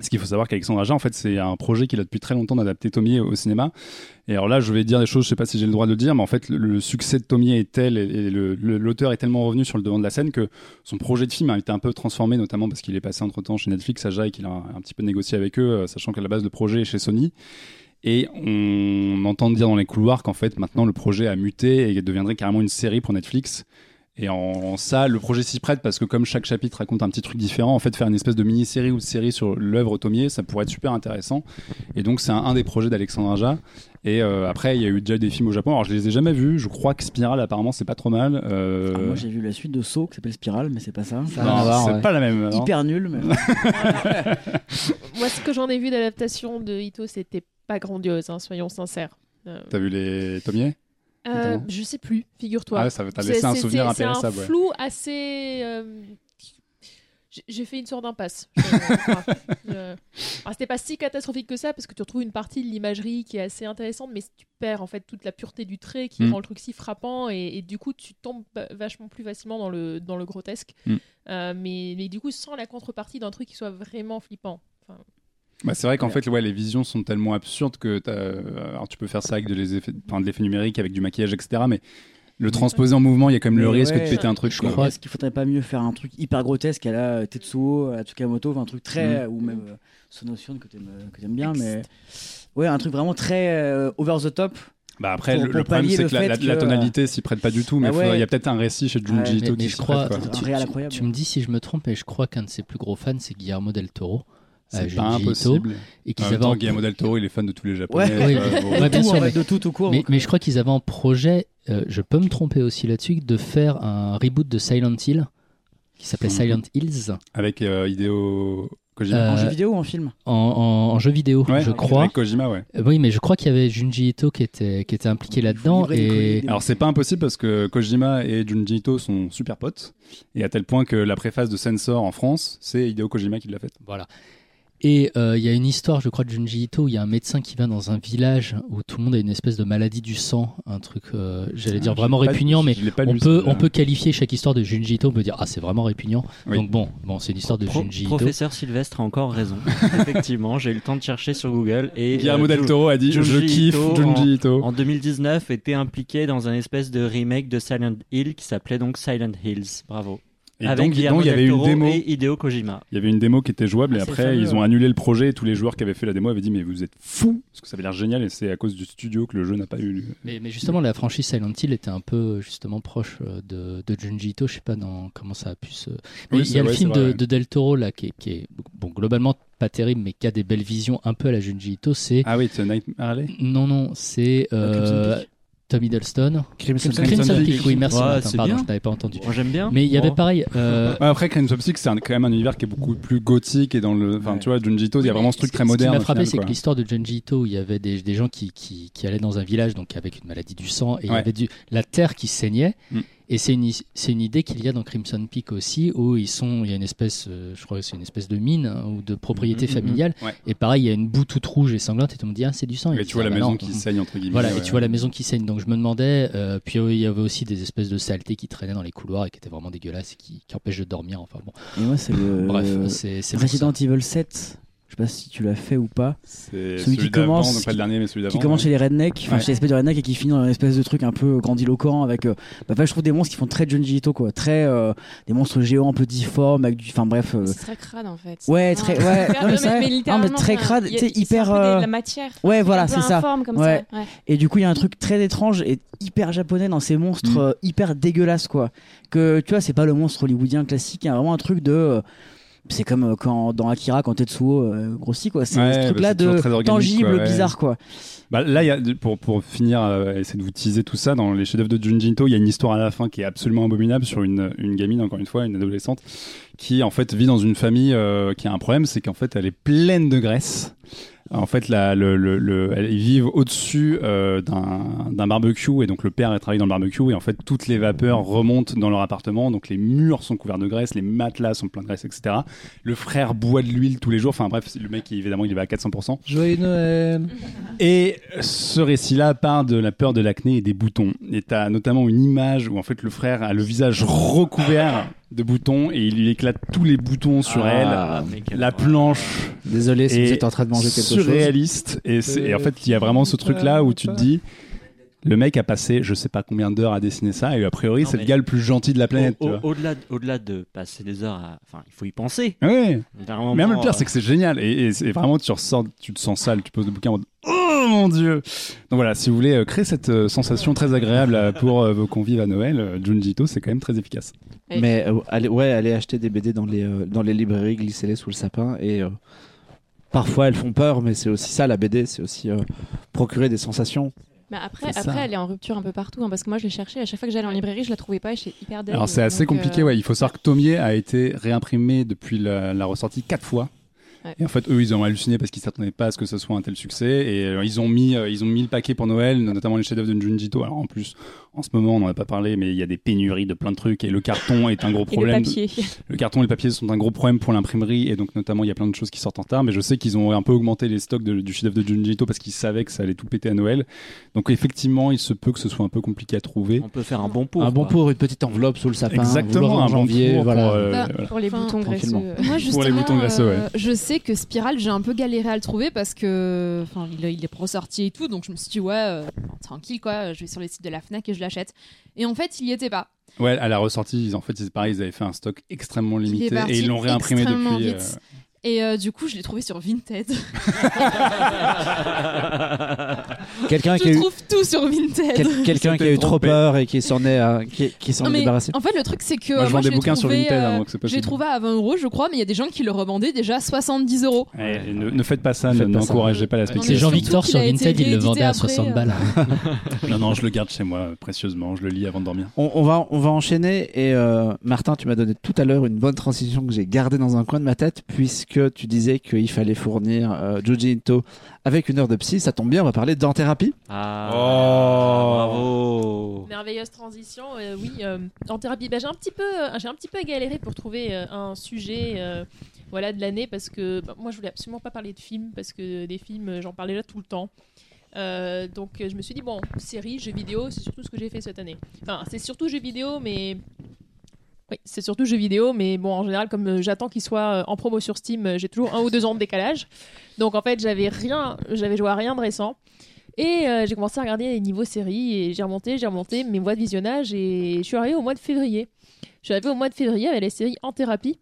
Ce qu'il faut savoir qu'Alexandre Aja, en fait, c'est un projet qu'il a depuis très longtemps d'adapter Tomier au cinéma. Et alors là, je vais dire des choses, je sais pas si j'ai le droit de le dire, mais en fait, le, succès de Tomier est tel et, l'auteur est tellement revenu sur le devant de la scène que son projet de film a été un peu transformé, notamment parce qu'il est passé entre temps chez Netflix, Aja, et qu'il a un, petit peu négocié avec eux, euh, sachant qu'à la base, le projet est chez Sony. Et on entend dire dans les couloirs qu'en fait, maintenant, le projet a muté et deviendrait carrément une série pour Netflix. Et en, ça, le projet s'y prête parce que comme chaque chapitre raconte un petit truc différent, en fait, faire une espèce de mini-série ou de série sur l'œuvre Tomier, ça pourrait être super intéressant. Et donc, c'est un, des projets d'Alexandre Aja. Et euh, après, il y a eu déjà des films au Japon. Alors, je les ai jamais vus. Je crois que Spiral, apparemment, c'est pas trop mal. Euh... Ah, moi, j'ai vu la suite de Saw qui s'appelle Spiral, mais c'est pas ça. c'est pas la même. Hyper nul. Mais... moi, ce que j'en ai vu d'adaptation de Ito, c'était pas grandiose, hein, soyons sincères. Euh... T'as vu les Tomier euh, je sais plus, figure-toi. Ah, ça t'a laissé un souvenir impérissable. C'est un flou assez. Euh, j'ai fait une sorte d'impasse. euh... C'était pas si catastrophique que ça parce que tu retrouves une partie de l'imagerie qui est assez intéressante, mais tu perds en fait toute la pureté du trait qui mm. rend le truc si frappant et, du coup tu tombes vachement plus facilement dans le, dans le grotesque. Mm. Euh, mais, mais, du coup, sans la contrepartie d'un truc qui soit vraiment flippant. Enfin, bah, c'est vrai qu'en fait, ouais, les visions sont tellement absurdes que euh, alors, tu peux faire ça avec de l'effet numérique, avec du maquillage, etc. Mais le transposer en mouvement, il y a quand même le risque de péter un truc. Je crois. Est-ce qu'il faudrait pas mieux faire un truc hyper grotesque à la Tetsuo, à Tsukamoto, un truc très. Mm. ou même euh, Sonotion que tu aimes bien, mais. Ouais, un truc vraiment très euh, over the top. Bah après, le, problème, c'est que, la, tonalité s'y prête pas du tout, mais ah il y a peut-être un récit chez Junji Ito qui je crois, tu, tu, me dis si je me trompe, et je crois qu'un de ses plus gros fans, c'est Guillermo del Toro. C'est pas impossible. Et qu'ils avaient en... Guillermo del Toro, il est fan de tous les Japonais. Ouais, euh, bien sûr, mais, de tout au court. Mais, je crois qu'ils avaient en projet, euh, je peux me tromper aussi là-dessus, de faire un reboot de Silent Hill qui s'appelait mhm. Silent Hills. Avec euh, Hideo Kojima. en jeu vidéo ou en film? en, jeu vidéo, je crois. Avec Kojima, ouais. oui, mais je crois qu'il y avait Junji Ito qui était, qui était impliqué là-dedans. Et... Alors, c'est pas impossible parce que Kojima et Junji Ito sont super potes. Et à tel point que la préface de Sensor en France, c'est Hideo Kojima qui l'a faite. Voilà. Et euh, il y a une histoire, je crois, de Junji Ito, où il y a un médecin qui va dans un village où tout le monde a une espèce de maladie du sang, un truc, euh, j'allais dire ah, vraiment répugnant, mais on, peut, on peut qualifier chaque histoire de Junji Ito, on peut dire, ah, c'est vraiment répugnant. Donc bon, bon c'est une histoire de Junji Ito. Professeur Sylvestre a encore raison. Effectivement, j'ai eu le temps de chercher sur Google. Et Guillermo del Toro a dit, je kiffe Junji Ito. En, en 2019, était impliqué dans un espèce de remake de Silent Hill qui s'appelait donc Silent Hills. Bravo. Et donc, il y avait une démo. Et Hideo Kojima. Il y avait une démo qui était jouable et ah, après ils ont annulé le projet. Et tous les joueurs qui avaient fait la démo avaient dit mais vous êtes fous parce que ça avait l'air génial et c'est à cause du studio que le jeu n'a pas eu. Mais, mais, justement la franchise Silent Hill était un peu justement proche euh, de, de Junji Ito. Je sais pas dans comment ça a pu se. il y a le film de, Del Toro là qui est, qui est bon globalement pas terrible mais qui a des belles visions un peu à la Junji Ito. C'est ah oui c'est Nightmare Alley? Non non c'est euh, Tom Hiddleston. Crimson, Peak, oui, merci. pardon, je n'avais pas entendu. Moi j'aime bien. Mais il y avait pareil. Euh... après, Crimson Peak, c'est quand même un univers qui est beaucoup plus gothique et dans le. Enfin, tu vois, Junji Ito, il y a vraiment ce truc très moderne. Ce qui m'a frappé, c'est que l'histoire de Junji Ito, où il y avait des, des gens qui, qui, qui, allaient dans un village donc avec une maladie du sang et il y avait du, la terre qui saignait. Mm. Et c'est une, une, idée qu'il y a dans Crimson Peak aussi, où ils sont, il y a une espèce, euh, je crois que c'est une espèce de mine hein, ou de propriété mm, mm, familiale. Et pareil, il y a une boue toute rouge et sanglante, et tu me dis, ah, c'est du sang. Et, tu vois la ah, maison qui saigne, entre guillemets. Voilà, et tu vois la maison qui saigne. Donc je me demandais, euh, puis il y avait aussi des espèces de saletés qui traînaient dans les couloirs et qui étaient vraiment dégueulasses et qui, qui empêchent de dormir. Enfin bon. Et moi, c'est le. Bref, c'est. Resident Evil 7 je sais pas si tu l'as fait ou pas. C'est celui, qui commence, pas le dernier, mais celui qui commence chez les rednecks, enfin chez l'espèce de redneck et qui finit dans une espèce de truc un peu grandiloquent avec, euh, bah, je trouve des monstres qui font très Junji Ito quoi, très euh, des monstres géants un peu difformes avec du, enfin bref. Euh, c'est très crade en fait. Ouais, très, ouais, non, mais, non, mais, très crade, tu sais hyper. Euh... la matière. Ouais, voilà, c'est ça. Comme ouais. Ça. Et du coup, il y a un truc très étrange et hyper japonais dans ces monstres mm. hyper dégueulasses quoi. Que tu vois, c'est pas le monstre hollywoodien classique, il y a vraiment un truc de c'est comme euh, quand dans Akira quand Tetsuo euh, grossit quoi. C'est ce truc là bah, de tangible bizarre quoi. Bah, là y a, pour, pour finir euh, essayer de vous teaser tout ça dans les chefs-d'œuvre de Junji Ito il y a une histoire à la fin qui est absolument abominable sur une, une gamine encore une fois une adolescente qui en fait vit dans une famille qui a un problème c'est qu'en fait elle est pleine de graisse En fait, la, le, le, le, ils vivent au-dessus euh, d'un barbecue et donc le père travaille dans le barbecue et en fait toutes les vapeurs remontent dans leur appartement. Donc les murs sont couverts de graisse, les matelas sont pleins de graisse, etc. Le frère boit de l'huile tous les jours. Enfin bref, le mec évidemment il va à 400%. Joyeux Noël. Et ce récit-là part de la peur de l'acné et des boutons. Et t'as notamment une image où en fait le frère a le visage recouvert de boutons et il lui éclate tous les boutons sur Ah, elle. La planche Désolé si vous êtes en train de manger quelque chose. surréaliste. Et, c'est- et en fait, il y a vraiment ce truc-là où tu te dis, le mec a passé je sais pas combien d'heures à dessiner ça et a priori c'est le mais- gars le plus gentil de la planète. Au- tu au-. Au-delà au-delà de passer des heures à. Enfin, il faut y penser. D'un moment, Même le pire, euh, c'est que c'est génial. Et, et c'est vraiment, tu ressors, tu te sens sale, tu poses le bouquin en mode Oh mon dieu Donc voilà, si vous voulez euh, créer cette euh, sensation très agréable euh, pour vos convives à Noël, euh, Junji Ito, c'est quand même très efficace. Mais euh, allez, ouais, allez acheter des BD dans les, euh, dans les librairies, glissez-les sous le sapin. Et euh, parfois elles font peur, mais c'est aussi ça la BD, c'est aussi euh, procurer des sensations. Mais après, ça. après, elle est en rupture un peu partout, hein, parce que moi, je l'ai cherchée. À chaque fois que j'allais en librairie, je la trouvais pas et j'étais hyper. Alors c'est assez compliqué, euh, ouais. Il faut savoir que Tomier a été réimprimé depuis la, la ressortie quatre fois. Ouais. Et en fait, eux, ils ont halluciné parce qu'ils s'attendaient pas à ce que ce soit un tel succès. Et euh, ils ont mis, euh, ils ont mis le paquet pour Noël, notamment les chefs-d'œuvre de Junji Ito. Alors en plus, en ce moment, on n'en a pas parlé, mais il y a des pénuries de plein de trucs et le carton est un gros Et le problème. papier. Le carton et le papier sont un gros problème pour l'imprimerie et donc notamment il y a plein de choses qui sortent en retard. Mais je sais qu'ils ont un peu augmenté les stocks de- du chef-d'œuvre de Junji Ito parce qu'ils savaient que ça allait tout péter à Noël. Donc effectivement, il se peut que ce soit un peu compliqué à trouver. On peut faire un bon pour. un bon quoi. pour, une petite enveloppe sous le sapin. Exactement, un bon janvier, pour voilà. pour, euh, Bah, voilà. Pour les Enfin, boutons graisseux. Moi, justement, les boutons graisseux, ouais. je sais que Spiral, j'ai un peu galéré à le trouver parce que, enfin, il, il est ressorti et tout, donc je me suis dit ouais, euh, tranquille quoi, je vais sur le site de la Fnac et je l'achète. Et en fait, il y était pas. Ouais, à la ressortie, ils- en fait, c'est pareil, ils avaient fait un stock extrêmement limité et ils l'ont réimprimé depuis. vite. Et euh, du coup, je l'ai trouvé sur Vinted. Quelqu'un qui a je eu, trouve tout sur Vinted. quel- quelqu'un qui a eu trop trompé. peur et qui s'en est, euh, qui, qui s'en est débarrassé. en fait, le truc, c'est que Moi, je vends je des l'ai bouquins sur trouvé, Vinted, hein, euh, c'est trouvé à 20 euros, je crois, mais il y a des gens qui le revendaient déjà 70 euros. Ne, ne faites pas ça, n'encouragez pas la C'est. Jean-Victor sur Vinted, il le vendait à après, 60 euh. balles. Non, non, je le garde chez moi précieusement, je le lis avant de dormir. On, on va, on va enchaîner et euh, Martin, tu m'as donné tout à l'heure une bonne transition que j'ai gardée dans un coin de ma tête puisque tu disais qu'il fallait fournir euh, Juji Ito avec une heure de psy. Ça tombe bien, on va parler d'en-thérapie. Ah, Oh. bravo. Merveilleuse transition, euh, oui. euh, en thérapie, bah, j'ai un petit peu, euh, j'ai un petit peu galéré pour trouver euh, un sujet, euh, voilà, de l'année parce que bah, moi je voulais absolument pas parler de films parce que des films, j'en parlais là tout le temps. Euh, donc je me suis dit bon, séries, jeux vidéo, c'est surtout ce que j'ai fait cette année. Enfin, c'est surtout jeux vidéo, mais oui, c'est surtout jeux vidéo, mais bon, en général, comme j'attends qu'il soit en promo sur Steam, j'ai toujours un ou deux ans de décalage. Donc en fait, j'avais rien, j'avais joué à rien de récent. Et euh, j'ai commencé à regarder les niveaux séries et j'ai remonté, j'ai remonté mes mois de visionnage et je suis arrivée au mois de février. Je suis arrivée au mois de février avec la série En thérapie,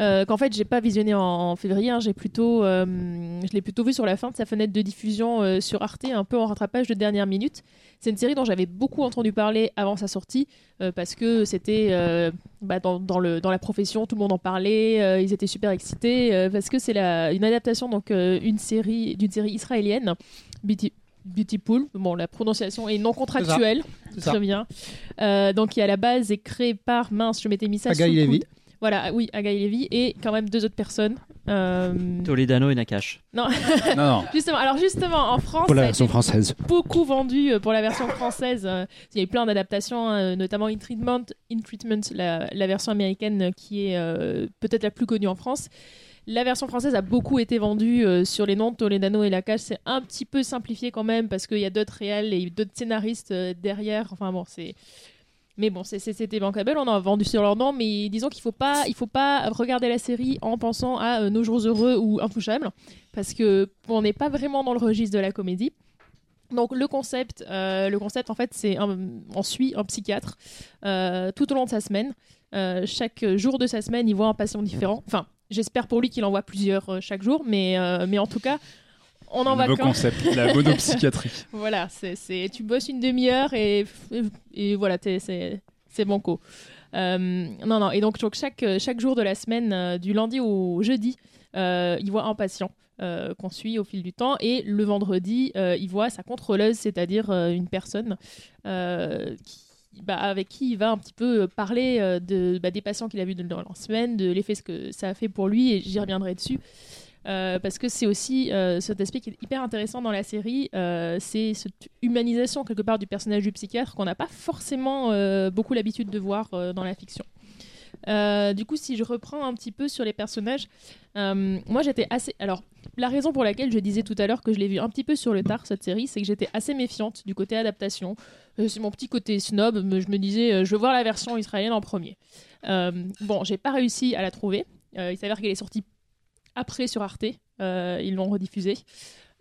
euh, qu'en fait j'ai pas visionné en, février, hein, j'ai plutôt, euh, je l'ai plutôt vu sur la fin de sa fenêtre de diffusion euh, sur Arte, un peu en rattrapage de dernière minute. C'est une série dont j'avais beaucoup entendu parler avant sa sortie parce que c'était bah, dans, dans la profession, tout le monde en parlait, ils étaient super excités parce que c'est une adaptation donc une série d'une série israélienne, Beauty, Beautypool. Bon, la prononciation est non contractuelle, C'est ça. très bien. Euh, donc qui à la base est créé par mince, je m'étais mis ça Agaï Lévy. coude. Voilà, oui, Agaï Lévy et quand même deux autres personnes. Euh, Toledano et Nakash. Non, non. Justement, alors justement, en France, Pour la version française. beaucoup vendu euh, pour la version française. Euh, Il y a eu plein d'adaptations, euh, notamment In Treatment, In Treatment la, la version américaine qui est euh, peut-être la plus connue en France. La version française a beaucoup été vendue euh, sur les noms de Toledano et Lakash. C'est un petit peu simplifié quand même parce qu'il y a d'autres réels et d'autres scénaristes euh, derrière. Enfin bon, c'est. Mais bon, c'était bankable, on a vendu sur leur nom, mais disons qu'il faut faut pas regarder la série en pensant à euh, Nos jours heureux ou Intouchable, parce que on n'est pas vraiment dans le registre de la comédie. Donc le concept, le concept en fait, c'est on suit un psychiatre tout au long de sa semaine. Chaque jour de sa semaine, il voit un patient différent. Enfin, j'espère pour lui qu'il en voit plusieurs euh, chaque jour, mais euh, mais en tout cas, on en va quand concept, la monopsychiatrie. voilà, c'est, tu bosses une demi-heure et, et voilà, t'es- c'est, banco. Euh, non, non, et donc, donc chaque, chaque jour de la semaine, euh, du lundi au jeudi, euh, il voit un patient qu'on suit au fil du temps et le vendredi, il voit sa contrôleuse, c'est-à-dire une personne qui, bah, avec qui il va un petit peu parler euh, de, bah, des patients qu'il a vus dans la semaine, de l'effet que ça a fait pour lui et j'y reviendrai dessus. parce que c'est aussi cet aspect qui est hyper intéressant dans la série, c'est cette humanisation quelque part du personnage du psychiatre qu'on n'a pas forcément beaucoup l'habitude de voir dans la fiction. Euh, du coup, si je reprends un petit peu sur les personnages, euh, moi j'étais assez. Alors, la raison pour laquelle je disais tout à l'heure que je l'ai vu un petit peu sur le tard cette série, c'est que j'étais assez méfiante du côté adaptation. Euh, c'est mon petit côté snob, mais je me disais, je veux voir la version israélienne en premier. bon, j'ai pas réussi à la trouver. il s'avère qu'elle est sortie après sur Arte. ils l'ont rediffusée.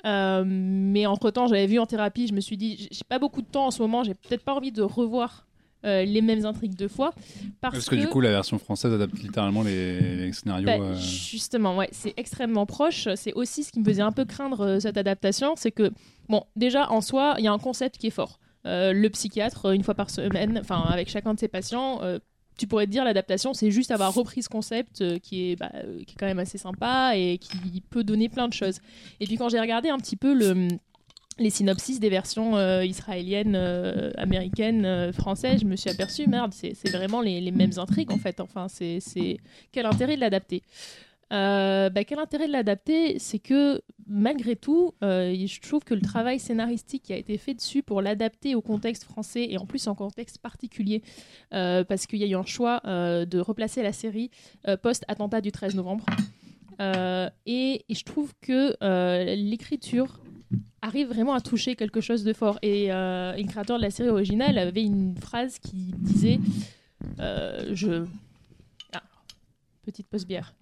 mais entre temps, j'avais vu en thérapie, je me suis dit, j'ai pas beaucoup de temps en ce moment, j'ai peut-être pas envie de revoir euh, les mêmes intrigues deux fois. Parce, que, du coup, la version française adapte littéralement les, scénarios. Bah, euh. Justement, ouais, c'est extrêmement proche. C'est aussi ce qui me faisait un peu craindre euh, cette adaptation, c'est que, bon, déjà en soi, il y a un concept qui est fort. le psychiatre, une fois par semaine, enfin avec chacun de ses patients, tu pourrais te dire l'adaptation, c'est juste avoir repris ce concept qui, est, bah, qui est quand même assez sympa et qui peut donner plein de choses. Et puis quand j'ai regardé un petit peu le les synopsis des versions euh, israéliennes, euh, américaines, euh, françaises, je me suis aperçue, merde, c'est vraiment les, mêmes intrigues en fait. Enfin, c'est quel intérêt de l'adapter? Bah, quel intérêt de l'adapter? C'est que malgré tout, je trouve que le travail scénaristique qui a été fait dessus pour l'adapter au contexte français et en plus en contexte particulier, parce qu'il y a eu un choix de replacer la série post-attentat du 13 novembre. et, je trouve que l'écriture arrive vraiment à toucher quelque chose de fort. Et euh, le créateur de la série originale avait une phrase qui disait euh, Je. Ah, petite pause bière.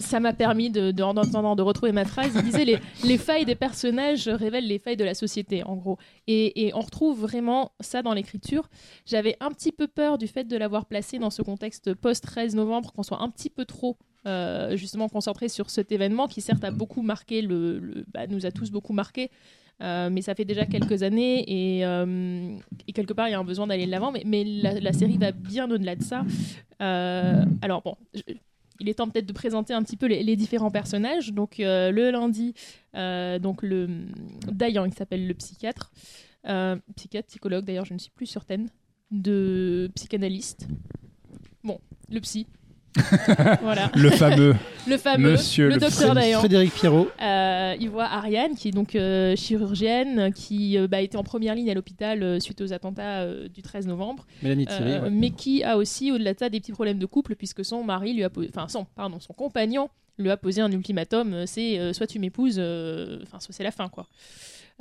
Ça m'a permis de, de, de, retrouver ma phrase. Il disait les, les, failles des personnages révèlent les failles de la société, en gros. Et, et on retrouve vraiment ça dans l'écriture. J'avais un petit peu peur du fait de l'avoir placé dans ce contexte post-13 novembre, qu'on soit un petit peu trop euh, justement concentré sur cet événement qui certes a beaucoup marqué, le, bah, nous a tous beaucoup marqué, euh, mais ça fait déjà quelques années et, euh, et quelque part il y a un besoin d'aller de l'avant, mais, mais la, série va bien au-delà de ça. alors bon. il est temps peut-être de présenter un petit peu les, différents personnages. Donc le lundi, donc le Dayan, il s'appelle le psychiatre, psychiatre, psychologue d'ailleurs, je ne suis plus certaine, de psychanalyste. Bon, le psy, voilà. Le fameux. le fameux. Monsieur le, docteur d'ailleurs. Frédéric Pierrot. Euh, il voit Ariane, qui est donc euh, chirurgienne, qui euh, bah, était en première ligne à l'hôpital suite aux attentats du 13 novembre. Mélanie Thierry, Mais qui a aussi, au-delà de ça, des petits problèmes de couple, puisque son mari lui a posé. Enfin, son, pardon, son compagnon lui a posé un ultimatum c'est soit tu m'épouses, enfin, soit c'est la fin, quoi.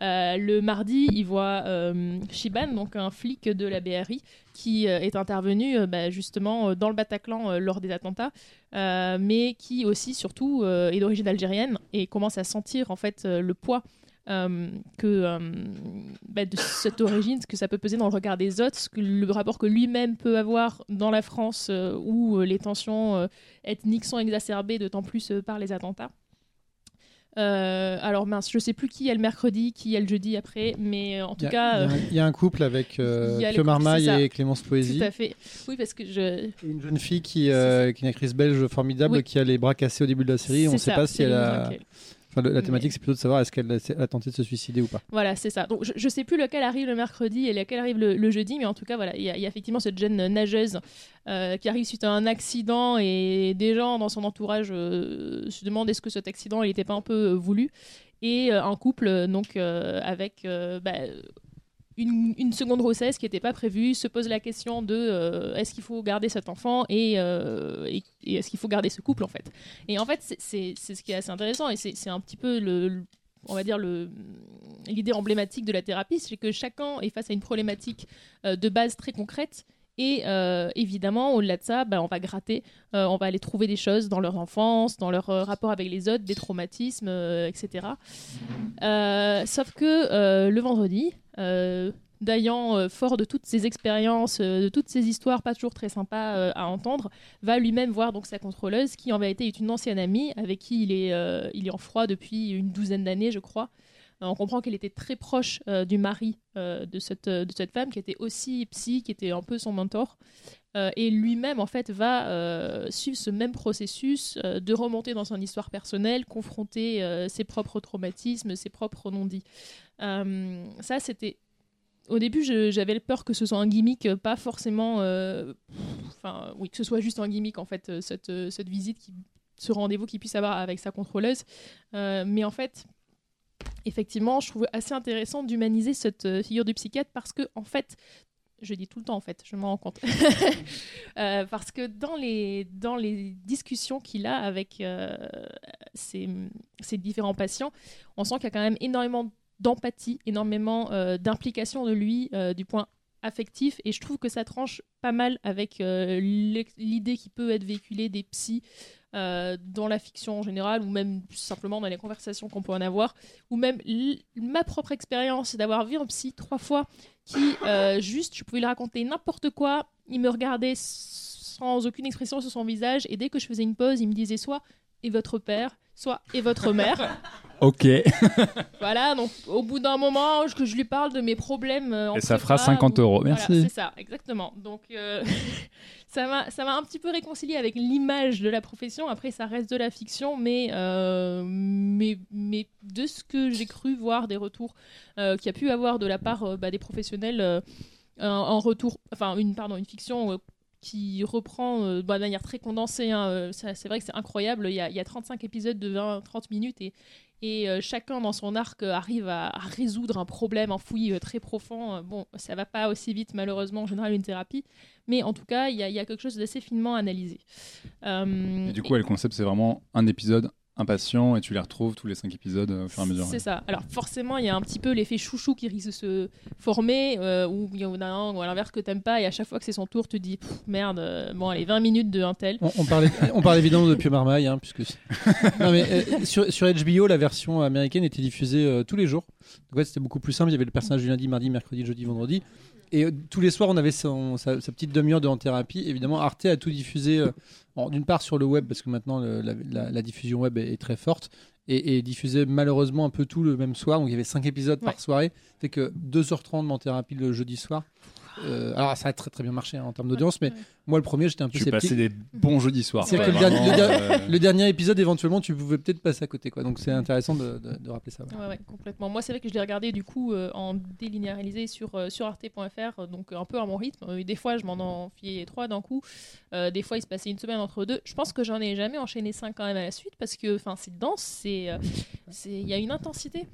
Euh, le mardi, il voit euh, Shiban, donc un flic de la BRI, qui euh, est intervenu bah, justement dans le Bataclan lors des attentats, mais qui aussi, surtout, est d'origine algérienne et commence à sentir en fait le poids que bah, de cette origine, ce que ça peut peser dans le regard des autres, ce que le rapport que lui-même peut avoir dans la France où les tensions ethniques sont exacerbées d'autant plus par les attentats. Euh, alors mince, je sais plus qui est le mercredi, qui est le jeudi après, mais euh, en tout cas. Il y, a un couple avec euh, Pio Marmaille et Clémence Poésie. Tout à fait. Oui, parce que je. une jeune fille qui, qui est une actrice belge formidable qui a les bras cassés au début de la série. On ne sait pas si elle a la thématique, c'est plutôt de savoir est-ce qu'elle a, tenté de se suicider ou pas. Voilà, c'est ça. Donc, je, ne sais plus lequel arrive le mercredi et lequel arrive le, jeudi, mais en tout cas, voilà, il y, a effectivement cette jeune nageuse euh, qui arrive suite à un accident et des gens dans son entourage euh, se demandent est-ce que cet accident n'était pas un peu euh, voulu et un couple donc avec bah, une, seconde grossesse qui n'était pas prévue, se pose la question de euh, est-ce qu'il faut garder cet enfant euh, et, est-ce qu'il faut garder ce couple en fait. Et en fait, c'est ce qui est assez intéressant et c'est un petit peu le, on va dire l'idée emblématique de la thérapie, c'est que chacun est face à une problématique euh, de base très concrète et évidemment, au-delà de ça, ben, on va gratter, on va aller trouver des choses dans leur enfance, dans leur rapport avec les autres, des traumatismes, etc. sauf que le vendredi, euh, Dayan, euh, fort de toutes ses expériences, euh, de toutes ces histoires pas toujours très sympas à entendre, va lui-même voir donc sa contrôleuse, qui en vérité est une ancienne amie avec qui il est, il est en froid depuis une douzaine d'années, je crois. On comprend qu'elle était très proche du mari de, cette, de cette femme, qui était aussi psy, qui était un peu son mentor. et lui-même, en fait, va suivre ce même processus de remonter dans son histoire personnelle, confronter ses propres traumatismes, ses propres non-dits. Euh, ça, c'était. Au début, j'avais peur que ce soit un gimmick pas forcément. Euh, enfin, oui, que ce soit juste un gimmick en fait, cette, cette visite, qui, ce rendez-vous qu'il puisse avoir avec sa contrôleuse. mais en fait, effectivement, je trouve assez intéressant d'humaniser cette figure du psychiatre parce que, en fait, je dis tout le temps en fait, je m'en rends compte. Euh, parce que dans les, dans les discussions qu'il a avec euh, ses, différents patients, on sent qu'il y a quand même énormément d'empathie, énormément euh, d'implication de lui du point affectif et je trouve que ça tranche pas mal avec l'idée qui peut être véhiculée des psys dans la fiction en général ou même simplement dans les conversations qu'on peut en avoir ou même ma propre expérience d'avoir vu un psy trois fois qui, euh, juste, je pouvais lui raconter n'importe quoi. Il me regardait sans aucune expression sur son visage. Et dès que je faisais une pause, il me disait soit et votre père, soit et votre mère. Ok. voilà, donc au bout d'un moment, que je lui parle de mes problèmes. Euh, et ça fera 50 euros, merci. c'est ça, exactement. Donc euh, ça m'a un petit peu réconcilié avec l'image de la profession. Après, ça reste de la fiction, mais, euh, mais, mais de ce que j'ai cru voir des retours qu'il y a pu avoir de la part bah, des professionnels en retour, enfin une, pardon, une fiction qui reprend euh, bah, de manière très condensée. Hein, euh, c'est vrai que c'est incroyable. Il y, a, il y, a, 35 épisodes de 20-30 minutes et, et euh, chacun dans son arc arrive à, résoudre un problème enfoui très profond. Bon, ça va pas aussi vite malheureusement en général une thérapie, mais en tout cas il y, y, a quelque chose d'assez finement analysé. et du coup, le concept c'est vraiment un épisode, impatient et tu les retrouves tous les cinq épisodes euh, au fur et à mesure. C'est ça. Alors forcément, il y a un petit peu l'effet chouchou qui risque de se former, euh, où il y en a un ou à l'inverse que t'aimes pas, et à chaque fois que c'est son tour, tu te dis merde, euh, bon allez, 20 minutes de un tel. On, parle, on parle évidemment de Pio Marmaille, hein, puisque non, mais, sur, sur, HBO, la version américaine était diffusée tous les jours. Donc c'était beaucoup plus simple. Il y avait le personnage du lundi, mardi, mercredi, jeudi, vendredi. Et tous les soirs, on avait sa, petite demi-heure de en thérapie. Évidemment, Arte a tout diffusé d'une part sur le web, parce que maintenant la, diffusion web est, très forte, et, diffusait malheureusement un peu tout le même soir. Donc il y avait 5 épisodes par soirée. Fait que 2h30 de thérapie le jeudi soir. Euh, alors ça a très très bien marché hein, en termes d'audience, mais moi le premier j'étais un peu tu sceptique. des bons jeudis soirs. C'est que euh, le, dernier épisode éventuellement tu pouvais peut-être passer à côté quoi. Donc c'est intéressant de, rappeler ça. Ouais. complètement. Moi c'est vrai que je l'ai regardé du coup euh, en délinéarisé sur sur arte.fr, donc un peu à mon rythme. Des fois je m'en enfiais trois d'un coup. des fois il se passait une semaine entre deux. Je pense que j'en ai jamais enchaîné cinq quand même à la suite parce que enfin c'est dense, c'est il y a une intensité.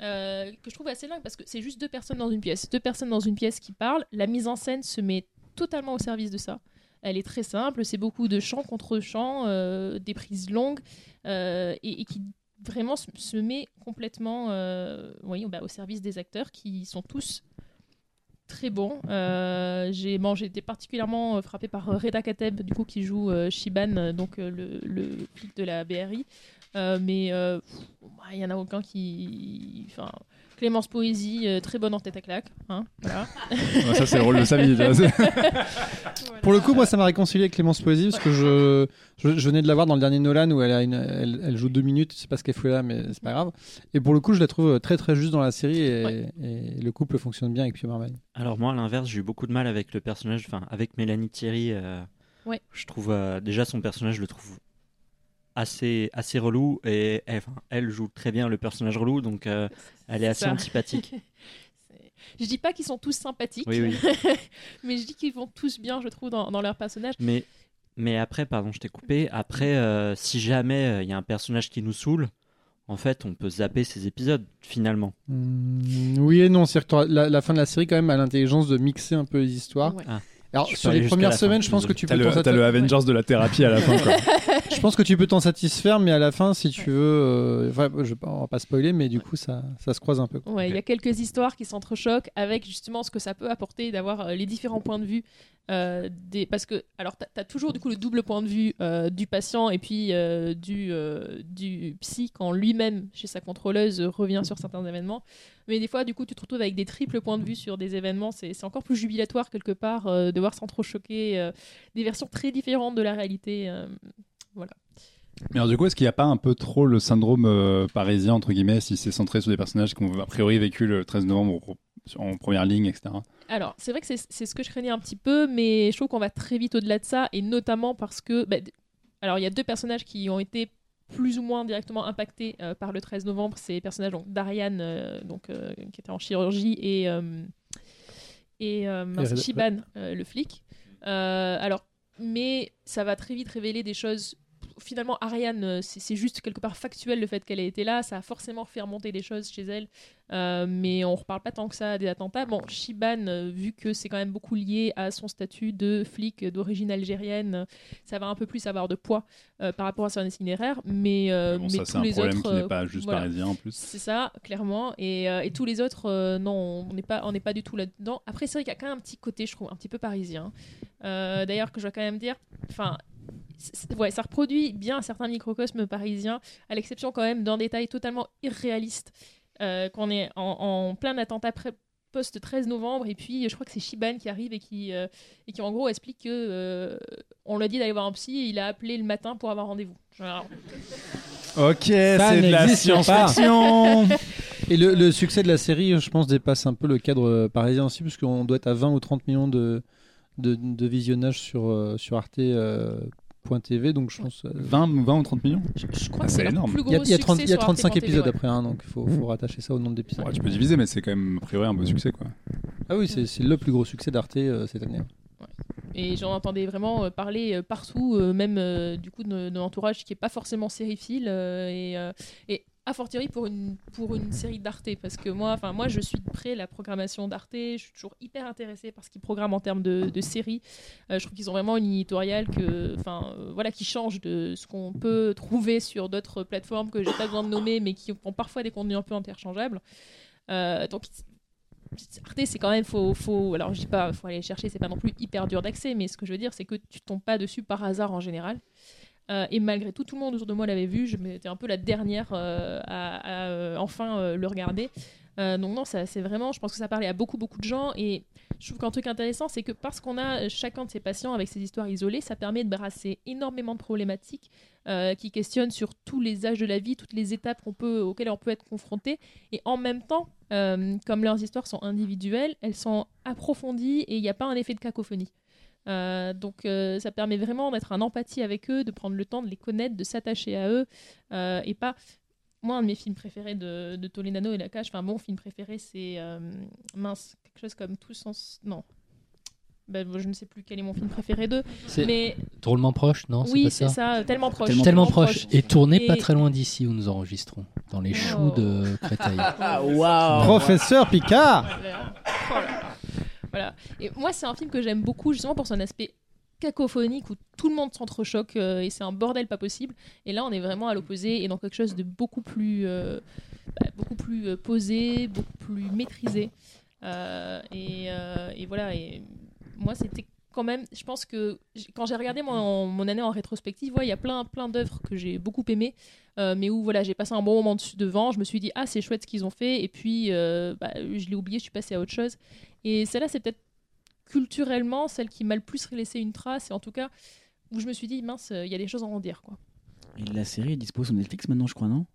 Euh, que je trouve assez dingue parce que c'est juste deux personnes dans une pièce. Deux personnes dans une pièce qui parlent. La mise en scène se met totalement au service de ça. Elle est très simple, c'est beaucoup de chants contre chants, euh, des prises longues euh, et, qui vraiment se, met complètement bah, au service des acteurs qui sont tous très bons. j'ai été particulièrement frappé par Reda Kateb du coup qui joue Shiban, donc le, le de la BRI. Euh, mais euh, bah, il y en a aucun qui. Enfin, Clémence Poésie, euh, très bonne en tête à claque. Hein, voilà. ça, c'est le rôle de sa vie. Pour le coup, moi, ça m'a réconcilié avec Clémence Poésie parce que je, je, venais de la voir dans le dernier Nolan où elle, a une, elle, elle, joue deux minutes. Je sais pas ce qu'elle fait là, mais c'est pas grave. Et pour le coup, je la trouve très très juste dans la série et, le couple fonctionne bien avec Pio Marmaille. Alors, moi, à l'inverse, j'ai eu beaucoup de mal avec le personnage, enfin, avec Mélanie Thierry. ouais. Je trouve déjà son personnage, je le trouve assez, assez relou et elle, joue très bien le personnage relou, donc euh, elle est, assez antipathique. je dis pas qu'ils sont tous sympathiques, mais je dis qu'ils vont tous bien, je trouve, dans, leur personnage. Mais, mais après, pardon, je t'ai coupé. Après, euh, si jamais euh, il y a un personnage qui nous saoule, en fait, on peut zapper ces épisodes finalement. Mmh, oui et non, c'est la, la, fin de la série quand même a l'intelligence de mixer un peu les histoires. Ah. Alors, sur les premières semaines, je pense que tu peux. T'as le, Avengers de la thérapie à la fin, quoi. je pense que tu peux t'en satisfaire, mais à la fin, si tu veux. Euh, enfin, je, on va pas spoiler, mais du coup, ça, ça se croise un peu. Ouais, il y a quelques histoires qui s'entrechoquent avec justement ce que ça peut apporter d'avoir euh, les différents points de vue euh, des... parce que alors tu as, toujours du coup le double point de vue euh, du patient et puis euh, du, du psy quand lui-même chez sa contrôleuse revient sur certains événements mais des fois du coup tu te retrouves avec des triples points de vue sur des événements c'est encore plus jubilatoire quelque part de voir sans trop choquer des versions très différentes de la réalité voilà mais alors du coup, est-ce qu'il n'y a pas un peu trop le syndrome parisien, entre guillemets, si c'est centré sur des personnages qui ont a priori vécu le 13 novembre en première ligne, etc. Alors, c'est vrai que c'est ce que je craignais un petit peu, mais je trouve qu'on va très vite au-delà de ça, et notamment parce que. Bah, alors, il y a deux personnages qui ont été plus ou moins directement impactés euh, par le 13 novembre. Les personnages donc d'Ariane, euh, donc euh, qui était en chirurgie, et et Shiban, le flic. alors, mais ça va très vite révéler des choses finalement, Ariane, c'est juste quelque part factuel le fait qu'elle ait été là. Ça a forcément fait remonter des choses chez elle. Euh, mais on ne reparle pas tant que ça des attentats. Bon, Shiban, euh, vu que c'est quand même beaucoup lié à son statut de flic d'origine algérienne, ça va un peu plus avoir de poids par rapport à son itinéraire. Mais, bon, mais ça, c'est un les problème autres, qui n'est pas juste parisien en plus. C'est ça, clairement. Et, et tous les autres, non, on n'est pas, on n'est pas du tout là-dedans. Après, c'est vrai qu'il y a quand même un petit côté, je trouve, un petit peu parisien. D'ailleurs, que je dois quand même dire, enfin, ouais, ça reproduit bien un certain microcosme parisien, à l'exception quand même d'un détail totalement irréaliste, euh, qu'on est en, plein attentat post 13 novembre et puis je crois que c'est Shiban qui arrive et qui euh, et qui en gros explique que euh, on lui a dit d'aller voir un psy et il a appelé le matin pour avoir rendez-vous. Ok, c'est de la science-fiction. et le, le, succès de la série, je pense, dépasse un peu le cadre parisien aussi, puisqu'on doit être à 20 ou 30 millions de, de, de visionnages sur, sur Arte TV, donc je pense. 20, euh, 20 ou 30 millions Je, crois que c'est énorme. Plus gros il y a, il y a, 30, il y a 35 épisodes après, hein, donc il faut, faut, rattacher ça au nombre d'épisodes. Ouais, tu peux diviser, mais c'est quand même a priori un beau succès. Quoi. Ah oui, c'est le plus gros succès d'Arte euh, cette année. Et j'en entendais vraiment euh, parler partout, même du coup de, de l'entourage qui est pas forcément sériephile. et, et a fortiori pour une, pour une série d'Arte parce que moi enfin moi je suis près la programmation d'Arte je suis toujours hyper intéressée par ce qu'ils programment en termes de, de séries euh, je trouve qu'ils ont vraiment une éditoriale que enfin euh, voilà qui change de ce qu'on peut trouver sur d'autres plateformes que j'ai pas besoin de nommer mais qui ont parfois des contenus un peu interchangeables. Euh, donc Arte, c'est quand même faut, faut alors je dis pas faut aller chercher c'est pas non plus hyper dur d'accès mais ce que je veux dire c'est que tu tombes pas dessus par hasard en général euh, et malgré tout, tout le monde autour de moi l'avait vu. Je m'étais un peu la dernière euh, à, euh, enfin le regarder. donc non, c'est vraiment, je pense que ça parlait à beaucoup beaucoup de gens et je trouve qu'un truc intéressant, c'est que parce qu'on a chacun de ces patients avec ces histoires isolées, ça permet de brasser énormément de problématiques qui questionnent sur tous les âges de la vie, toutes les étapes auxquelles on peut être confronté. Et en même temps, comme leurs histoires sont individuelles, elles sont approfondies et il n'y a pas un effet de cacophonie. Euh, donc euh, ça permet vraiment d'être en empathie avec eux, de prendre le temps de les connaître, de s'attacher à eux euh, et pas. Moi, un de mes films préférés de, de Toledano et la Cage, enfin mon film préféré, c'est mince, quelque chose comme Tout sens. Non, ben, je ne sais plus quel est mon film préféré d'eux. Mais drôlement proche, non Oui, c'est ça, tellement proche. Tellement, proche. Et tourné pas très loin d'ici où nous enregistrons, dans les choux de Créteil. Ah, wow. Professeur Picard. Voilà. Et moi, c'est un film que j'aime beaucoup justement pour son aspect cacophonique où tout le monde s'entrechoque euh, et c'est un bordel pas possible. Et là, on est vraiment à l'opposé et dans quelque chose de beaucoup plus, euh, bah, beaucoup plus euh, posé, beaucoup plus maîtrisé. Et, voilà. Et moi, c'était quand même, je pense que quand j'ai regardé mon, année en rétrospective, il y a plein, plein d'œuvres que j'ai beaucoup aimées, mais où voilà, j'ai passé un bon moment dessus devant. Je me suis dit, ah, c'est chouette ce qu'ils ont fait, et puis bah, je l'ai oublié, je suis passée à autre chose. Et celle-là, c'est peut-être culturellement celle qui m'a le plus laissé une trace, et en tout cas, où je me suis dit, mince, il y a des choses à en dire. Quoi. Et la série est dispo sur Netflix maintenant, je crois, non?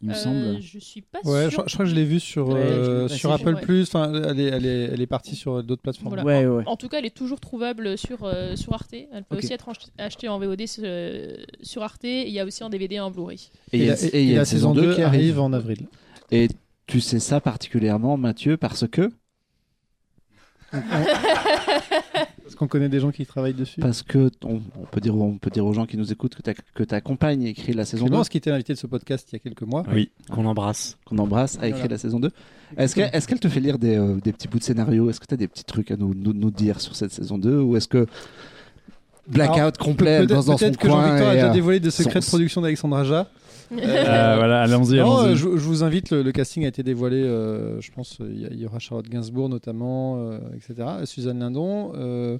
Il me euh, semble. Je suis pas ouais, sûre. Je, je, crois que je l'ai vue sur, euh, sur Apple Plus. Enfin, elle est, elle est, elle est partie sur d'autres plateformes. Voilà. Ouais, ouais. En, en, tout cas, elle est toujours trouvable sur, euh, sur Arte. Elle peut okay. aussi être achetée en VOD sur, sur Arte. Et il y a aussi en DVD et en Blu-ray. Et, et, et, et, la, la saison 2 qui arrive en avril. Et tu sais ça particulièrement, Mathieu, parce que Parce qu'on connaît des gens qui travaillent dessus? Parce que on, on, peut dire, on peut dire aux gens qui nous écoutent que ta, que ta compagne a écrit la saison Clémence, 2. qui était invité de ce podcast il y a quelques mois. Oui, qu'on embrasse. Qu'on embrasse, a écrit voilà. la saison 2. Est-ce qu'elle est qu te fait lire des, euh, des, petits bouts de scénario? Est-ce que tu as des petits trucs à nous, nous, nous, dire sur cette saison 2 Ou est-ce que blackout Alors, complet dans, dans son que coin Jean-Victor a déjà euh, dévoilé de secrets de production d'Alexandre Aja. Euh, voilà, allons-y. Non, allons euh, je, je, vous invite, le, le, casting a été dévoilé, euh, je pense, il y, y, aura Charlotte Gainsbourg notamment, euh, etc., Suzanne Lindon euh,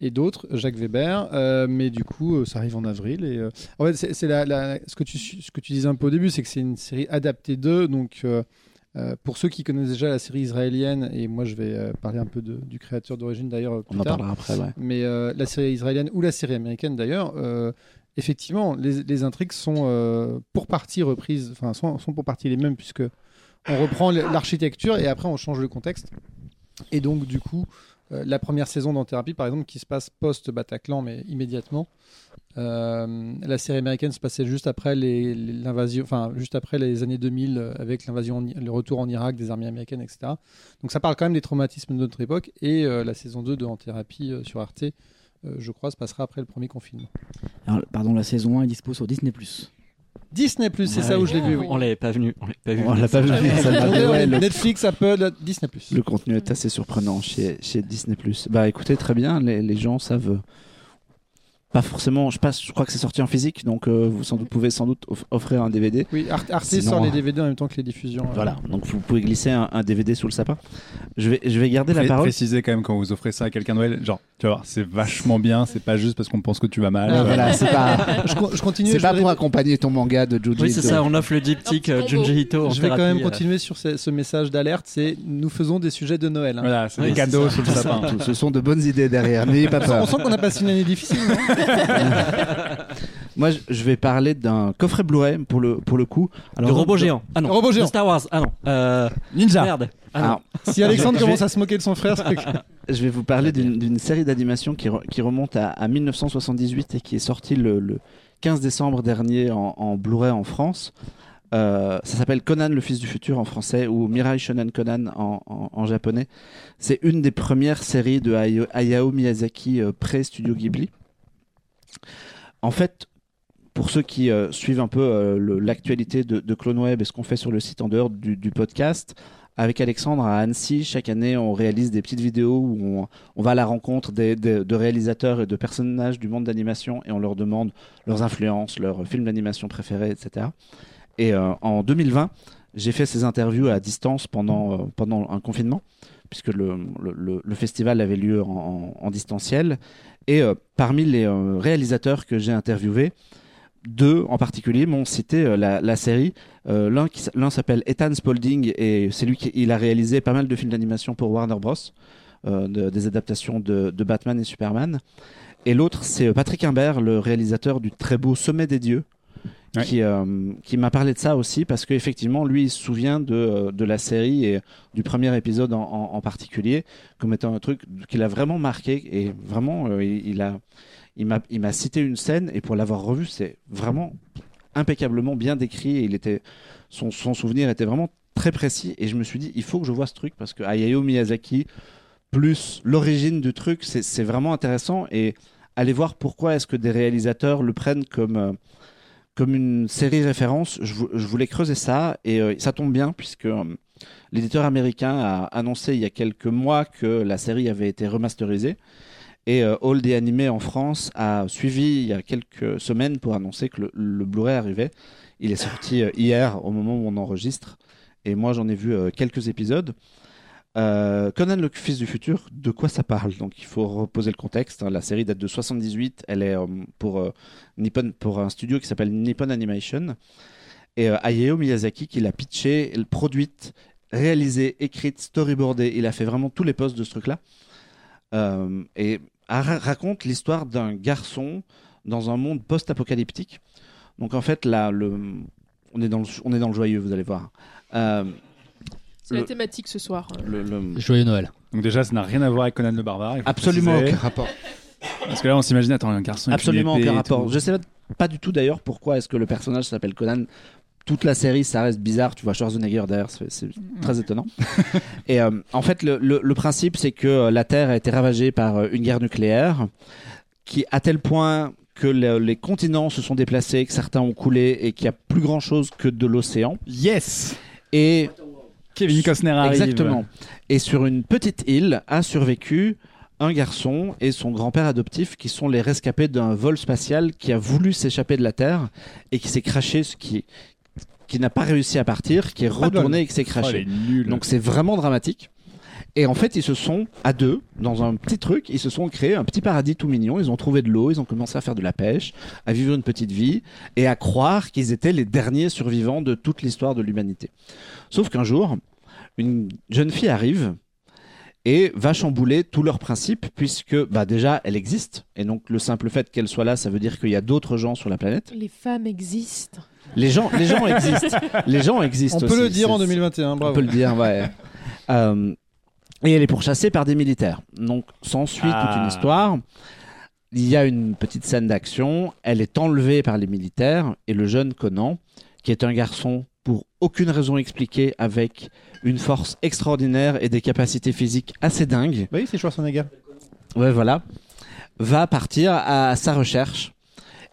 et d'autres, Jacques Weber, mais du coup, ça arrive en avril. Et, en fait, c'est la, la, ce, que tu, ce que tu disais un peu au début, c'est que c'est une série adaptée d'eux, donc... Euh, pour ceux qui connaissent déjà la série israélienne, et moi je vais euh, parler un peu de, du créateur d'origine d'ailleurs. On en tard, parlera après, ouais. Mais euh, la série israélienne ou la série américaine d'ailleurs, effectivement, les, intrigues sont pour partie reprises, enfin sont, pour partie les mêmes puisque on reprend l'architecture et après on change le contexte. Et donc du coup, la première saison dans Thérapie, par exemple, qui se passe post-Bataclan, mais immédiatement. Euh, la série américaine se passait juste après l'invasion, enfin juste après les années 2000 avec l'invasion, le retour en Irak des armées américaines, etc. Donc ça parle quand même des traumatismes de notre époque. Et euh, la saison 2 de En Thérapie euh, sur Arte je crois, se passera après le premier confinement. Alors, pardon, la saison 1 est dispo sur Disney+. Disney Plus, c'est ça où je l'ai vu. Oui. On l'avait pas venu. On l'avait pas vu. On l'a pas vu. le- Netflix, Apple, Disney Plus. Le contenu est assez surprenant chez, chez Disney+. Bah écoutez, très bien, les, les gens savent... euh, Pas forcément, je, passe, je crois que c'est sorti en physique, donc euh, vous sans doute, pouvez sans doute off- offrir un DVD. Oui, Ar- Arte Sinon, sort les euh, DVD en même temps que les diffusions. euh. Voilà, donc vous pouvez glisser un, un DVD sous le sapin. Je vais, je vais garder la Pré- parole. Précisez quand même quand vous offrez ça à quelqu'un de Noël, genre, tu vas voir, c'est vachement bien, c'est pas juste parce qu'on pense que tu vas mal. Ah, voilà, c'est pas, Je, co- je continue. c'est pas pour accompagner ton manga de Juji. Oui, c'est ça. On offre le diptyque euh, combo. Junji Ito Je vais quand même euh. continuer sur ce, ce message d'alerte. C'est nous faisons des sujets de Noël. hein. Voilà, c'est Oui, des cadeaux ça. sous le sapin. Ce sont de bonnes idées derrière, n'ayez pas On peur. sent qu'on a passé une année difficile. Moi, je- je vais parler d'un coffret Blu-ray pour le, pour le coup. De de- géants. Ah non. Robot De géant. Star Wars. Ah non. Euh, Ninja. Merde. Ah non. Alors, Si Alexandre Je vais- commence à se moquer de son frère, c'est que- je vais vous parler d'une d'une série d'animation qui, re- qui remonte à, à 1978 et qui est sortie le, le 15 décembre dernier en, en Blu-ray en France. Euh, ça s'appelle Conan le fils du futur en français ou Mirai Shonen Conan en, en- en japonais. C'est une des premières séries de Hayao, Hayao Miyazaki euh, pré-Studio Ghibli. En fait, pour ceux qui euh, suivent un peu euh, l'actualité de, de Clone Web et ce qu'on fait sur le site en dehors du, podcast, avec Alexandre à Annecy, chaque année, on réalise des petites vidéos où on, va à la rencontre de réalisateurs et de personnages du monde d'animation et on leur demande leurs influences, leurs films d'animation préférés, etc. Et euh, en 2020, j'ai fait ces interviews à distance pendant, pendant un confinement, puisque le, le- festival avait lieu en distanciel. Et euh, parmi les euh, réalisateurs que j'ai interviewés, deux en particulier m'ont cité euh, la, série. L'un s'appelle Ethan Spalding et c'est lui qui a réalisé pas mal de films d'animation pour Warner Bros. de- des adaptations de, Batman et Superman. Et l'autre, c'est Patrick Imbert, le réalisateur du très beau Sommet des Dieux, Euh, qui m'a parlé de ça aussi, parce qu'effectivement, lui, il se souvient de, euh, de la série et du premier épisode en, particulier, comme étant un truc qui l'a vraiment marqué. Et vraiment, euh, il, a, il m'a cité une scène, et pour l'avoir revu, c'est vraiment impeccablement bien décrit. Et il était, son, son souvenir était vraiment très précis. Et je me suis dit, il faut que je vois ce truc, parce que Hayao Miyazaki, plus l'origine du truc, c'est c'est vraiment intéressant. Et aller voir pourquoi est-ce que des réalisateurs le prennent comme, comme une série référence, je, vou- je voulais creuser ça. Et euh, ça tombe bien, puisque euh, l'éditeur américain a annoncé il y a quelques mois que la série avait été remasterisée. Et euh, All des animés en France a suivi il y a quelques semaines pour annoncer que le, le Blu-ray arrivait. Il est sorti hier au moment où on enregistre. Et moi j'en ai vu quelques épisodes. Euh, Conan le fils du futur, de quoi ça parle? Donc il faut reposer le contexte. hein. La série date de 78. Elle est euh, pour, euh, Nippon, pour un studio qui s'appelle Nippon Animation. Et Hayao Miyazaki qui l'a pitché, produite, réalisée, écrite, storyboardée. Il a fait vraiment tous les postes de ce truc-là. Et raconte l'histoire d'un garçon dans un monde post-apocalyptique. Donc en fait, là, on est dans le joyeux, vous allez voir. Euh, C'est la thématique ce soir. le- le- Joyeux Noël. Donc déjà, ça n'a rien à voir avec Conan le barbare. Absolument préciser. aucun rapport. Parce que là, on s'imagine, attends, un garçon. Absolument aucun rapport. Je sais pas du tout d'ailleurs pourquoi est-ce que le personnage s'appelle Conan. Toute la série, ça reste bizarre. Tu vois Schwarzenegger derrière, c'est très étonnant. Et euh, en fait, le, le- le principe, c'est que euh, la Terre a été ravagée par euh, une guerre nucléaire, qui à tel point que le- les continents se sont déplacés, que certains ont coulé et qu'il n'y a plus grand chose que de l'océan. Yes Et Kevin Costner arrive. Exactement. Et sur une petite île a survécu un garçon et son grand-père adoptif qui sont les rescapés d'un vol spatial qui a voulu s'échapper de la Terre et qui s'est craché, ce qui, qui n'a pas réussi à partir, qui est retourné et qui s'est Oh, craché. Donc c'est vraiment dramatique. Et en fait, ils se sont, à deux, dans un petit truc, ils se sont créés un petit paradis tout mignon. Ils ont trouvé de l'eau, ils ont commencé à faire de la pêche, à vivre une petite vie et à croire qu'ils étaient les derniers survivants de toute l'histoire de l'humanité. Sauf qu'un jour, une jeune fille arrive et va chambouler tous leurs principes puisque bah déjà elle existe et donc le simple fait qu'elle soit là ça veut dire qu'il y a d'autres gens sur la planète Les femmes existent. les gens les gens existent les gens existent On peut le dire en 2021, on bravo. peut le dire, ouais. Euh, et elle est pourchassée par des militaires. Donc, s'ensuit toute Ah. une histoire. Il y a une petite scène d'action. Elle est enlevée par les militaires. Et le jeune Conan, qui est un garçon aucune raison expliquée, avec une force extraordinaire et des capacités physiques assez dingues. Bah oui, c'est Schwarzenegger. Ouais, voilà. va partir à sa recherche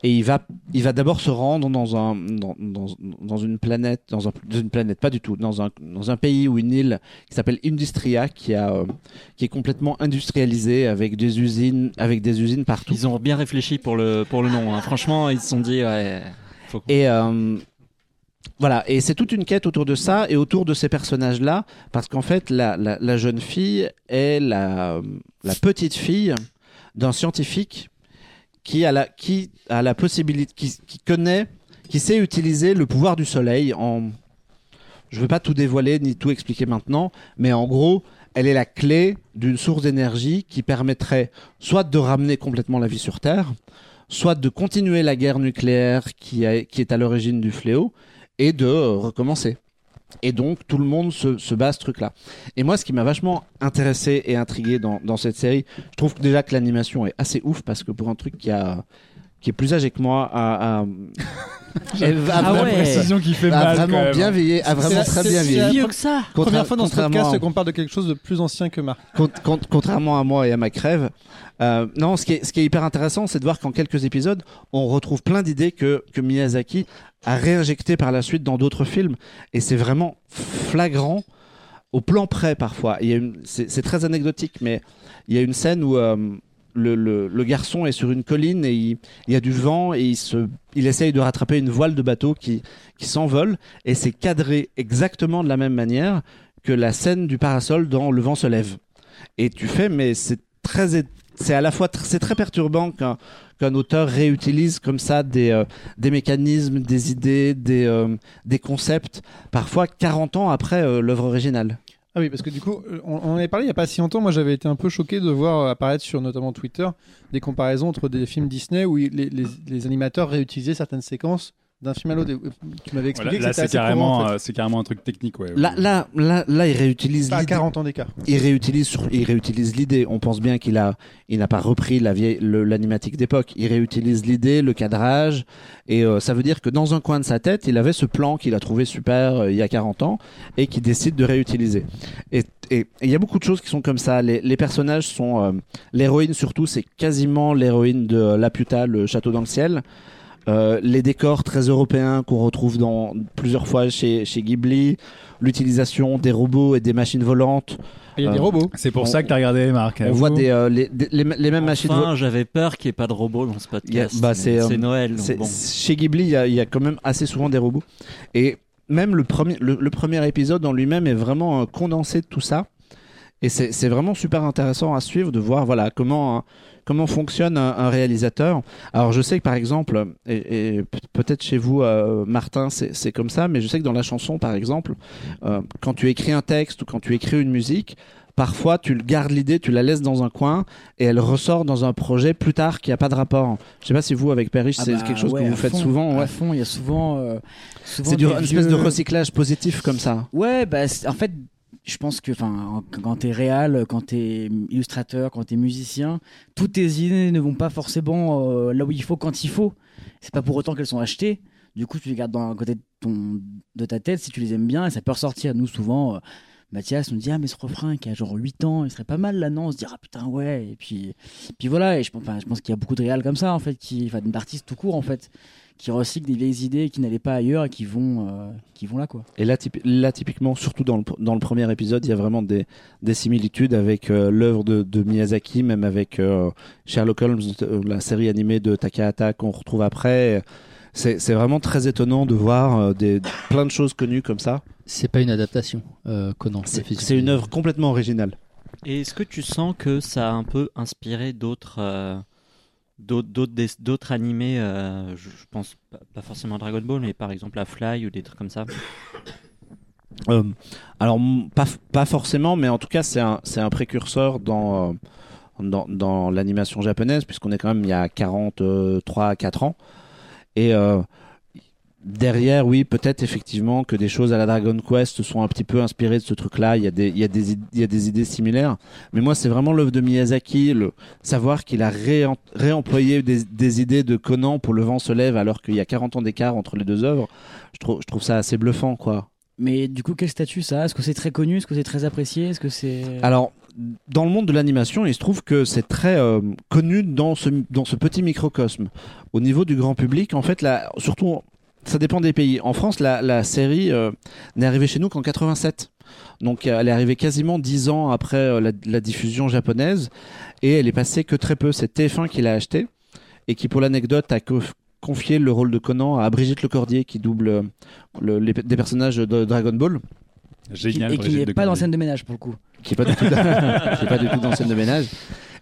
et il va, il va d'abord se rendre dans un, dans, dans, dans une planète, dans, un, une planète, pas du tout, dans un, dans un pays ou une île qui s'appelle Industria, qui a, euh, qui est complètement industrialisée avec des usines, avec des usines partout. Ils ont bien réfléchi pour le, pour le nom. Hein. Franchement, ils se sont dit, ouais. Faut... Et euh, voilà, et c'est toute une quête autour de ça et autour de ces personnages-là, parce qu'en fait, la, la, jeune fille est la, la petite fille d'un scientifique qui a la, qui a la possibilité, qui, connaît, qui sait utiliser le pouvoir du soleil en. Je ne veux pas tout dévoiler ni tout expliquer maintenant, mais en gros, elle est la clé d'une source d'énergie qui permettrait soit de ramener complètement la vie sur Terre, soit de continuer la guerre nucléaire qui, qui est à l'origine du fléau, et de recommencer. Et donc tout le monde se, se bat à ce truc-là. Et moi, ce qui m'a vachement intéressé et intrigué dans cette série, je trouve déjà que l'animation est assez ouf parce que pour un truc qui a qui est plus âgé que moi, a, elle ah ouais. précision qui fait a mal. Vraiment bien veillé, a vraiment très bien veillé. mieux que ça. Contra Première fois dans ce podcast qu'on parle de quelque chose de plus ancien que Marc. contrairement à moi et à ma crève, euh, non, ce qui, est, ce qui est hyper intéressant, c'est de voir qu'en quelques épisodes, on retrouve plein d'idées que, que Miyazaki a réinjectées par la suite dans d'autres films, et c'est vraiment flagrant au plan près parfois. C'est très anecdotique, mais il y a une scène où euh, le, garçon est sur une colline et il, y a du vent et il, se, il essaye de rattraper une voile de bateau qui, qui s'envole et c'est cadré exactement de la même manière que la scène du parasol dans Le vent se lève. Et tu fais, mais c'est très, c'est à la fois très perturbant qu'un qu'un auteur réutilise comme ça des, euh, des mécanismes, des idées, des, euh, des concepts, parfois 40 ans après euh, l'œuvre originale. Ah oui, parce que du coup, euh, on, en avait parlé il n'y a pas si longtemps. Moi, j'avais été un peu choqué de voir apparaître sur notamment Twitter des comparaisons entre des films Disney où les animateurs réutilisaient certaines séquences d'un film à l'autre. Tu m'avais expliqué voilà, que c'était c'est carrément, en fait. c'est carrément un truc technique. Ouais, là, là, là, là, il réutilise. Pas à 40 ans d'écart. Il réutilise, sur, il réutilise l'idée. On pense bien qu'il a, il n'a pas repris la vieille, l'animatique d'époque. Il réutilise l'idée, le cadrage, et euh, ça veut dire que dans un coin de sa tête, il avait ce plan qu'il a trouvé super euh, il y a 40 ans et qu'il décide de réutiliser. Et et il y a beaucoup de choses qui sont comme ça. Les, les personnages sont euh, l'héroïne surtout, c'est quasiment l'héroïne de La Puta, le château dans le ciel. Euh, les décors très européens qu'on retrouve dans plusieurs fois chez, chez Ghibli, l'utilisation des robots et des machines volantes. Il y a des robots. C'est pour on, ça que tu as regardé, Marc. On voit des, euh, les, les, les, mêmes machines volantes. Enfin, j'avais peur qu'il n'y ait pas de robots dans ce podcast. bah, c'est euh, Noël. Bon. Chez Ghibli, il y, a, il y, a, quand même assez souvent des robots. Et même le premier, le, le premier épisode en lui-même est vraiment condensé de tout ça. Et c'est vraiment super intéressant à suivre de voir voilà comment comment fonctionne un, un, réalisateur. Alors je sais que par exemple, et, et peut-être chez vous, euh, Martin, c'est comme ça, mais je sais que dans la chanson, par exemple, euh, quand tu écris un texte ou quand tu écris une musique, parfois tu gardes l'idée, tu la laisses dans un coin et elle ressort dans un projet plus tard qui a pas de rapport. Je sais pas si vous avec Perriche, ah c'est bah, quelque chose ouais, que vous faites fond, souvent. À Ouais. fond, il y a souvent. Euh, souvent c'est une vieux... espèce de recyclage positif comme ça. Ouais, bah en fait je pense que enfin quand t'es réal, quand t'es illustrateur, quand t'es musicien, toutes tes idées ne vont pas forcément euh, là où il faut quand il faut. C'est pas pour autant qu'elles sont achetées. Du coup, tu les gardes dans un côté de, ta tête si tu les aimes bien et ça peut ressortir. Nous, souvent, euh, Mathias nous dit Ah, mais ce refrain qui a genre 8 ans, il serait pas mal là, non? On se dit Ah putain, ouais. Et puis, puis voilà. Et je, pense qu'il y a beaucoup de réals comme ça, en fait, qui, enfin, d'artistes tout court, en fait, qui recyclent des vieilles idées qui n'allaient pas ailleurs et qui vont, euh, qui vont là, quoi. Et là, typ là typiquement, surtout dans le, dans le premier épisode, il y a vraiment des, des similitudes avec euh, l'œuvre de, de, Miyazaki, même avec euh, Sherlock Holmes, la série animée de Takahata qu'on retrouve après. C'est vraiment très étonnant de voir euh, des, plein de choses connues comme ça. C'est pas une adaptation, euh, Conan. C'est une œuvre complètement originale. Et est-ce que tu sens que ça a un peu inspiré d'autres euh, d'autres animés euh, je, pense pas, forcément Dragon Ball, mais par exemple la Fly ou des trucs comme ça euh, Alors, pas, pas forcément, mais en tout cas, c'est un, un précurseur dans, euh, dans, dans l'animation japonaise, puisqu'on est quand même il y a 43 4 ans. Et derrière, oui, peut-être effectivement que des choses à la Dragon Quest sont un petit peu inspirées de ce truc-là. Il y a des, il y a des, il y a des idées similaires. Mais moi, c'est vraiment l'œuvre de Miyazaki, le savoir qu'il a ré, réemployé des, des, idées de Conan pour Le Vent se lève, alors qu'il y a 40 ans d'écart entre les deux œuvres. Je trouve, je trouve ça assez bluffant, quoi. Mais du coup, quel statut ça a? Est-ce que c'est très connu? Est-ce que c'est très apprécié? Est-ce que c'est? Alors dans le monde de l'animation, il se trouve que c'est très euh, connu dans ce, dans ce petit microcosme. Au niveau du grand public, en fait, là, surtout, ça dépend des pays. En France, la, la série euh, n'est arrivée chez nous qu'en 87. Donc elle est arrivée quasiment dix ans après euh, la, la, diffusion japonaise et elle est passée que très peu. C'est TF1 qui l'a acheté et qui, pour l'anecdote, a confié le rôle de Conan à Brigitte Lecordier qui double le, les, des personnages de Dragon Ball. Génial, et qui n'est pas dans scène de ménage pour le coup. Qui n'est pas, du tout dans- qui est pas du tout dans scène de ménage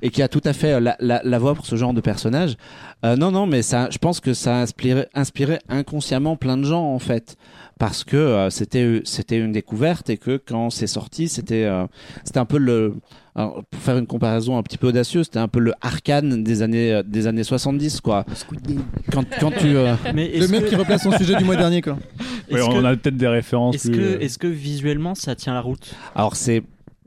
et qui a tout à fait euh, la, la, la voix pour ce genre de personnage. Euh, non, non, mais ça, je pense que ça a inspiré, inspiré inconsciemment plein de gens en fait, parce que euh, c'était c'était une découverte et que quand c'est sorti, c'était euh, c'était un peu le alors, pour faire une comparaison un petit peu audacieuse, c'était un peu le arcane des années euh, des années 70 quoi. Quand quand tu euh, Mais Le mec que- qui replace son sujet du mois dernier, quoi. Ouais, on que- a peut-être des références. Est-ce plus, que, est-ce que visuellement ça tient la route? Alors c'est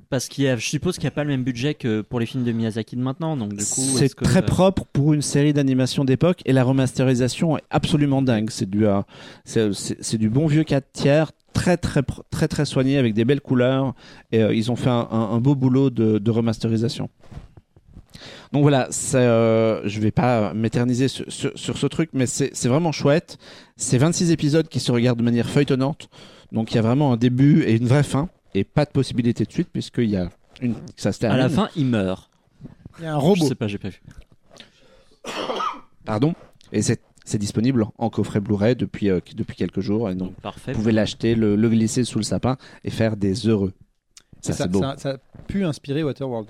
Parce qu'il y a, je suppose qu'il n'y a pas le même budget que pour les films de Miyazaki de maintenant, donc du coup. C'est que- très propre pour une série d'animation d'époque et la remasterisation est absolument dingue. C'est du, euh, c'est, du bon vieux 4 tiers, très très très très soigné avec des belles couleurs et euh, ils ont fait un, un- un beau boulot de, de remasterisation. Donc voilà, c'est, euh, je vais pas m'éterniser sur, sur- sur ce truc, mais c'est vraiment chouette. C'est 26 épisodes qui se regardent de manière feuilletonnante, donc il y a vraiment un début et une vraie fin et pas de possibilité de suite puisqu'il y a une, ça se À termine. la fin, il meurt. Il y a un Je robot. sais pas, j'ai pas vu. Pardon? Et c'est c'est disponible en coffret Blu-ray depuis euh, depuis quelques jours. Et donc, Donc parfait. vous pouvez l'acheter, le, le glisser sous le sapin et faire des heureux. Ça, ça, c'est beau. ça- ça a pu inspirer Waterworld.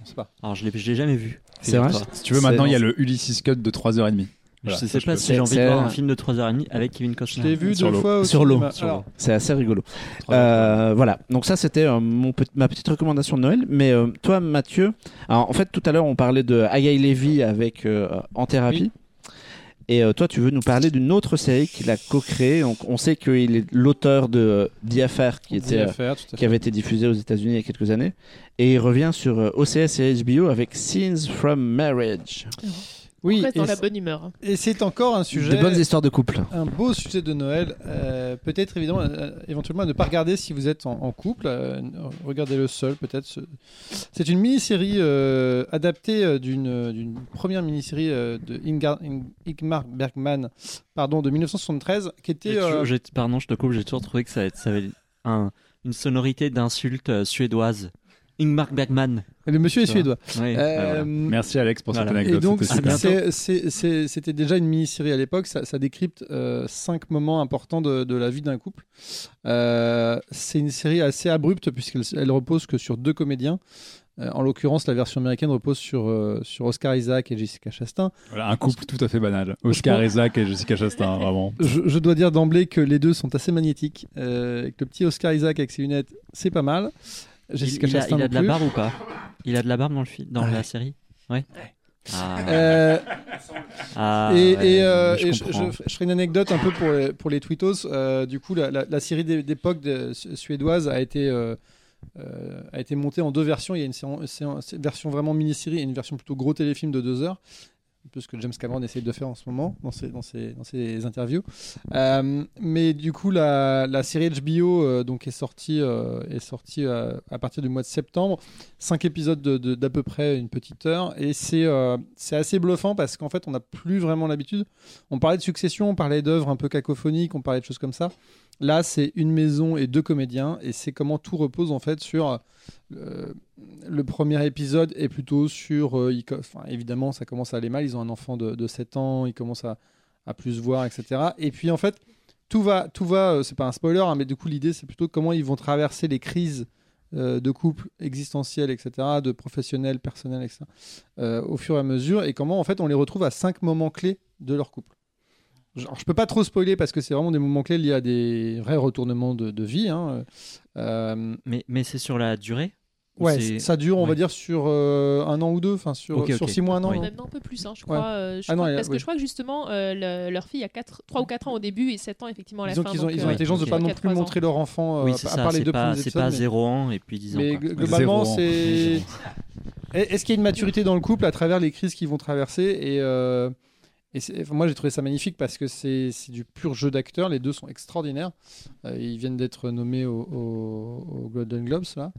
On sait pas. Alors je l'ai, je l'ai jamais vu. C'est vrai? Si tu veux, maintenant, il y a le Ulysses Cut de 3h30. Voilà, je ça, sais pas si j'ai envie de C'est- voir un film de 3h30 avec Kevin Je Costner. l'ai vu Sur deux l'eau. fois au Sur l'eau. C'est assez rigolo. 3h30. Euh, voilà. Donc ça, c'était euh, mon ma petite recommandation de Noël. Mais euh, toi, Mathieu, alors en fait, tout à l'heure, on parlait de Agaï Levy avec euh, En thérapie. Et euh, toi, tu veux nous parler d'une autre série qu'il a co-créée. Donc, on sait qu'il est l'auteur de The Affair, qui était à qui avait été diffusé aux États-Unis il y a quelques années. Et il revient sur OCS et HBO avec Scenes from Marriage. Oui, reste et, dans la bonne humeur. et c'est encore un sujet. De bonnes histoires de couple. un beau sujet de Noël. Euh, peut-être évidemment, euh, éventuellement à ne pas regarder si vous êtes en, en couple. euh, Regardez-le seul, peut-être. Ce- C'est une mini-série euh, adaptée euh, d'une d'une première mini-série euh, de Ingar- Ing- Ingmar Bergman, pardon, de 1973, qui J'ai était. toujours- euh, j'ai- Pardon, je te coupe, j'ai toujours trouvé que ça, ça avait un- une sonorité d'insulte euh, suédoise. Ingmar Bergman. le monsieur est suédois. Euh, voilà. Merci Alex pour Voilà. cette Et anecdote. donc, c'était déjà une mini-série à l'époque. Ça, ça décrypte euh, cinq moments importants de, de la vie d'un couple. Euh, c'est une série assez abrupte puisqu'elle elle repose que sur deux comédiens. Euh, en l'occurrence, la version américaine repose sur, euh, sur Oscar Isaac et Jessica Chastain. Voilà, un couple tout à fait banal. Oscar Isaac et Jessica Chastain, vraiment. Je, je dois dire d'emblée que les deux sont assez magnétiques. Euh, que le petit Oscar Isaac avec ses lunettes, c'est pas mal. Il, Jessica il a, il a de la barbe ou pas? Il a de la barbe dans, le fi- dans Ouais. la série? Ouais. Ah, Euh, ah, et, ouais, et, euh, je et je, comprends. je- je ferai une anecdote un peu pour les, pour les tweetos. Euh, du coup, la, la- la série d'é- d'époque suédoise a été, a été montée en deux versions. Il y a une version vraiment mini-série et une version plutôt gros téléfilm de deux heures. Un peu ce que James Cameron essaye de faire en ce moment dans ses, dans ses, dans ses interviews. Euh, mais du coup, la, la série HBO euh, donc est sortie, euh, est sortie à partir du mois de septembre. Cinq épisodes de- de- d'à peu près une petite heure. Et c'est c'est assez bluffant parce qu'en fait, on n'a plus vraiment l'habitude. On parlait de succession, on parlait d'œuvres un peu cacophoniques, on parlait de choses comme ça. Là, c'est une maison et deux comédiens. Et c'est comment tout repose en fait sur. euh, le premier épisode est plutôt sur. euh, évidemment, ça commence à aller mal. Ils ont un enfant de, de 7 ans, ils commencent à, plus voir, etc. Et puis en fait, tout va. Tout va euh, c'est pas un spoiler, hein, mais du coup, l'idée, c'est plutôt comment ils vont traverser les crises de couple existentielles, etc., de professionnels, personnels, etc., au fur et à mesure, et comment en fait on les retrouve à cinq moments clés de leur couple. Alors, je peux pas trop spoiler parce que c'est vraiment des moments clés liés à des vrais retournements de, de vie. hein. Euh, Mais, mais c'est sur la durée Ou ouais, c'est- ça dure, on va dire, sur euh, un an ou deux, enfin sur, sur six mois, un an. Oui. Même un peu plus, hein, je Ouais. crois. euh, je Ah non, crois- il y a- parce oui. que je crois que justement, euh, le- leur fille a 4, 3 ou 4 ans au début et 7 ans effectivement à la Disons fin. qu'ils ont, donc, ils euh, ont l'intelligence de ok. pas non plus montrer leur enfant, euh, Oui, à c'est part les C'est deux pas, premiers c'est épisodes. pas mais- 0 ans et puis 10 ans. Mais globalement, c'est. Est-ce qu'il y a une maturité dans le couple à travers les crises qu'ils vont traverser et, euh, Et moi, j'ai trouvé ça magnifique parce que c'est du pur jeu d'acteur. Les deux sont extraordinaires. Euh, ils viennent d'être nommés au, Golden Globes là.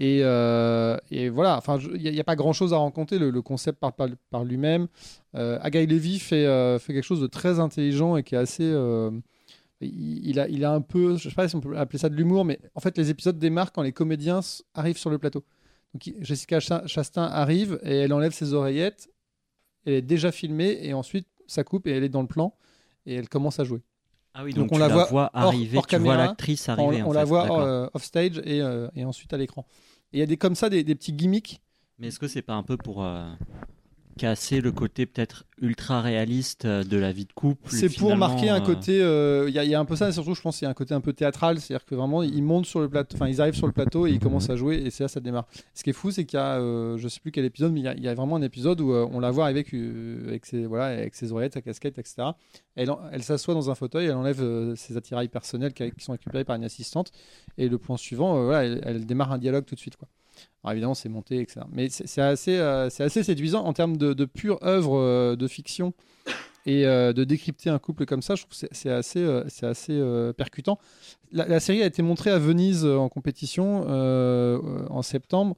Et, euh, et voilà. Enfin, il n'y a, pas grand chose à rencontrer. Le, concept par, par lui-même. Euh, Agaï Levy fait, euh, fait quelque chose de très intelligent et qui est assez. Il, a, il a un peu, je sais pas si on peut appeler ça de l'humour, mais en fait, les épisodes démarrent quand les comédiens arrivent sur le plateau. Donc, Jessica Chastain arrive et elle enlève ses oreillettes. Elle est déjà filmée et ensuite ça coupe et elle est dans le plan et elle commence à jouer. Ah oui, donc, on la, voit, arriver, tu vois l'actrice arriver. On, la voit euh, off stage et, euh, et, ensuite à l'écran. Et il y a des comme ça des, des petits gimmicks. Mais est-ce que c'est pas un peu pour euh, casser le côté peut-être ultra réaliste euh, de la vie de couple. C'est pour marquer un euh, côté. Euh, il y, a un peu ça, et surtout, je pense qu'il y a un côté un peu théâtral. C'est-à-dire que vraiment, ils montent sur le plateau, enfin, ils arrivent sur le plateau et ils commencent à jouer, et c'est là ça démarre. Ce qui est fou, c'est qu'il y a, je sais plus quel épisode, mais il y, a vraiment un épisode où on la voit avec, avec, ses, voilà, avec ses oreillettes, sa casquette, etc. Elle, elle s'assoit dans un fauteuil, elle enlève ses attirails personnels qui, sont récupérés par une assistante, et le point suivant, voilà, elle, elle, démarre un dialogue tout de suite. Quoi. Alors évidemment, c'est monté, etc. Mais c'est assez, euh, assez séduisant en termes de, pure œuvre euh, de fiction et euh, de décrypter un couple comme ça. Je trouve que c'est assez, c'est assez percutant. La, série a été montrée à Venise en compétition en septembre.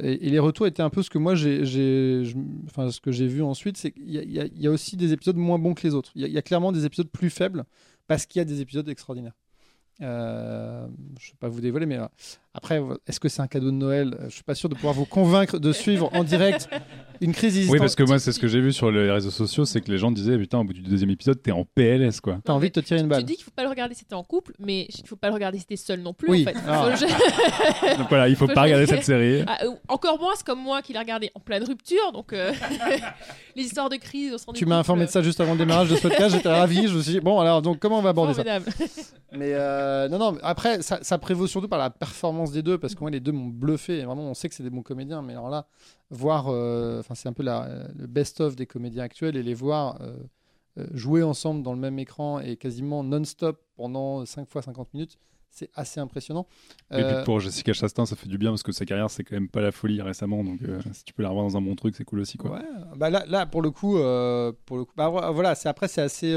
Et, les retours étaient un peu ce que moi j'ai, enfin ce que j'ai vu ensuite, c'est qu'il y, a aussi des épisodes moins bons que les autres. Il y, a clairement des épisodes plus faibles parce qu'il y a des épisodes extraordinaires. Euh, je ne vais pas vous dévoiler, mais euh, après, est-ce que c'est un cadeau de Noël? Je suis pas sûr de pouvoir vous convaincre de suivre en direct une crise Oui, parce que moi, c'est ce que j'ai vu sur les réseaux sociaux, c'est que les gens disaient putain, au bout du deuxième épisode, t'es en PLS quoi. T'as envie de te tirer une balle. Tu dis qu'il faut pas le regarder si t'es en couple, mais il faut pas le regarder si t'es seul non plus. Oui. En fait. Ah. donc voilà, il faut, faut pas regarder cette série. Ah, euh, encore moins, c'est comme moi qui l'ai regardé en pleine rupture, donc les histoires de crise au Tu m'as informé de ça juste avant le démarrage de ce podcast, j'étais ravi. Je me suis dit bon, alors donc comment on va aborder ça? Mais non, non. Après, ça, ça, prévaut surtout par la performance des deux, parce que moi, les deux m'ont bluffé. vraiment, on sait que c'est des bons comédiens, mais alors là, voir, euh, enfin, c'est un peu la, le best-of des comédiens actuels et les voir euh, euh, jouer ensemble dans le même écran et quasiment non-stop pendant 5 fois 50 minutes, c'est assez impressionnant. Et puis pour Jessica Chastain, ça fait du bien parce que sa carrière, c'est quand même pas la folie récemment. Donc si tu peux la revoir dans un bon truc, c'est cool aussi. Quoi. Ouais, bah là, là, pour le coup, pour le coup bah, voilà, c'est, après, c'est assez,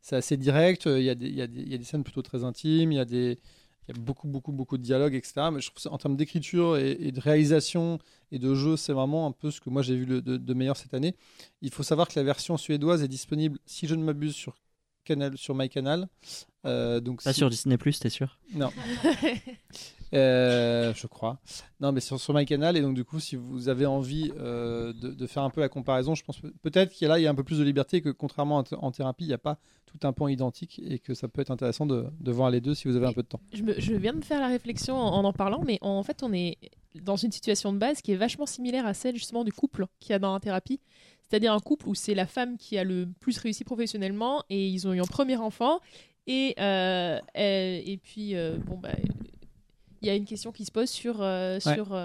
c'est assez direct. Il y, a des, il, y a des, il y, a des, scènes plutôt très intimes. Il y a des, il y a beaucoup, beaucoup, beaucoup de dialogues, etc. Mais je trouve en termes d'écriture et, de réalisation et de jeu, c'est vraiment un peu ce que moi j'ai vu de, meilleur cette année. Il faut savoir que la version suédoise est disponible, si je ne m'abuse, sur Canal, sur MyCanal. Euh, donc Pas sur Disney Plus, t'es sûr? Non. Euh, je crois. Non, mais sur, sur MyCanal. Et donc, du coup, si vous avez envie euh, de, faire un peu la comparaison, je pense peut-être qu'il y a là, il y a un peu plus de liberté que contrairement en thérapie, il n'y a pas tout un point identique et que ça peut être intéressant de, voir les deux si vous avez un peu de temps. Je, viens de me faire la réflexion en, en parlant, mais en fait, on est dans une situation de base qui est vachement similaire à celle justement du couple qu'il y a dans la thérapie. C'est-à-dire un couple où c'est la femme qui a le plus réussi professionnellement et ils ont eu un premier enfant. Et, euh, et, puis, euh, bon, bah, il y a une question qui se pose sur, euh, sur,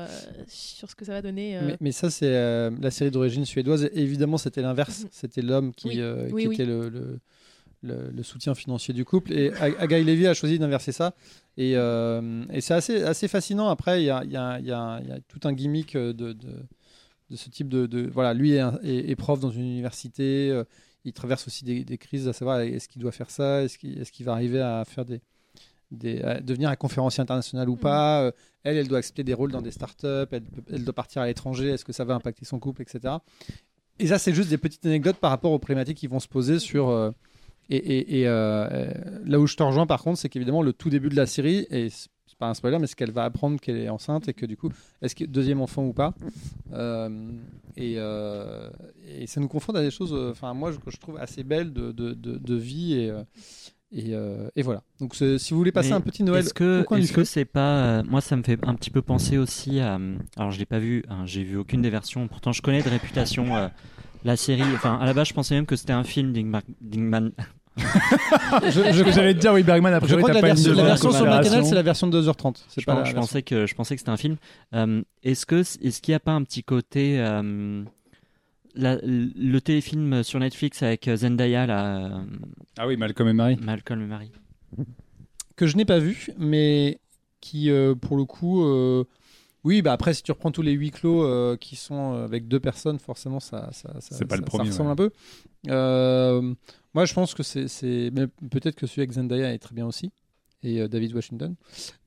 sur ce que ça va donner. Mais, ça, c'est la série d'origine suédoise. évidemment, c'était l'inverse. Mhm. C'était l'homme qui, qui était le, le, le, soutien financier du couple. Et Agaï Levy a choisi d'inverser ça. Et, et c'est assez, assez fascinant. Après, il y a, y, a, y a, tout un gimmick de, de, de ce type de, Voilà, lui est, est, prof dans une université il traverse aussi des, crises, à savoir est-ce qu'il doit faire ça, est-ce qu'il est va arriver à faire des, des devenir un conférencier international ou mm. pas. Euh, elle, elle doit accepter des rôles dans des startups, elle, elle doit partir à l'étranger, est-ce que ça va impacter son couple, etc. Et ça, c'est juste des petites anecdotes par rapport aux problématiques qui vont se poser sur. Euh, et, et, euh, là où je te rejoins, par contre, c'est qu'évidemment, le tout début de la série, et pas un spoiler, mais c'est qu'elle va apprendre qu'elle est enceinte et que du coup, est-ce que deuxième enfant ou pas euh, et, euh, et, ça nous confronte à des choses, euh, enfin moi, que je trouve assez belles de, de, de, vie et, et, et, voilà. Donc si vous voulez passer un petit Noël, est-ce que est-ce que c'est pas, moi ça me fait un petit peu penser aussi à, alors je l'ai pas vu, hein, j'ai vu aucune des versions, pourtant je connais de réputation. la série, enfin à la base je pensais même que c'était un film d'Ingman, je, J'allais te dire, oui, Bergman, après, je crois que la, version, la version sur ma canal, c'est la version de 2h30. Je, pas je pensais que, je pensais que c'était un film. Euh, est-ce que est-ce qu'il n'y a pas un petit côté. Euh, la, le téléfilm sur Netflix avec Zendaya là. Euh, ah oui, Malcolm et Marie. Malcolm et Marie. Que je n'ai pas vu, mais qui, pour le coup, Oui, bah après, si tu reprends tous les huis clos euh, qui sont euh, avec deux personnes, forcément, ça, ça, ça, C'est pas le ça- premier, ça ressemble ouais. un peu. Euh, moi, je pense que c'est, peut-être que celui avec Zendaya est très bien aussi et euh, David Washington.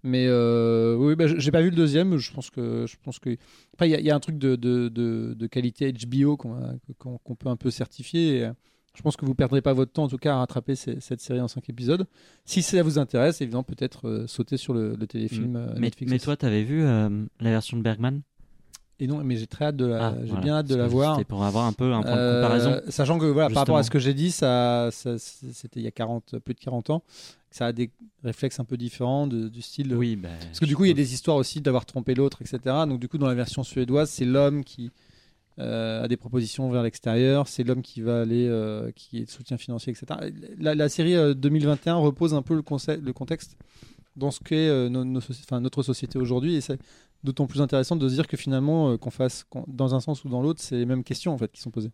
Mais oui, bah, j'ai pas vu le deuxième. Je pense que, je pense que après, il y, a- il y a un truc de, de, de, de qualité HBO qu'on, qu'on peut un peu certifier. Et, je pense que vous perdrez pas votre temps, en tout cas, à rattraper ces- cette série en cinq épisodes. Si ça vous intéresse, évidemment, peut-être euh, sauter sur le, le téléfilm euh, mais, Netflix. mais toi, t'avais vu euh, la version de Bergman? Et non, mais j'ai très hâte de la, Ah, j'ai voilà. bien hâte de la voir. C'était pour avoir un peu un point de comparaison. Sachant que voilà, par rapport à ce que j'ai dit, ça, ça- c'était il y a 40, plus de 40 ans. Ça a des réflexes un peu différents de- du style. Oui, bah, Parce que du coup, il y a des histoires aussi d'avoir trompé l'autre, etc. Donc du coup, dans la version suédoise, c'est l'homme qui euh, a des propositions vers l'extérieur, c'est l'homme qui va aller, euh, qui est de soutien financier, etc. La, la série euh, 2021 repose un peu le, concept, le contexte dans ce qu'est euh, nos notre société aujourd'hui, et c'est d'autant plus intéressant de se dire que finalement, euh, qu'on fasse dans un sens ou dans l'autre, c'est les mêmes questions en fait qui sont posées.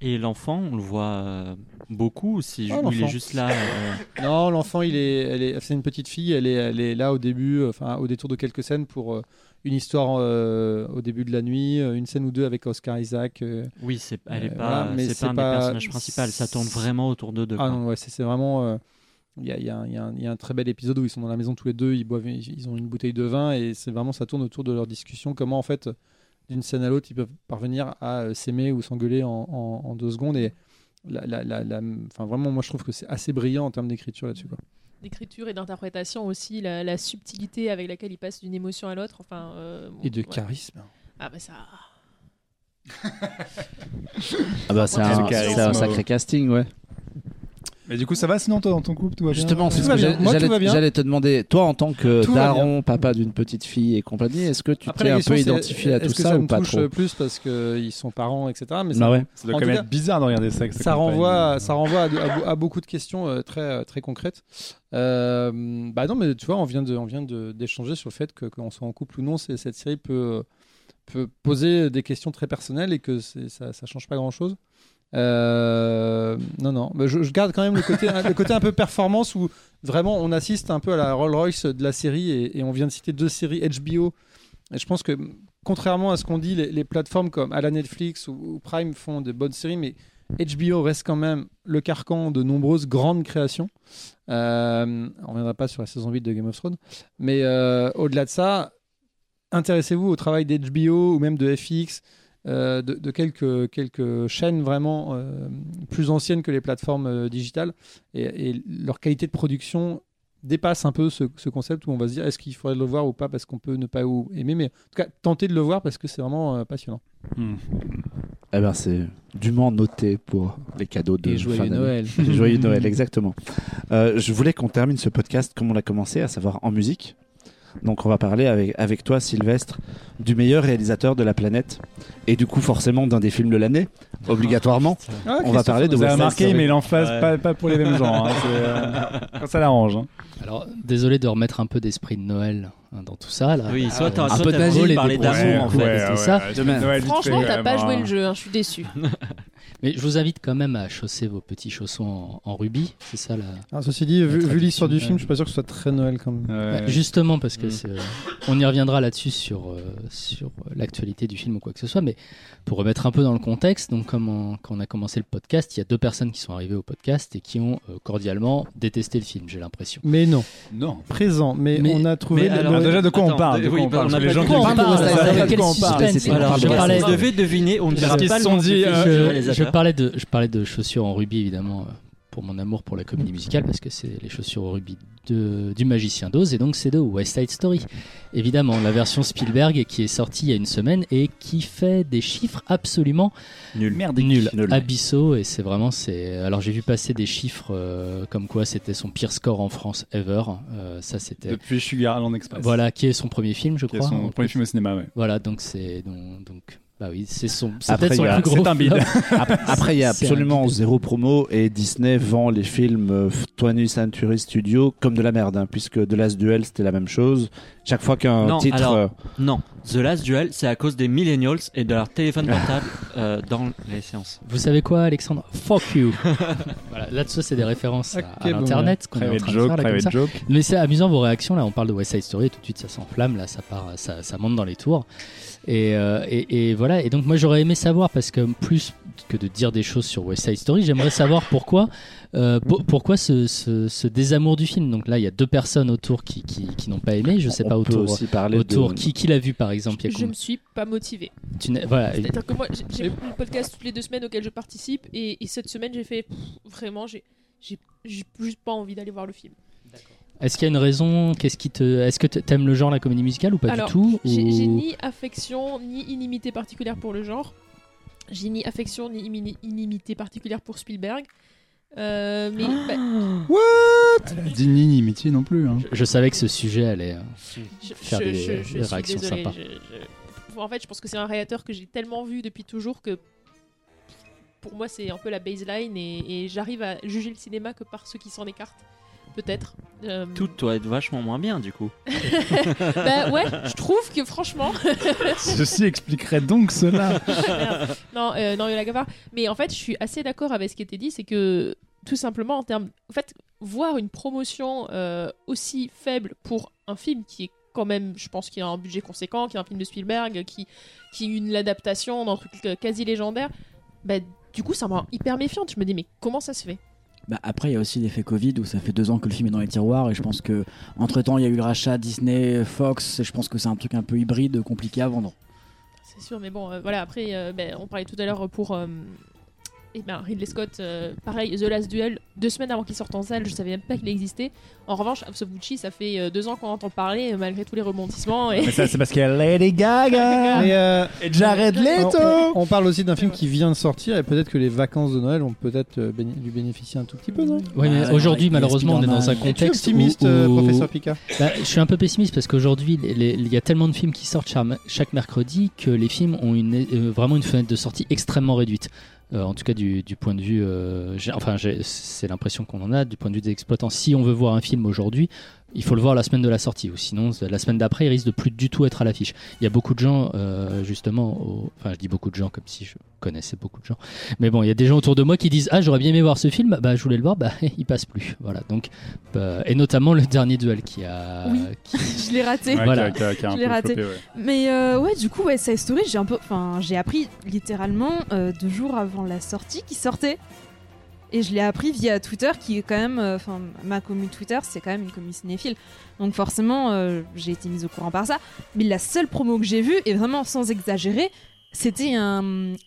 Et l'enfant, on le voit euh, beaucoup ou si Ah, ou il est juste là euh, Non, l'enfant, il est, elle est, c'est une petite fille. Elle est, elle est là au début, euh, enfin au détour de quelques scènes pour euh, une histoire euh, au début de la nuit, une scène ou deux avec Oscar Isaac. euh. Oui, c'est, elle est Euh, pas, voilà, mais c'est c'est pas un pas- des personnages principaux. Ça tourne vraiment autour d'eux deux. Ah quoi. non, ouais, c'est, c'est vraiment. Il y, a, il y a un- y y a très bel épisode où ils sont dans la maison tous les deux, ils boivent, ils ont une bouteille de vin et c'est vraiment ça tourne autour de leur discussion. Comment en fait, d'une scène à l'autre, ils peuvent parvenir à s'aimer ou s'engueuler en, en- en deux secondes et la, la- la- la- enfin vraiment, moi je trouve que c'est assez brillant en termes d'écriture là-dessus. Quoi. D'écriture et d'interprétation aussi, la, la subtilité avec laquelle il passe d'une émotion à l'autre. Enfin, euh, Et de ouais. charisme. Ah bah ça. Ah bah c'est un, sacré casting, ouais. Mais du coup, ça va sinon, toi, dans ton couple, tout va bien Justement, c'est ce que j'allais te demander, toi en tant que Tout daron, papa d'une petite fille et compagnie, est-ce que tu Après, t'es un peu identifié à tout que ça, ça ou me pas touche trop plus parce qu'ils sont parents, etc. Mais Bah ça, ouais. Ça doit quand même être bizarre de regarder ça. ça renvoie, ça renvoie à, beaucoup de questions euh, très, euh, très concrètes. Euh, bah non, mais tu vois, on vient de, on vient de- d'échanger sur le fait que qu'on soit en couple ou non, c'est- cette série peut, peut poser des questions très personnelles et que c'est- ça, ça change pas grand chose. Non, non, mais je, garde quand même le côté, un peu performance où vraiment on assiste un peu à la Rolls Royce de la série et, on vient de citer deux séries HBO. Je pense que contrairement à ce qu'on dit, les, plateformes comme à la Netflix ou, Prime font de bonnes séries, mais HBO reste quand même le carcan de nombreuses grandes créations. Euh, on ne reviendra pas sur la saison 8 de Game of Thrones. Mais euh, au-delà de ça, intéressez-vous au travail d'HBO ou même de FX, euh, de, de quelques, quelques chaînes vraiment euh, plus anciennes que les plateformes euh, digitales. Et, et leur qualité de production dépasse un peu ce, ce concept où on va se dire est-ce qu'il faudrait le voir ou pas parce qu'on peut ne pas ou- aimer? Mais en tout cas, tentez de le voir parce que c'est vraiment euh, passionnant. Hmm. Eh ben c'est dûment noté pour les cadeaux de Et joyeux fin. Noël. Et joyeux Noël, exactement. Euh, je voulais qu'on termine ce podcast comme on l'a commencé, à savoir en musique. Donc on va parler avec, avec toi, Sylvestre, du meilleur réalisateur de la planète. Et du coup, forcément, d'un des films de l'année, obligatoirement. Ah, on va parler de Vous avez remarqué, mais il en face, Ouais. pas, pas pour les mêmes gens. hein, euh, ça l'arrange. hein. Alors, désolé de remettre un peu d'esprit de Noël hein, dans tout ça. Là. Oui, soit t'as un soit peu de parler d'amour en Ouais, fait. c'est ça. Demain. Noël, vite Franchement, t'as pas joué le jeu, hein, je suis déçu. Mais je vous invite quand même à chausser vos petits chaussons en, en rubis. C'est ça là. Alors, ceci dit, vu, La vu l'histoire du film, je suis pas sûr que ce soit très Noël quand même. Ouais. Bah, justement, parce que Mm. c'est, euh, on y reviendra là-dessus sur, euh, sur euh, l'actualité du film ou quoi que ce soit. Mais pour remettre un peu dans le contexte, donc comme on- quand on a commencé le podcast, il y a deux personnes qui sont arrivées au podcast et qui ont euh, cordialement détesté le film. J'ai l'impression. Mais non, Non. présent. Mais, Mais- on a trouvé. alors, le- déjà, de quoi on Attends, parle, de oui, quoi on parle on a Les gens qui quoi on écoutent, parle, ça ça, savent ça, pas de quel quoi on parle. suspense. Laissez-les Alors, parler. je parlais, Si on devait deviner, on ne dira pas le nom je, parlais de, je parlais de chaussures en rubis évidemment euh, pour mon amour pour la comédie musicale parce que c'est les chaussures au rubis de, du magicien d'Oz et donc c'est de West Side Story. Évidemment, la version Spielberg qui est sortie il y a une semaine et qui fait des chiffres absolument Nul. nuls, Nul. abyssaux et c'est vraiment c'est. Alors j'ai vu passer des chiffres euh, comme quoi c'était son pire score en France ever. Euh, ça c'était. Depuis Sugarland Express. Voilà, qui est son premier film, je Qui est crois. son en premier plus. film au cinéma, ouais. Voilà, donc c'est donc, donc Bah oui, c'est son, c'est peut-être son plus gros. un bide. Après, il y a absolument zéro promo et Disney vend les films euh, 20th Century Studio comme de la merde, hein, puisque The Last Duel c'était la même chose. Chaque fois qu'un titre. alors- euh, Non, The Last Duel, c'est à cause des millennials et de leur téléphone portable euh, dans les séances. Vous savez quoi, Alexandre? Fuck you. voilà, là-dessus, c'est des références à- à, bon, l'internet qu'on est en Private train de faire joke, là, comme private ça. joke. Mais c'est amusant vos réactions là. On parle de West Side Story, et tout de suite ça s'enflamme, là ça part, ça, ça monte dans les tours. Et, euh, et, et voilà. Et donc moi j'aurais aimé savoir parce que plus que de dire des choses sur West Side Story, j'aimerais savoir pourquoi, euh, po- pourquoi ce, ce, ce désamour du film. Donc là il y a deux personnes autour qui, qui, qui n'ont pas aimé. Je sais on pas peut autour. aussi parler Autour, de. qui, qui l'a vu par exemple Je combien- me suis pas n'as- voilà, C'est-à-dire que moi, j'ai- le podcast toutes les deux semaines auquel je participe, et, et cette semaine, j'ai fait pff, vraiment, j'ai j'ai juste pas envie d'aller voir le film. Est-ce qu'il y a une raison? Qu'est-ce qui te Est-ce que t'aimes le genre la comédie musicale ou pas Alors, du tout? J'ai ou- j'ai ni affection ni inimité particulière pour le genre. J'ai ni affection ni inimité particulière pour Spielberg. Euh, mais bah, Elle a dit ni inimitié non plus. Hein. je, je savais que ce sujet allait. euh, je, Faire je- des- je- des réactions désolée, sympas. je- je- En fait, je pense que c'est un réalisateur que j'ai tellement vu depuis toujours que pour moi, c'est un peu la baseline et, et j'arrive à juger le cinéma que par ceux qui s'en écartent. Peut-être. Euh, Tout doit être vachement moins bien du coup. bah ouais, je trouve que franchement. Ceci expliquerait donc cela. Non, euh, non, il y en a qu'à part. Mais en fait, je suis assez d'accord avec ce qui était dit, c'est que tout simplement en termes, en fait, voir une promotion euh, aussi faible pour un film qui est quand même, je pense qu'il a un budget conséquent, qui est un film de Spielberg, qui qui est une adaptation d'un truc euh, quasi légendaire, bah du coup, ça me rend hyper méfiante. Je me dis mais comment ça se fait? Bah, après, il y a aussi l'effet Covid où ça fait deux ans que le film est dans les tiroirs et je pense que entre temps il y a eu le rachat Disney, Fox et je pense que c'est un truc un peu hybride, compliqué à vendre. C'est sûr, mais bon, euh, voilà. Après, euh, ben, on parlait tout à l'heure pour. Eh ben, Ridley Scott, euh, pareil, The Last Duel, deux semaines avant qu'il sorte en salle, je savais même pas qu'il existait. En revanche, House of Gucci, ça fait euh, deux ans qu'on entend parler, euh, malgré tous les rebondissements. Et... Mais ça, c'est parce qu'il y a Lady Gaga Et, euh, et Jared on, Leto. on- on parle aussi d'un film qui vient de sortir et peut-être que les vacances de Noël vont peut-être béni- lui bénéficier un tout petit peu, non? Oui, mais Bah, aujourd'hui, malheureusement, on est dans un contexte optimiste, où, où- professeur Picard? Bah, je suis un peu pessimiste parce qu'aujourd'hui, il y a tellement de films qui sortent chaque, chaque mercredi que les films ont une, euh, vraiment une fenêtre de sortie extrêmement réduite. Euh, en tout cas, du, du point de vue, euh, enfin, c'est l'impression qu'on en a du point de vue des exploitants. Si on veut voir un film aujourd'hui, il faut le voir la semaine de la sortie, ou sinon la semaine d'après, il risque de plus du tout être à l'affiche. Il y a beaucoup de gens, euh, justement, au- enfin, je dis beaucoup de gens comme si je connaissais beaucoup de gens, mais bon, il y a des gens autour de moi qui disent ah j'aurais bien aimé voir ce film, bah je voulais le voir, bah il passe plus, voilà. Donc, euh, et notamment le dernier duel qui a, Oui. qui- je l'ai raté. Ouais, Voilà. qui a- qui a- qui a un Je l'ai raté. flopé, ouais. Mais euh, ouais, du coup, ouais, Side Story, j'ai un peu, enfin, j'ai appris littéralement euh, deux jours avant la sortie qui sortait. Et je l'ai appris via Twitter, qui est quand même, euh, enfin, ma commune Twitter, c'est quand même une commune cinéphile. Donc forcément, euh, j'ai été mise au courant par ça. Mais la seule promo que j'ai vue, et vraiment sans exagérer, c'était un-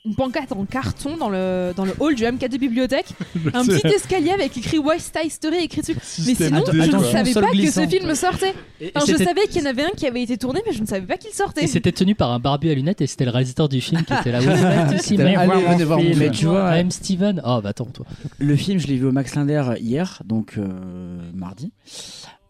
une pancarte en carton dans le, dans le hall du MK2 bibliothèque. un petit escalier avec écrit West Side Story écrit dessus. Mais sinon, je ne savais pas que ce film sortait. et- et Enfin, je c'était- savais qu'il y en avait un qui avait été tourné, mais je ne savais pas qu'il sortait. Et c'était tenu par un barbu à lunettes et c'était le réalisateur du film qui était là. Allez, mais voir mon tu vois- I'm Steven. Oh, bah attends, toi. Le film, je l'ai vu au Max Linder hier, donc euh, mardi.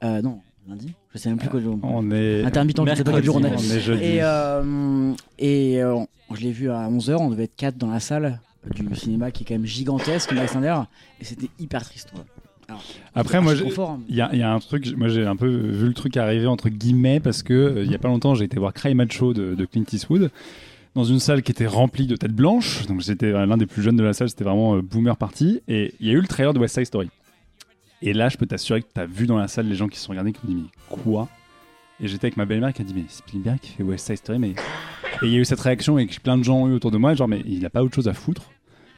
Euh, non, lundi. Je sais même plus quoi jour. On est. Intermittent, je sais pas quel jour on est. On est jeudi. Et, euh, et euh, je l'ai vu à 11h, on devait être 4 dans la salle du cinéma qui est quand même gigantesque, Max Linder, et c'était hyper triste. ouais. Alors, Après, moi, hein. Il y, a, il y a un truc, moi j'ai un peu vu le truc arriver entre guillemets parce que euh, il y a pas longtemps j'ai été voir Cry Macho de, de Clint Eastwood dans une salle qui était remplie de têtes blanches, donc j'étais l'un des plus jeunes de la salle, c'était vraiment euh, boomer party, et il y a eu le trailer de West Side Story. Et là, je peux t'assurer que tu as vu dans la salle les gens qui se sont regardés qui me disent mais quoi? Et j'étais avec ma belle-mère qui a dit mais Spielberg qui fait West Side Story, mais et il y a eu cette réaction et que plein de gens ont eu autour de moi, genre mais il a pas autre chose à foutre.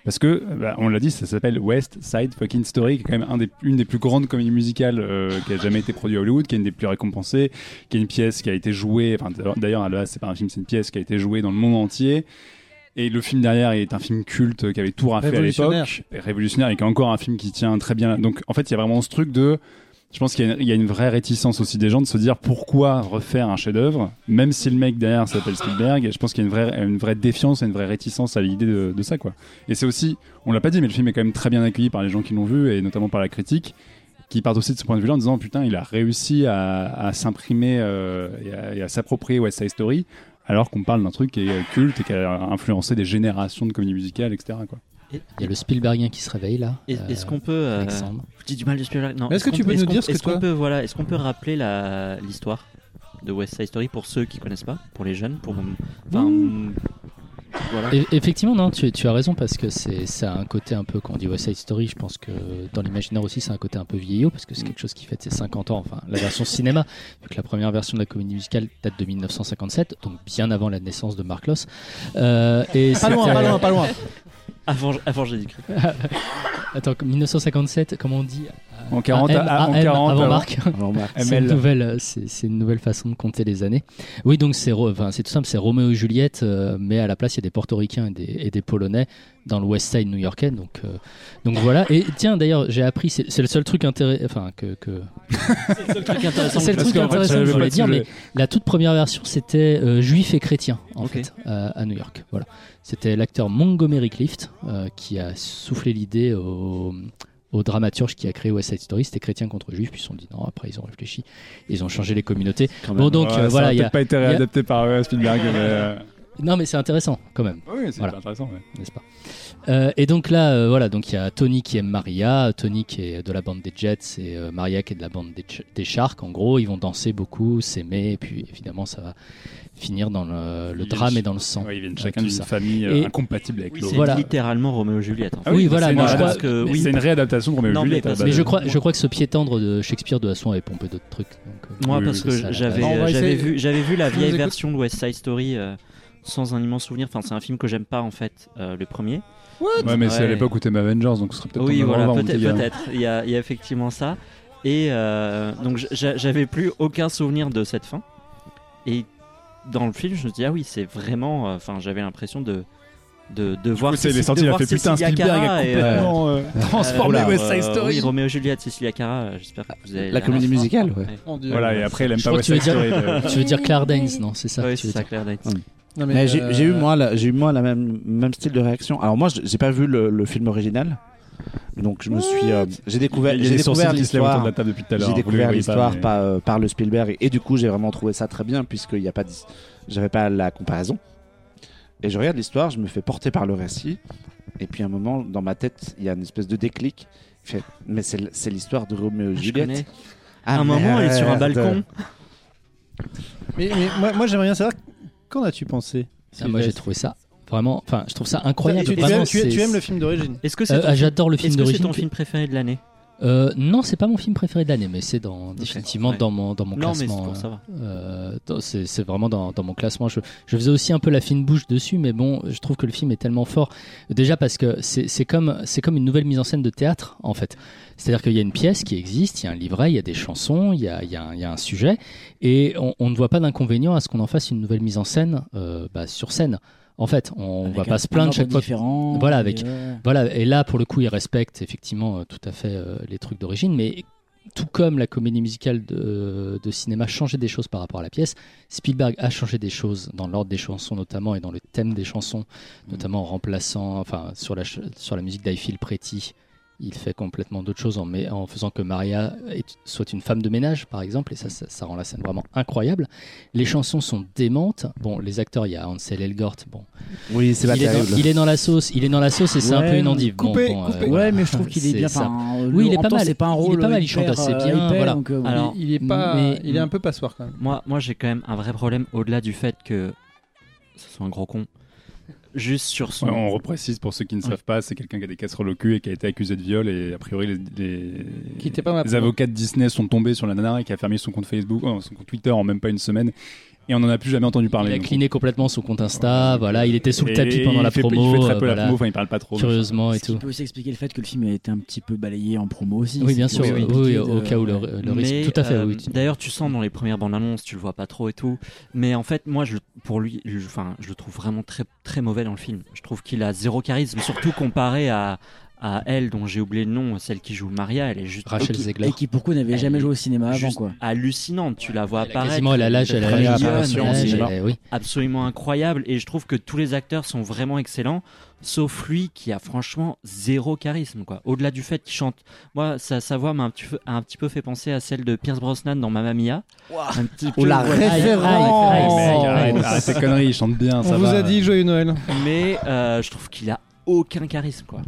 Parce que, bah, on l'a dit, ça s'appelle West Side Fucking Story, qui est quand même un des, une des plus grandes comédies musicales euh, qui a jamais été produite à Hollywood, qui est une des plus récompensées, qui est une pièce qui a été jouée, enfin d'ailleurs à c'est pas un film, c'est une pièce qui a été jouée dans le monde entier. Et le film derrière est un film culte qui avait tout raflé à l'époque, révolutionnaire, et qui est encore un film qui tient très bien. Donc en fait, il y a vraiment ce truc de, je pense qu'il y, a une- il y a une vraie réticence aussi des gens de se dire pourquoi refaire un chef-d'œuvre, même si le mec derrière s'appelle Spielberg. Et je pense qu'il y a une vraie, une vraie défiance et une vraie réticence à l'idée de, de ça, quoi. Et c'est aussi, on l'a pas dit, mais le film est quand même très bien accueilli par les gens qui l'ont vu et notamment par la critique, qui partent aussi de ce point de vue-là en disant putain, il a réussi à, à s'imprimer euh, et à, et à s'approprier West Side Story alors qu'on parle d'un truc qui est culte et qui a influencé des générations de comédies musicales, etc. Quoi. Il y a le Spielbergien qui se réveille là. Est-ce qu'on peut. Euh, je dis du mal de Spielberg. Non. Est-ce que tu peux nous dire ce que qu'on peut voilà, est-ce qu'on peut rappeler la l'histoire de West Side Story pour ceux qui connaissent pas, pour les jeunes, pour enfin, effectivement, non, tu, tu, as raison parce que c'est ça a un côté un peu quand on dit West Side Story, je pense que dans l'imaginaire aussi c'est un côté un peu vieillot parce que c'est quelque chose qui fait ses 50 ans, enfin la version cinéma, vu que la première version de la comédie musicale date de 1957, donc bien avant la naissance de Mark Loss. Euh, et pas loin, pas loin, pas loin. Avant, avant j'ai dit Attends, 1957, comment on dit En 40, en 40 avant, Marc. c'est une nouvelle, c'est une nouvelle façon de compter les années. Oui, donc c'est, enfin, c'est tout simple, c'est Roméo et Juliette, euh, mais à la place il y a des Portoricains et des, et des Polonais dans le West Side new-yorkais. Donc, euh, donc voilà. Et tiens, d'ailleurs, j'ai appris, c'est, le seul truc intéressant, enfin que, que... c'est le seul truc intéressant. le truc intéressant que je voulais dire, mais la toute première version c'était euh, juif et chrétien en fait à New York. Voilà. C'était l'acteur Montgomery Clift euh, qui a soufflé l'idée au, dramaturge qui a créé West Side Story. C'était chrétien contre juif, puis ils se sont dit non. Après, ils ont réfléchi, ils ont changé les communautés. bon, donc euh, voilà, il a pas été réadapté par euh, Spielberg. Non, mais c'est intéressant quand même. Oui, c'est intéressant, n'est-ce pas? Et donc là, voilà, donc il y a Tony qui aime Maria, Tony qui est de la bande des Jets et Maria qui est de la bande des, des Sharks. En gros, ils vont danser beaucoup, s'aimer, et puis évidemment, ça va finir dans le, drame et dans le sang. ils viennent chacun d'une famille euh, incompatible avec l'autre. C'est voilà. littéralement Roméo et Juliette. Ah oui, voilà. C'est une réadaptation de Roméo et Juliette. Mais, je crois, je crois que ce pied tendre de Shakespeare de façon avait pompé d'autres trucs. Euh, Moi, parce que j'avais vu, j'avais vu la vieille version de West Side Story euh, sans un immense souvenir. Enfin, c'est un film que j'aime pas en fait, le premier. ouais, mais c'est à l'époque où t'aimes Avengers, donc ce serait peut-être. Oui, voilà, peut-être. Il y a effectivement ça. Et donc j'avais plus aucun souvenir de cette fin. Et dans le film, je me dis ah oui, c'est vraiment. Euh, enfin, j'avais l'impression de de, de voir. C'est les sorties, il a fait putain Spielberg a complètement euh, euh, transformé West Side Story. Oui, Roméo Juliette, Cecilia Cara. J'espère que vous avez la comédie musicale. Ouais. Voilà, et après, il aime pas West Side Story. Tu veux dire Claire Danes, non C'est ça. Oui, c'est ça, Claire Danes. Mais, j'ai eu moi, j'ai eu moi la même même style de réaction. Alors moi, j'ai pas vu le film original. Donc je me suis, euh, j'ai découvert, j'ai découvert l'histoire. J'ai découvert l'histoire par, euh, par, le Spielberg et du coup j'ai vraiment trouvé ça très bien puisqu'il n'y a pas, j'avais pas la comparaison. Et je regarde l'histoire, je me fais porter par le récit et puis à un moment dans ma tête il y a une espèce de déclic. Fait, mais c'est l'histoire de Roméo et Juliette. À un moment elle est sur un balcon. mais, moi, moi j'aimerais bien savoir qu'en as-tu pensé ah, Moi j'ai trouvé ça Vraiment, enfin, je trouve ça incroyable. Tu, vraiment, tu, tu, aimes le film d'origine Est-ce que c'est euh, J'adore le film d'origine. C'est ton film préféré de l'année euh, non, c'est pas mon film préféré de l'année, mais c'est dans, définitivement dans mon, dans mon non, classement. Euh, c'est vraiment dans, dans, mon classement. Je, je, faisais aussi un peu la fine bouche dessus, mais bon, je trouve que le film est tellement fort. Déjà parce que c'est comme, comme une nouvelle mise en scène de théâtre, en fait. C'est-à-dire qu'il y a une pièce qui existe, il y a un livret, il y a des chansons, il y a, il y a, un, il y a un sujet, et on, on ne voit pas d'inconvénient à ce qu'on en fasse une nouvelle mise en scène euh, bah, sur scène. En fait, on va pas se plaindre chaque fois. Voilà, avec voilà. Et là, pour le coup, il respecte effectivement euh, tout à fait euh, les trucs d'origine, mais tout comme la comédie musicale de, de, cinéma changeait des choses par rapport à la pièce, Spielberg a changé des choses dans l'ordre des chansons notamment et dans le thème des chansons, notamment en remplaçant, enfin sur la sur la musique d'I Feel Pretty, il fait complètement d'autres choses en, en, faisant que Maria soit une femme de ménage, par exemple, et ça, ça, rend la scène vraiment incroyable. Les chansons sont démentes. Bon, les acteurs, il y a Ansel Elgort. Bon, oui, c'est il, est dans, il est dans la sauce. Il est dans la sauce et c'est un peu une endive. Coupé, bon, euh, ouais, mais je trouve qu'il est bien. oui, il est pas mal. C'est pas un rôle. Il est pas mal. Il chante assez bien. voilà. Euh, Alors, il est pas. Mais, il est un peu passoire quand même. Moi, moi, j'ai quand même un vrai problème au-delà du fait que ce soit un gros con juste sur son. on reprécise pour ceux qui ne savent pas, c'est quelqu'un qui a des casseroles au cul et qui a été accusé de viol et a priori les, les, avocats de Disney sont tombés sur la nana et qui a fermé son compte Facebook, euh, son compte Twitter en même pas une semaine et on n'en a plus jamais entendu parler. Il a cliné complètement son compte Insta, voilà, il était sous le tapis pendant la promo. Il fait très peu la promo, enfin il parle pas trop. Curieusement et tout. Il peut aussi expliquer le fait que le film a été un petit peu balayé en promo aussi. Oui, bien sûr, oui, au cas où le, risque. Tout à fait, oui. Euh, d'ailleurs, tu sens dans les premières bandes annonces, tu le vois pas trop et tout. Mais en fait, moi, je, pour lui, enfin, je le trouve vraiment très, très mauvais dans le film. Je trouve qu'il a zéro charisme, surtout comparé à, à elle dont j'ai oublié le nom, celle qui joue Maria, elle est juste Rachel Zegler. et qui pour coup n'avait jamais joué au cinéma avant quoi. hallucinante. Tu la vois apparaître. quasiment elle a l'âge, elle a Très l'âge, absolument incroyable et je trouve que tous les acteurs sont vraiment excellents sauf lui qui a franchement zéro charisme quoi au-delà du fait qu'il chante moi sa, sa voix m'a un petit, peu, a un petit peu fait penser à celle de Pierce Brosnan dans Mamma Mia un petit Oh la ouais. référence Mec, arrête, arrête tes conneries, il chante bien, ça On vous va. a dit joyeux Noël. mais euh, je trouve qu'il a aucun charisme quoi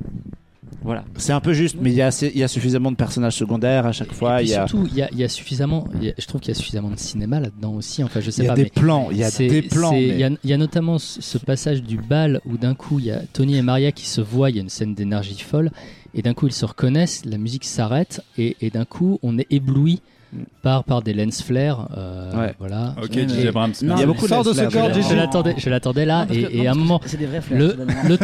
voilà C'est un peu juste, mais il y, a assez- il y a suffisamment de personnages secondaires à chaque fois. Et Il y a, surtout, il y a, il y a suffisamment, il y a- je trouve qu'il y a suffisamment de cinéma là-dedans aussi. Enfin, je sais il y a pas, des plans. Il y a des plans. Il y, a, il y a notamment ce, ce passage du bal où d'un coup il y a Tony et Maria qui se voient, il y a une scène d'énergie folle, et d'un coup ils se reconnaissent, la musique s'arrête, et, et d'un coup on est ébloui par, par des lens flares. euh, Ouais. Voilà. Ok, Et- DJ Abrams. Non, Il y a mais beaucoup sors de ce corps, je l'attendais, je l'attendais là, Non, parce que- et, non, à un moment, c'est des vrais flashs, le, le,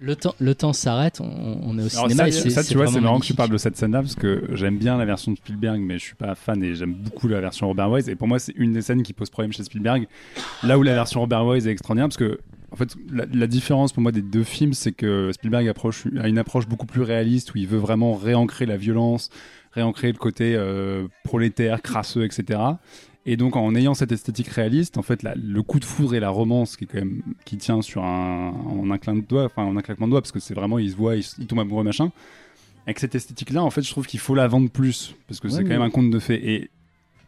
le temps, le temps s'arrête, on, on est au Alors cinéma. ça, et c'est- ça, c'est tu vois, c'est marrant que tu parles de cette scène-là parce que j'aime bien la version de Spielberg, mais je suis pas fan et j'aime beaucoup la version Robert Wise. Et pour moi, c'est une des scènes qui pose problème chez Spielberg. Là où la version Robert Wise est extraordinaire, parce que en fait, la, la différence pour moi des deux films, c'est que Spielberg approche, a une approche beaucoup plus réaliste où il veut vraiment réancrer la violence, réancrer le côté euh, prolétaire, crasseux, etc. Et donc en ayant cette esthétique réaliste, en fait, la- le coup de foudre et la romance qui est quand même qui tient sur un en un clin de doigt, enfin en un claquement de doigts, parce que c'est vraiment il se voit, il, s- il tombe amoureux machin. Avec cette esthétique-là, en fait, je trouve qu'il faut la vendre plus parce que Ouais, c'est quand même un conte de fées. Et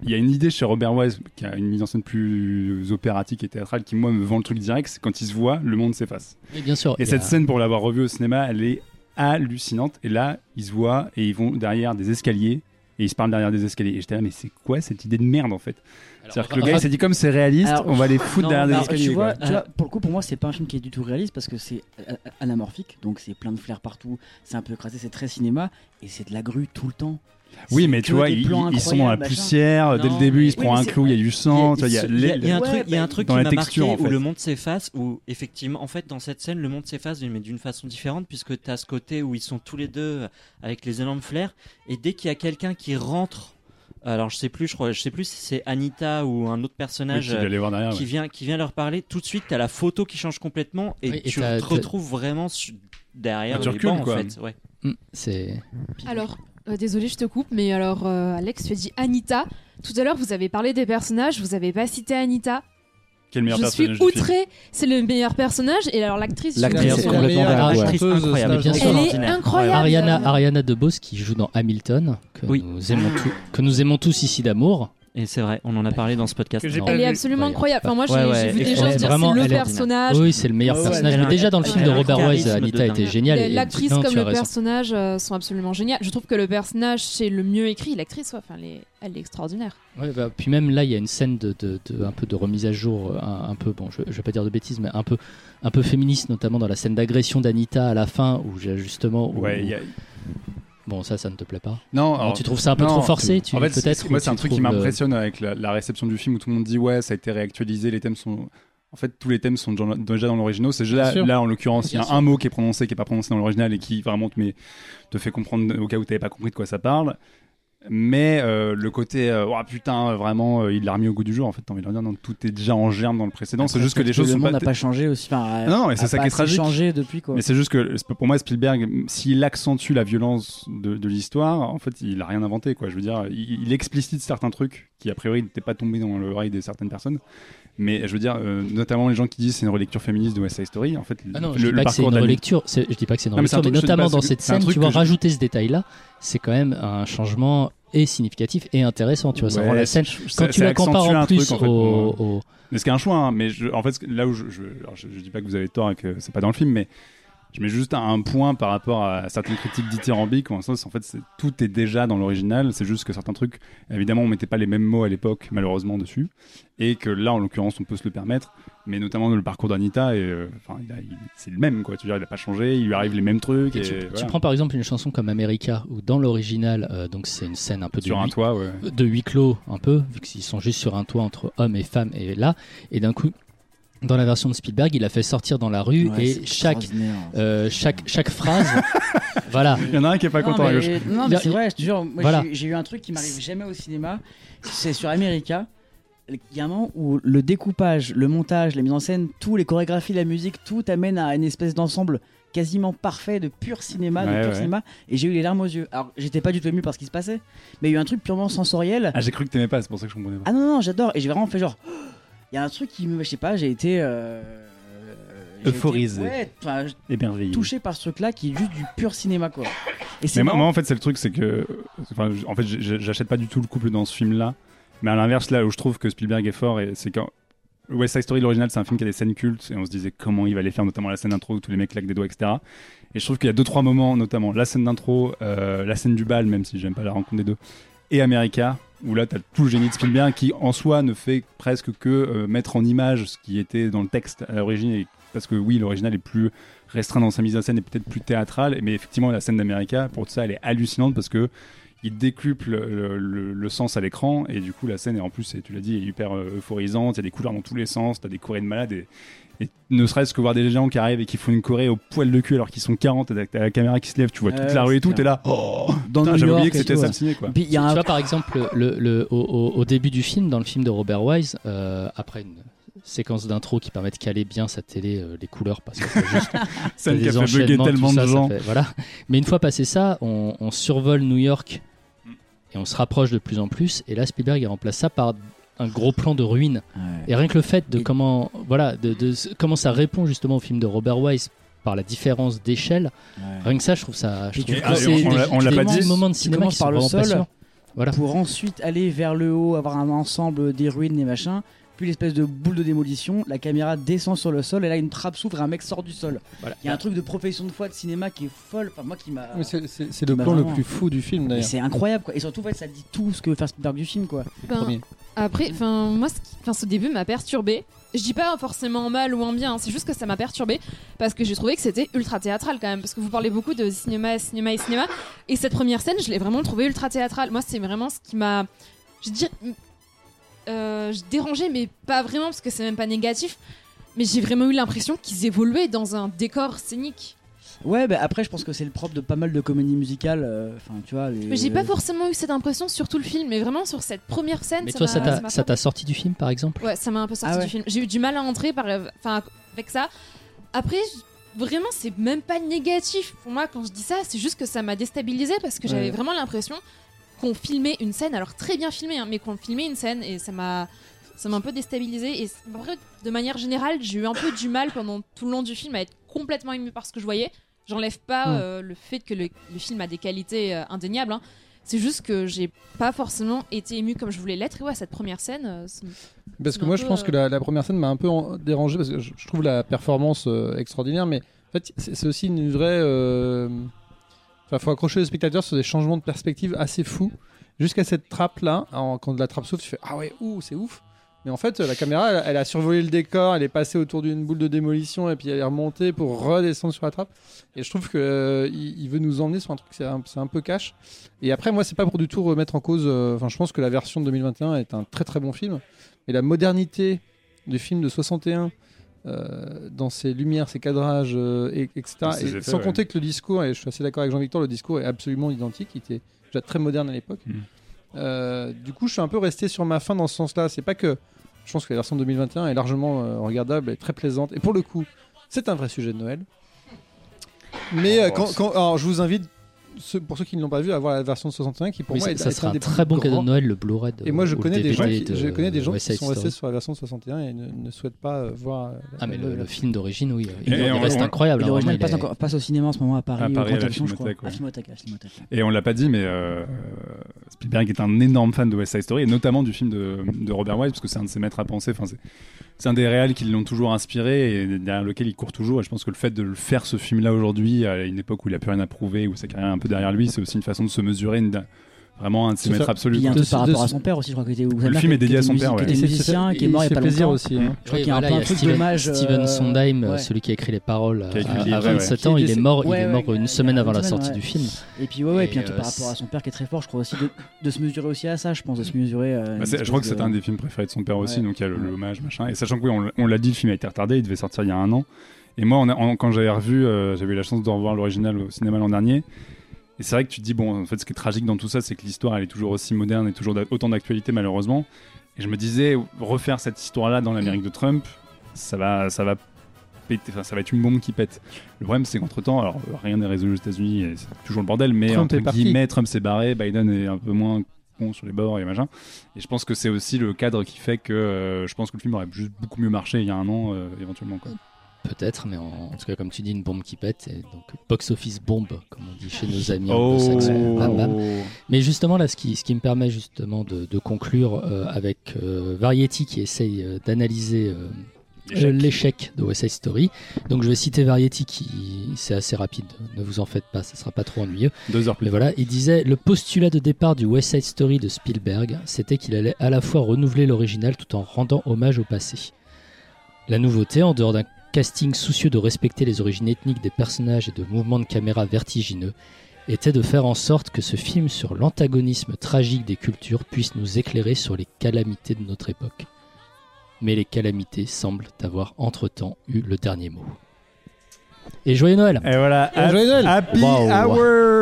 il y a une idée chez Robert Wise qui a une mise en scène plus opératique et théâtrale qui moi me vend le truc direct, c'est quand il se voit, le monde s'efface. Oui, bien sûr. Et cette a- scène, pour l'avoir revue au cinéma, elle est hallucinante. Et là, ils se voient et ils vont derrière des escaliers. Et ils se parlent derrière des escaliers. Et j'étais là, mais c'est quoi cette idée de merde en fait? C'est-à-dire que le gars il s'est dit, comme c'est réaliste, Alors, on va les foutre non, derrière des escaliers. tu, vois, quoi. tu vois, pour le coup, pour moi, c'est pas un film qui est du tout réaliste parce que c'est euh, anamorphique, donc c'est plein de flair partout, c'est un peu écrasé, c'est très cinéma et c'est de la grue tout le temps. Oui, mais tu vois, ils, ils sont dans la poussière. Dès le début, il se prend oui, un clou, il y a du sang. il y a Il y a, les- il y a un Ouais, truc, il y a un truc dans qui la m'a marqué en où fait. le monde s'efface, où effectivement, en fait, dans cette scène, le monde s'efface, mais d'une façon différente, puisque tu as ce côté où ils sont tous les deux avec les énormes flares, et dès qu'il y a quelqu'un qui rentre, alors je sais plus, je crois, je sais plus si c'est Anita ou un autre Oui, personnage qui derrière. ouais. vient, qui vient leur parler, tout de suite, tu as la photo qui change complètement, et Oui, et tu te retrouves vraiment derrière Ah, tu les recules, bancs, quoi. en fait. Ouais. C'est. Alors, euh, désolé, je te coupe, mais alors, euh, Alex, tu as dit Anita. Tout à l'heure, vous avez parlé des personnages, vous avez pas cité Anita. Quel meilleur je suis personnage du film outrée, c'est le meilleur personnage, et alors l'actrice, je L'actrice, c'est complètement meilleure dingue, ouais. actrice chanteuse incroyable. slash Bien sûr. elle est incroyable. Ariana, Ariana DeBose qui joue dans Hamilton, que, Oui. nous, aimons tous- que nous aimons tous ici d'amour. Et c'est vrai, on en a parlé dans ce podcast. Elle est absolument incroyable. Enfin, moi, j'ai Ouais, ouais, j'ai vu des gens dire c'est le personnage. Oui, c'est le meilleur Ouais, ouais, personnage. Mais déjà dans le film de Robert Wise, Anita était géniale. L'actrice comme le personnage euh, sont absolument géniales. Je trouve que le personnage c'est le mieux écrit. L'actrice, enfin, elle est, elle est extraordinaire. Ouais, bah, puis même là, il y a une scène de, de- de- un peu de remise à jour, euh, un, un peu, bon, je, je vais pas dire de bêtises, mais un peu, un peu féministe, notamment dans la scène d'agression d'Anita à la fin, où j'ai justement, où- Ouais, il y a- bon, ça, ça ne te plaît pas. Non, alors- tu trouves ça un peu non, trop forcé, tu en fait, peut-être. Moi, c'est un truc qui le- m'impressionne avec la, la réception du film où tout le monde dit ouais, ça a été réactualisé, les thèmes sont. En fait, tous les thèmes sont déjà dans l'original. C'est là, là, en l'occurrence, il y a sûr. un mot qui est prononcé, qui est pas prononcé dans l'original et qui vraiment te, met- te fait comprendre au cas où tu n'avais pas compris de quoi ça parle. Mais euh, le côté, euh, oh, putain, vraiment, euh, il l'a remis au goût du jour. En fait, t'as envie de leur dire, non, tout est déjà en germe dans le précédent. C'est juste que les choses le sont monde pas. n'a pas changé aussi. Enfin, Non, non, mais c'est a ça qui est tragique. changé depuis quoi. Mais c'est juste que pour moi Spielberg, s'il accentue la violence de, de l'histoire, en fait, il a rien inventé quoi. Je veux dire, il, il explicite certains trucs qui a priori n'étaient pas tombés dans l'oreille de certaines personnes. Mais je veux dire, euh, notamment les gens qui disent c'est une relecture féministe de West Side Story. En fait, Ah non, le, je dis le pas que c'est parcours une d'Annie- relecture. Je dis pas que c'est une Non, mais c'est un relecture, mais notamment pas, dans cette scène, tu vois, je- rajouter ce détail-là, c'est quand même un changement et significatif et intéressant. Tu vois, ça Ouais, rend la scène. Quand tu la compares en truc, plus en fait, au, au- Mais ce qui est un choix, hein, mais je- en fait, là où je, je, alors je, je dis pas que vous avez tort et que c'est pas dans le film, mais je mets juste un, point par rapport à certaines critiques dithyrambiques. En sens, en fait, c'est- tout est déjà dans l'original. C'est juste que certains trucs, évidemment, on mettait pas les mêmes mots à l'époque, malheureusement, dessus, et que là, en l'occurrence, on peut se le permettre. Mais notamment le parcours d'Anita, et euh, c'est le même, quoi. Tu veux dire, il a pas changé, il lui arrive les mêmes trucs. Et Et, tu, prends par exemple une chanson comme America, où dans l'original, euh, donc c'est une scène un peu de sur un huis- toit, ouais. de huis clos un peu, vu qu'ils sont juste sur un toit entre hommes et femmes, et là, et d'un coup, dans la version de Spielberg, il a fait sortir dans la rue Ouais, et chaque, euh, chaque, chaque phrase, voilà. Il y en a un qui est pas Non, content à mais, gauche. non, mais c'est vrai, je te jure, moi Voilà. j'ai- eu un truc qui m'arrive jamais au cinéma. C'est sur America. il y a un moment où le découpage, le montage, la mise en scène, tous les chorégraphies, la musique, tout amène à une espèce d'ensemble quasiment parfait de pur cinéma, de pur ouais. cinéma, et j'ai eu les larmes aux yeux. Alors, j'étais pas du tout ému par ce qui se passait, mais il y a eu un truc purement sensoriel. Ah, j'ai cru que t'aimais pas, c'est pour ça que je comprenais pas. Ah non, non, j'adore, et j'ai vraiment fait genre. Il y a un truc qui me. Je sais pas, j'ai été. euh, été- Euphorisé. Ouais, Émerveillé. touché par ce truc-là qui est juste du pur cinéma, quoi. Et c'est Mais moi, en fait, c'est le truc, c'est que. En fait, j'achète pas du tout le couple dans ce film-là. Mais à l'inverse, là où je trouve que Spielberg est fort, c'est quand. West Side Story, l'original, c'est un film qui a des scènes cultes, et on se disait comment il va les faire, notamment la scène d'intro où tous les mecs claquent des doigts, etc. Et je trouve qu'il y a deux, trois moments, notamment la scène d'intro, euh, la scène du bal, même si j'aime pas la rencontre des deux, et America, où là, t'as tout le génie de Spielberg qui, en soi, ne fait presque que euh, mettre en image ce qui était dans le texte à l'origine, parce que oui, l'original est plus restreint dans sa mise en scène et peut-être plus théâtrale, mais effectivement, la scène d'America, pour ça, elle est hallucinante parce que il décuple le, sens à l'écran et du coup la scène est en plus tu l'as dit est hyper euh, euphorisante il y a des couleurs dans tous les sens t'as des chorés de malades et, et ne serait-ce que voir des gens qui arrivent et qui font une choré au poil de cul alors qu'ils sont 40 t'as t'as la caméra qui se lève tu vois toute la rue et tout t'es là oh Dans putain, New j'avais York oublié que et c'était ça ciné quoi Puis il y a Tu un. vois, par exemple, le, le- au, début du film, dans le film de Robert Wise, euh, après une séquence d'intro qui permet de caler bien sa télé, euh, les couleurs, parce que c'est juste qui des a fait bugger enchaînements, tellement de ça, ça gens fait- voilà. Mais une fois passé ça, on, on survole New York et on se rapproche de plus en plus. Et là, Spielberg il remplace ça par un gros plan de ruines. Ouais. Et rien que le fait de Et- comment, voilà, de, comment ça répond justement au film de Robert Wise par la différence d'échelle, Ouais. rien que ça, je trouve ça. Je trouve Ah, c'est on- on des- l'a- des pas dit. moments de cinéma qui sont par le sol. Voilà. pour ensuite aller vers le haut, avoir un ensemble des ruines et machin. Puis l'espèce de boule de démolition, la caméra descend sur le sol et là une trappe s'ouvre et un mec sort du sol. Voilà. Il y a un truc de profession de foi de cinéma qui est folle, enfin moi qui m'a. C'est le plan le plus fou du film d'ailleurs. c'est incroyable quoi. Et surtout en fait, ça dit tout ce que veut faire Spielberg du film quoi. Ben. Après, enfin, moi, ce, ce début m'a perturbé. Je dis pas forcément en mal ou en bien, hein, c'est juste que ça m'a perturbé parce que j'ai trouvé que c'était ultra théâtral quand même. Parce que vous parlez beaucoup de cinéma, cinéma et cinéma. Et cette première scène, je l'ai vraiment trouvée ultra théâtrale. Moi, c'est vraiment ce qui m'a. Je dis. Euh, je dérangeais, mais pas vraiment parce que c'est même pas négatif. Mais j'ai vraiment eu l'impression qu'ils évoluaient dans un décor scénique. Ouais, bah après je pense que c'est le propre de pas mal de comédies musicales. euh, Enfin tu vois. les- Mais j'ai pas forcément eu cette impression sur tout le film, mais vraiment sur cette première scène. Mais ça toi, ça t'a- sorti du film, par exemple? Ouais, ça m'a un peu sorti Ah ouais. du film. J'ai eu du mal à entrer par, enfin, avec ça. Après, vraiment, c'est même pas négatif pour moi quand je dis ça. C'est juste que ça m'a déstabilisé parce que j'avais Ouais. vraiment l'impression qu'on filmait une scène, alors très bien filmée, hein, mais qu'on filmait une scène et ça m'a, ça m'a un peu déstabilisé. Et c- en vrai, de manière générale, j'ai eu un peu du mal pendant tout le long du film à être complètement ému par ce que je voyais. J'enlève pas Mm. euh, le fait que le, le film a des qualités euh, indéniables. hein. C'est juste que j'ai pas forcément été ému comme je voulais l'être. Et ouais, cette première scène, euh, Parce que moi, peu, je pense que euh, la, la première scène m'a un peu en- dérangé parce que je, je trouve la performance extraordinaire, mais en fait, c'est aussi une vraie. Enfin, faut accrocher le spectateur sur des changements de perspective assez fous. Jusqu'à cette trappe là, quand la trappe s'ouvre, tu fais ah ouais, ouh, c'est ouf. Mais en fait, la caméra, elle, elle a survolé le décor, elle est passée autour d'une boule de démolition et puis elle est remontée pour redescendre sur la trappe. Et je trouve que euh, il, il veut nous emmener sur un truc, c'est un, un peu cash. Et après, moi, c'est pas pour du tout remettre en cause. euh, Enfin, je pense que la version de 2021 est un très très bon film. Et la modernité du film de 61 euh, dans ses lumières, ses cadrages, euh, et, etc. Et effets, sans ouais. compter que le discours, et je suis assez d'accord avec Jean-Victor, le discours est absolument identique. Il était déjà très moderne à l'époque. Euh, du coup, je suis un peu resté sur ma fin dans ce sens-là. C'est pas que je pense que la version de 2021 est largement euh, regardable et très plaisante. Et pour le coup, c'est un vrai sujet de Noël. Mais euh, Oh, quand, c'est- quand- alors, je vous invite, ceux- pour ceux qui ne l'ont pas vu, à voir la version de 61 qui pour Oui, moi ça, est, ça est sera un des très bon cadeau de Noël, le Blu-ray. et moi, je connais, des gens, qui, de je connais des gens West qui Side sont restés sur la version de 61 et ne, ne souhaitent pas euh, voir. euh, Ah, mais le, film d'origine, oui. Il, Et il on- reste on- incroyable. Hein, l'original passe, il passe au cinéma en ce moment à Paris, À Paris, à la je crois. Filmothèque, ouais. À Filmothèque, à Filmothèque. Et on l'a pas dit, mais euh, Spielberg est un énorme fan de West Side Story et notamment du film de, de Robert Wise parce que c'est un de ses maîtres à penser. Enfin, c'est, c'est un des réals qui l'ont toujours inspiré et derrière lequel il court toujours. Et je pense que le fait de faire ce film-là aujourd'hui, à une époque où il a plus rien à prouver, où sa carrière est un peu derrière lui, c'est aussi une façon de se mesurer vraiment un de ses maîtres absolus. Puis il y a un truc par rapport à son père aussi, je crois que était. Le film est dédié à son père, ouais. Qui était Et c'est- musicien, qui est mort il y a pas plaisir longtemps. aussi. hein. Je crois qu'il y a un peu un dommage. Steven euh, Sondheim, ouais. celui qui a écrit les paroles le à, livre, à ouais. 27 Qui ans, il est mort, une semaine avant la sortie du film. Et puis ouais, Et, puis un truc euh, par rapport à son père qui est très fort, je crois aussi de, se mesurer aussi à ça, je pense, de se mesurer. euh, Bah, je crois que c'est un des films préférés de son père aussi, donc il y a l'hommage, machin. Et sachant que oui, on, l'a- dit, le film a été retardé, il devait sortir il y a un an. Et moi, on a- en- quand j'avais revu, euh, j'avais eu la chance de revoir l'original au cinéma l'an dernier. Et c'est vrai que tu te dis, bon, en fait, ce qui est tragique dans tout ça, c'est que l'histoire, elle est toujours aussi moderne et toujours autant d'actualité, malheureusement. Et je me disais, refaire cette histoire-là dans l'Amérique de Trump, ça va, ça va péter, enfin, ça va être une bombe qui pète. Le problème, c'est qu'entre temps, alors rien n'est résolu aux États-Unis, c'est toujours le bordel, mais Trump entre guillemets, Trump s'est barré, Biden est un peu moins con sur les bords et machin. Et je pense que c'est aussi le cadre qui fait que euh, je pense que le film aurait juste beaucoup mieux marché il y a un an, euh, éventuellement. Quoi. Peut-être, mais en, en tout cas, comme tu dis, une bombe qui pète. Et donc, box office bombe, comme on dit chez nos amis Oh. anglo-saxons. Bam, bam. Mais justement, là, ce qui, ce qui me permet justement de, de conclure euh, avec euh, Variety qui essaye euh, d'analyser euh, l'échec de West Side Story. Donc, je vais citer Variety qui, c'est assez rapide, ne vous en faites pas, ça sera pas trop ennuyeux. Deux heures plus Mais voilà, il disait le postulat de départ du West Side Story de Spielberg, c'était qu'il allait à la fois renouveler l'original tout en rendant hommage au passé. La nouveauté, en dehors d'un casting soucieux de respecter les origines ethniques des personnages et de mouvements de caméra vertigineux, était de faire en sorte que ce film sur l'antagonisme tragique des cultures puisse nous éclairer sur les calamités de notre époque. Mais les calamités semblent avoir entre-temps eu le dernier mot. Et joyeux Noël Et voilà, Et joyeux Noël. Happy. Hour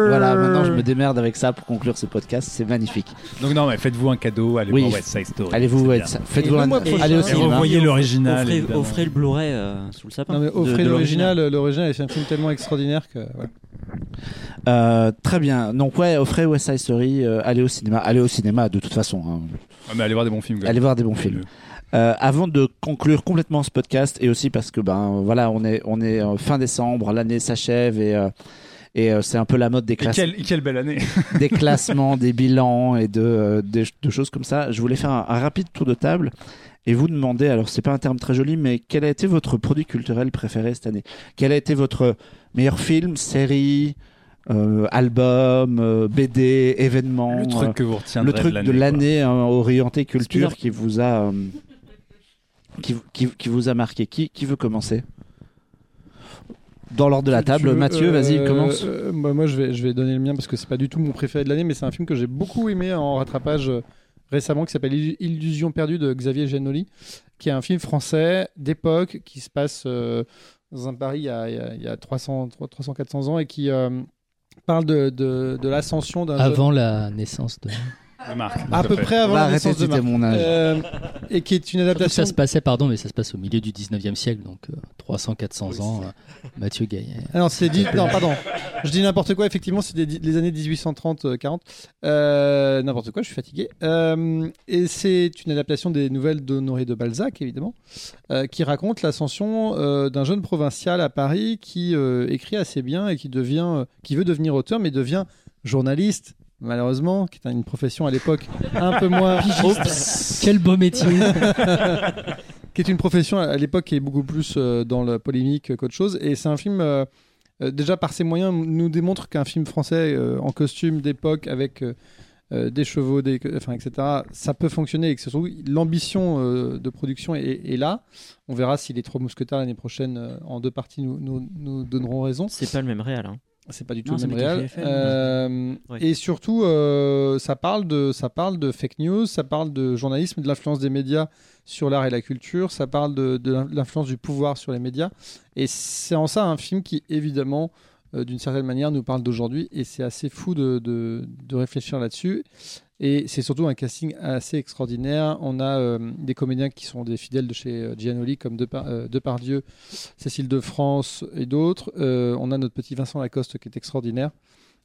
Voilà, maintenant je me démerde avec ça pour conclure ce podcast, c'est magnifique. Donc non, mais faites-vous un cadeau, allez Oui. voir West Side Story. Allez-vous, faites-vous un, allez au cinéma. revoyez l'original. Offrez, le Blu-ray euh, sous le sapin. Non mais offrez l'original, l'original c'est un film tellement extraordinaire que. Euh, très bien. Donc ouais, offrez West Side Story, euh, allez au cinéma, allez au cinéma de toute façon. hein. Ah, mais allez voir des bons films. Allez voir des bons films. Euh, avant de conclure complètement ce podcast et aussi parce que ben voilà, on est on est euh, fin décembre, l'année s'achève et euh, et euh, c'est un peu la mode des classes quelle, quelle belle année. des classements, des bilans et de, euh, des- de choses comme ça. Je voulais faire un, un rapide tour de table et vous demander, alors c'est pas un terme très joli, mais quel a été votre produit culturel préféré cette année? Quel a été votre meilleur film, série, euh, album, euh, BD, événement Le euh, truc que vous retiendrez le truc de l'année hein, orienté culture Spider- qui vous a euh, qui, qui, qui vous a marqué qui, qui veut commencer? Dans l'ordre de la table veux, Mathieu vas-y euh, commence euh, bah, moi je vais, je vais donner le mien parce que c'est pas du tout mon préféré de l'année, mais c'est un film que j'ai beaucoup aimé en rattrapage euh, récemment qui s'appelle Illu- Illusion perdue de Xavier Giannoli, qui est un film français d'époque qui se passe euh, dans un Paris il y a, il y a- il y a 300, 300-400 ans et qui euh, parle de, de, de l'ascension d'un jeune- Avant la naissance de. De Marc. à peu près avant Va la naissance de Marc. mon âge. Euh, et qui est une adaptation ça se passait, pardon, mais ça se passe au milieu du 19e siècle, donc 300-400 ans. euh, Mathieu Gaillet. Ah non, c'est dit. Non, pardon. Je dis n'importe quoi. Effectivement, c'est des- les années 1830-40. Euh, n'importe quoi. Je suis fatigué. Euh, et c'est une adaptation des nouvelles d'Honoré de Balzac, évidemment, euh, qui raconte l'ascension euh, d'un jeune provincial à Paris qui euh, écrit assez bien et qui devient, euh, qui veut devenir auteur, mais devient journaliste. Malheureusement, qui est une profession à l'époque un peu moins Quel beau métier qui est une profession à l'époque qui est beaucoup plus euh, dans la polémique qu'autre chose. Et c'est un film, euh, euh, déjà par ses moyens, nous démontre qu'un film français euh, en costume d'époque avec des chevaux, des, enfin, etc., ça peut fonctionner et que surtout l'ambition euh, de production est, est là. On verra si les Trois Mousquetaires l'année prochaine en deux parties nous, nous, nous donneront raison. C'est pas le même réel. Hein. C'est pas du tout Non, le même réel. FFM, Euh, Ouais. Et surtout, euh, ça, parle de, ça parle de fake news, ça parle de journalisme, de l'influence des médias sur l'art et la culture, ça parle de, de l'influence du pouvoir sur les médias. Et c'est en ça un film qui, évidemment, euh, d'une certaine manière, nous parle d'aujourd'hui. Et c'est assez fou de, de, de réfléchir là-dessus. Et c'est surtout un casting assez extraordinaire. On a euh, des comédiens qui sont des fidèles de chez euh, Giannoli, comme Depar- euh, Depardieu, Cécile de France et d'autres. Euh, on a notre petit Vincent Lacoste qui est extraordinaire.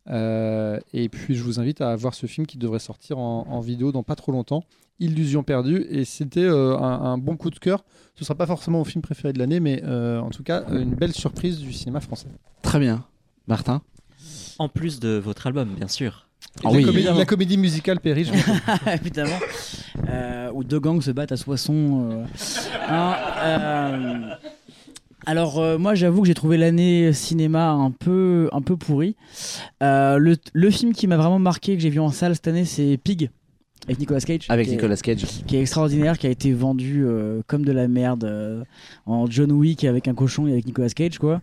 Euh, et puis je vous invite à voir ce film qui devrait sortir en, en vidéo dans pas trop longtemps, Illusion perdue. Et c'était euh, un, un bon coup de cœur. Ce sera pas forcément mon film préféré de l'année, mais euh, en tout cas une belle surprise du cinéma français. très bien Martin? En plus de votre album, bien sûr. Ah la, comédie, la comédie musicale m'en- évidemment. Euh, où deux gangs se battent à Soissons. euh. Non, euh, Alors moi j'avoue que j'ai trouvé l'année cinéma un peu un peu pourri. Le, le film qui m'a vraiment marqué que j'ai vu en salle cette année c'est Pig avec Nicolas Cage. avec qui est- Nicolas Cage qui est extraordinaire, qui a été vendu euh, comme de la merde euh, en John Wick avec un cochon et avec Nicolas Cage quoi.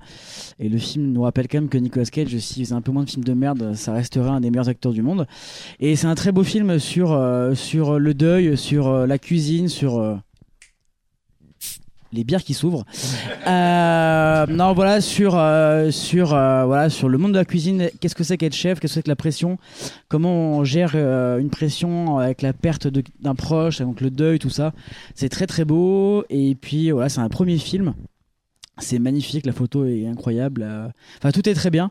Et le film nous rappelle quand même que Nicolas Cage, s'il faisait un peu moins de films de merde, ça resterait un des meilleurs acteurs du monde. Et c'est un très beau film sur euh, sur le deuil, sur euh, la cuisine, sur euh, les bières qui s'ouvrent. Euh, non, voilà sur euh, sur euh, voilà sur le monde de la cuisine. Qu'est-ce que c'est qu'être chef? Qu'est-ce que c'est que la pression? Comment on gère une pression avec la perte d'un proche, donc le deuil, tout ça? C'est très très beau. Et puis voilà, c'est un premier film. C'est magnifique, la photo est incroyable. Enfin, tout est très bien.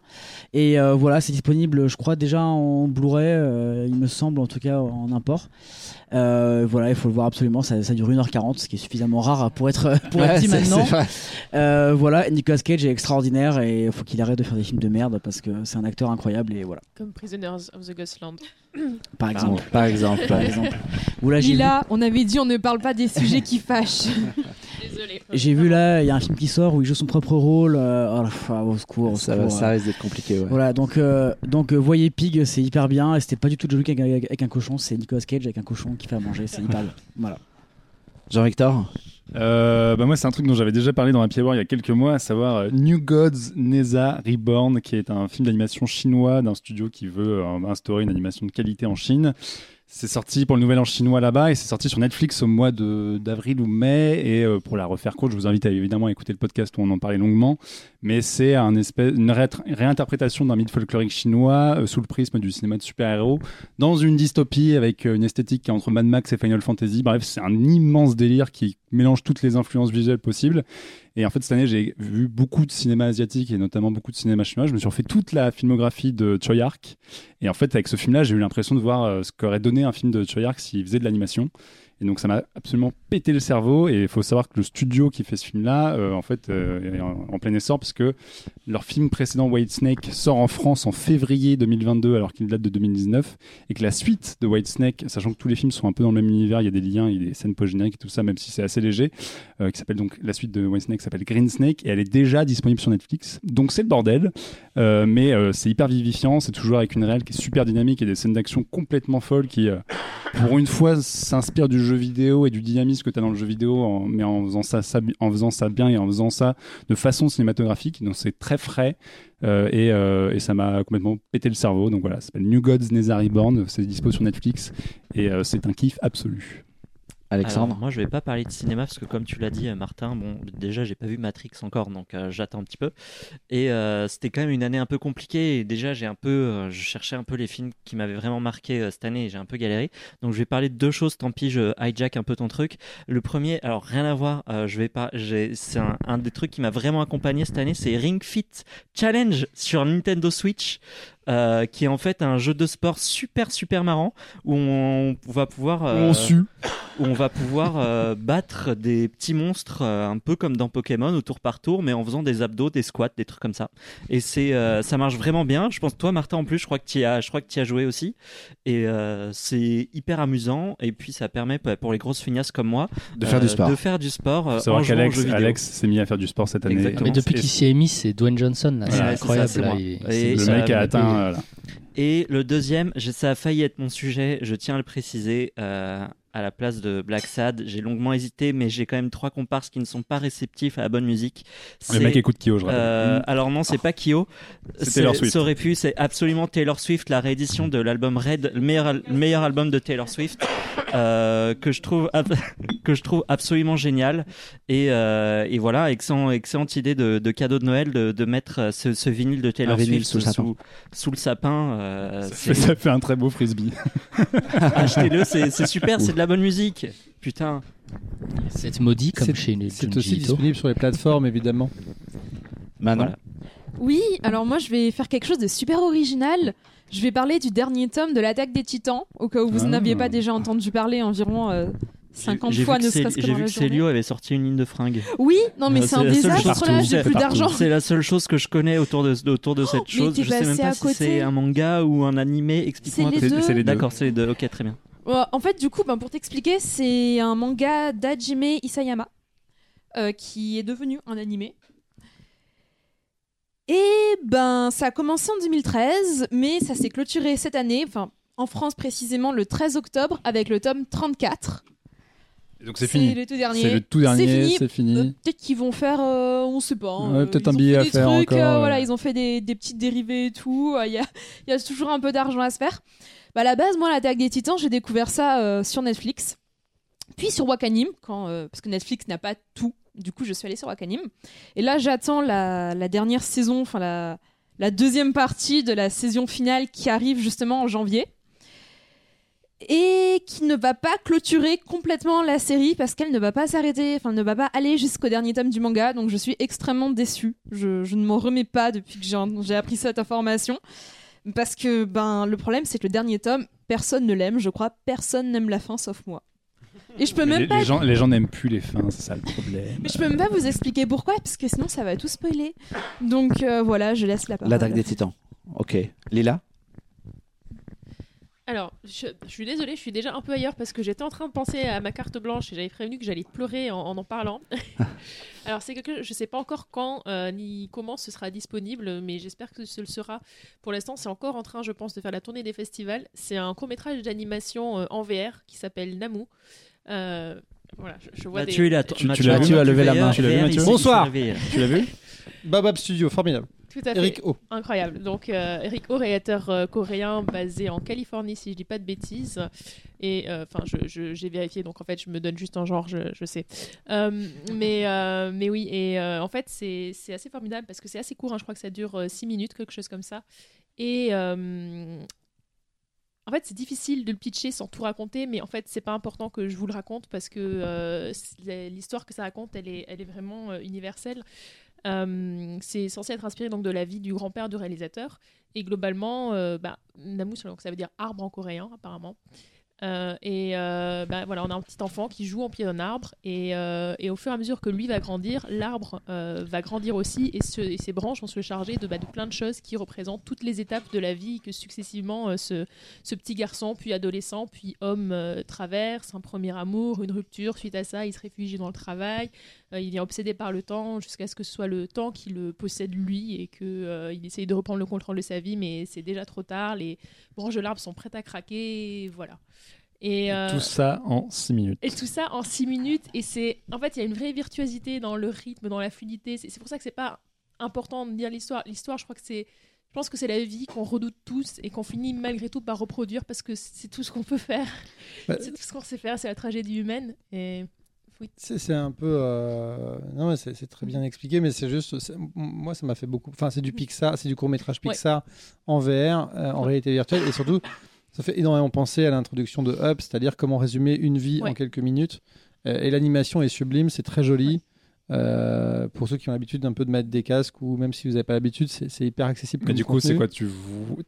Et voilà, c'est disponible, je crois, déjà en Blu-ray, il me semble, en tout cas en import. Euh, voilà, il faut le voir absolument. Ça, dure 1h40, ce qui est suffisamment rare pour être, pour dit maintenant. Euh, voilà, Nicolas Cage est extraordinaire et il faut qu'il arrête de faire des films de merde parce que c'est un acteur incroyable et voilà. Comme Prisoners of the Ghostland. Par exemple. Par exemple. Par exemple. Lila, on avait dit on ne parle pas des sujets qui fâchent. J'ai vu là, il y a un film qui sort où il joue son propre rôle. Euh, oh, au secours, ça, risque d'être compliqué. Ouais. Voilà, donc, euh, donc voyez Pig, c'est hyper bien. Et c'était pas du tout de avec, avec, un cochon, c'est Nicolas Cage avec un cochon qui fait à manger, c'est hyper bien. Voilà. Jean-Victor? Euh, bah moi, c'est un truc dont j'avais déjà parlé dans Happy Hour il y a quelques mois, à savoir euh, New Gods Neza Reborn, qui est un film d'animation chinois d'un studio qui veut euh, instaurer une animation de qualité en Chine. C'est sorti pour le Nouvel An chinois là-bas et c'est sorti sur Netflix au mois d'avril ou mai. Et euh, pour la refaire courte, je vous invite à, évidemment à écouter le podcast où on en parlait longuement. Mais c'est un une réinterprétation d'un mythe folklorique chinois euh, sous le prisme du cinéma de super-héros dans une dystopie avec euh, une esthétique qui est entre Mad Max et Final Fantasy. Bref, c'est un immense délire qui mélange toutes les influences visuelles possibles. Et en fait, cette année, j'ai vu beaucoup de cinéma asiatique et notamment beaucoup de cinéma chinois. Je me suis refait toute la filmographie de Choi Ark. Et en fait, avec ce film-là, j'ai eu l'impression de voir euh, ce qu'aurait donné un film de Choi Ark s'il faisait de l'animation. Et donc ça m'a absolument pété le cerveau. Et il faut savoir que le studio qui fait ce film-là, euh, en fait, euh, est en, plein essor parce que leur film précédent, White Snake, sort en France en février 2022 alors qu'il date de 2019. Et que la suite de White Snake, sachant que tous les films sont un peu dans le même univers, il y a des liens, il y a des scènes post-génériques et tout ça, même si c'est assez léger, euh, qui s'appelle donc la suite de White Snake s'appelle Green Snake et elle est déjà disponible sur Netflix. Donc c'est le bordel. mais c'est hyper vivifiant, c'est toujours avec une réelle qui est super dynamique et des scènes d'action complètement folles qui, pour une fois, s'inspirent du jeu vidéo et du dynamisme que tu as dans le jeu vidéo, mais en faisant, ça, en faisant ça bien et en faisant ça de façon cinématographique. Donc c'est très frais euh, et, euh, et, ça m'a complètement pété le cerveau. Donc voilà, ça s'appelle New Gods Nezari Reborn, c'est dispo sur Netflix et euh, c'est un kiff absolu. Alexandre Moi, je vais pas parler de cinéma parce que, comme tu l'as dit, euh, Martin, bon, déjà, j'ai pas vu Matrix encore, donc euh, j'attends un petit peu. Et euh, c'était quand même une année un peu compliquée. Et déjà, j'ai un peu, je cherchais un peu les films qui m'avaient vraiment marqué cette année et j'ai un peu galéré. Donc, je vais parler de deux choses. Tant pis, je hijack un peu ton truc. Le premier, alors rien à voir, je vais pas, c'est un, un, des trucs qui m'a vraiment accompagné cette année, c'est Ring Fit Challenge sur Nintendo Switch. Euh, qui est en fait un jeu de sport super super marrant où on, va pouvoir euh, où on va pouvoir euh, battre des petits monstres un peu comme dans Pokémon au tour par tour mais en faisant des abdos des squats des trucs comme ça. Et c'est ça marche vraiment bien. Je pense toi Martin en plus je crois que tu as je crois que tu as joué aussi. Et c'est hyper amusant. Et puis ça permet pour les grosses fignasses comme moi de faire du sport. de faire du sport c'est vrai qu'Alex Alex s'est mis à faire du sport cette année. Mais depuis qu'il s'y est mis c'est Dwayne Johnson c'est incroyable le mec a atteint et le deuxième, ça a failli être mon sujet, je tiens à le préciser. Euh, à la place de Black Sad. J'ai longuement hésité, mais j'ai quand même trois comparses qui ne sont pas réceptifs à la bonne musique. Le mec écoute Kyo, je rappelle. Euh, alors non, c'est pas Kyo. C'est Taylor Swift. Ça aurait pu, c'est absolument Taylor Swift, la réédition de l'album Red, le meilleur, le meilleur album de Taylor Swift, euh, que je trouve que je trouve absolument génial. Et, euh, et voilà, excellent, excellente idée de, de, cadeau de Noël de, de mettre ce, ce, vinyle de Taylor Swift sous, sous, sous, le sapin. Euh, ça, fait, ça, fait, un très beau frisbee. Achetez-le, c'est super, c'est de la bonne musique. Putain. C'est maudit comme chez C'est aussi disponible sur les plateformes, évidemment. Manon Oui, alors moi je vais faire quelque chose de super original. Je vais parler du dernier tome de l'attaque des titans, au cas où vous ah. n'aviez pas déjà entendu parler environ 50 euh, fois, ne serait-ce que J'ai vu que Célio avait sorti une ligne de fringues. Oui, non mais c'est un désastre là, j'ai plus d'argent. C'est la seule chose que je connais autour de, autour de cette oh, chose. Je sais même pas si c'est un manga ou un animé. Explique-moi. C'est les deux. D'accord, c'est les deux. Ok, très bien. En fait, du coup, ben, pour t'expliquer, c'est un manga d'Hajime Isayama euh, qui est devenu un animé. Et ben, ça a commencé en 2013, mais ça s'est clôturé cette année, enfin en France précisément le 13 octobre avec le tome 34. donc c'est fini. C'est le tout dernier. C'est le tout dernier. C'est fini. Euh, peut-être qu'ils vont faire, euh, on sait pas. Hein, peut-être un billet à faire encore. Voilà, ils ont fait des, des petites dérivées et tout. Il y a toujours un peu d'argent à se faire. Bah, à la base, moi, l'attaque des titans, j'ai découvert ça euh, sur Netflix. Puis sur Wakanim, quand, euh, parce que Netflix n'a pas tout Du coup, je suis allée sur Wakanim. Et là, j'attends la, dernière saison, enfin la, deuxième partie de la saison finale qui arrive justement en janvier et qui ne va pas clôturer complètement la série parce qu'elle ne va pas s'arrêter, enfin ne va pas aller jusqu'au dernier tome du manga, donc je suis extrêmement déçue. Je ne m'en remets pas depuis que j'ai appris cette information. Parce que ben le problème c'est que le dernier tome, personne ne l'aime, je crois, personne n'aime la fin sauf moi. Et je peux même les, pas. Les gens, les gens n'aiment plus les fins, c'est ça le problème. Mais je peux même pas vous expliquer pourquoi, parce que sinon ça va tout spoiler. Donc euh, voilà, je laisse la parole. L'attaque des titans. Ok. Lila? Alors, je, suis désolée, je suis déjà un peu ailleurs parce que j'étais en train de penser à ma carte blanche et j'avais prévenu que j'allais pleurer en en, parlant. Alors, c'est quelque je ne sais pas encore quand euh, ni comment ce sera disponible, mais j'espère que ce le sera. Pour l'instant, c'est encore en train, je pense, de faire la tournée des festivals. C'est un court métrage d'animation euh, en VR qui s'appelle Namu. Euh, voilà, je, vois Mathieu, des... il a, Tu- tu l'as vu, a levé la main. Tu l'as vu, Mathieu Bonsoir. Tu l'as vu? Babab Studio, formidable. Tout à fait. Eric O. Incroyable. Donc, euh, Eric O, réalisateur euh, coréen basé en Californie, si je dis pas de bêtises. Et euh, enfin, je- je- j'ai vérifié, donc en fait, je me donne juste un genre, je, je sais. Mais, mais oui, et en fait, c'est c'est assez formidable parce que c'est assez court. hein. je crois que ça dure 6 minutes, quelque chose comme ça. Et. en fait, c'est difficile de le pitcher sans tout raconter, mais en fait, c'est pas important que je vous le raconte parce que l'histoire que ça raconte, elle est, elle est vraiment universelle. Euh, c'est censé être inspiré donc de la vie du grand-père du réalisateur. Et globalement, euh, bah, Namu, donc ça veut dire arbre en coréen apparemment. Euh, et euh, bah, voilà, on a un petit enfant qui joue en pied d'un arbre. Et, et au fur et à mesure que lui va grandir, l'arbre va grandir aussi. Et, ses branches vont se charger de, bah, de plein de choses qui représentent toutes les étapes de la vie que successivement ce, petit garçon, puis adolescent, puis homme traverse, un premier amour, une rupture, suite à ça il se réfugie dans le travail, il est obsédé par le temps jusqu'à ce que ce soit le temps qui le possède lui et que euh, il essaye de reprendre le contrôle de sa vie, mais c'est déjà trop tard. Les branches de l'arbre sont prêtes à craquer, et voilà. Et, euh, Tout ça en 6 minutes. et tout ça en 6 minutes. Et c'est, en fait, il y a une vraie virtuosité dans le rythme, dans la fluidité. C'est pour ça que c'est pas important de dire l'histoire. L'histoire, je crois que c'est, je pense que c'est la vie qu'on redoute tous et qu'on finit malgré tout par reproduire parce que c'est tout ce qu'on peut faire. Bah, c'est tout ce qu'on sait faire. C'est la tragédie humaine. Et. C'est un peu. euh, Non, c'est très bien expliqué, mais c'est juste. Moi, ça m'a fait beaucoup. Enfin, c'est du Pixar, c'est du court-métrage Ouais. Pixar en VR, euh, en réalité virtuelle, et surtout, ça fait énormément penser à l'introduction de Up, c'est-à-dire comment résumer une vie Ouais. en quelques minutes. Euh, et l'animation est sublime, c'est très joli. Euh, pour ceux qui ont l'habitude un peu de mettre des casques ou même si vous n'avez pas l'habitude, c'est hyper accessible. Mais du coup, c'est quoi Tu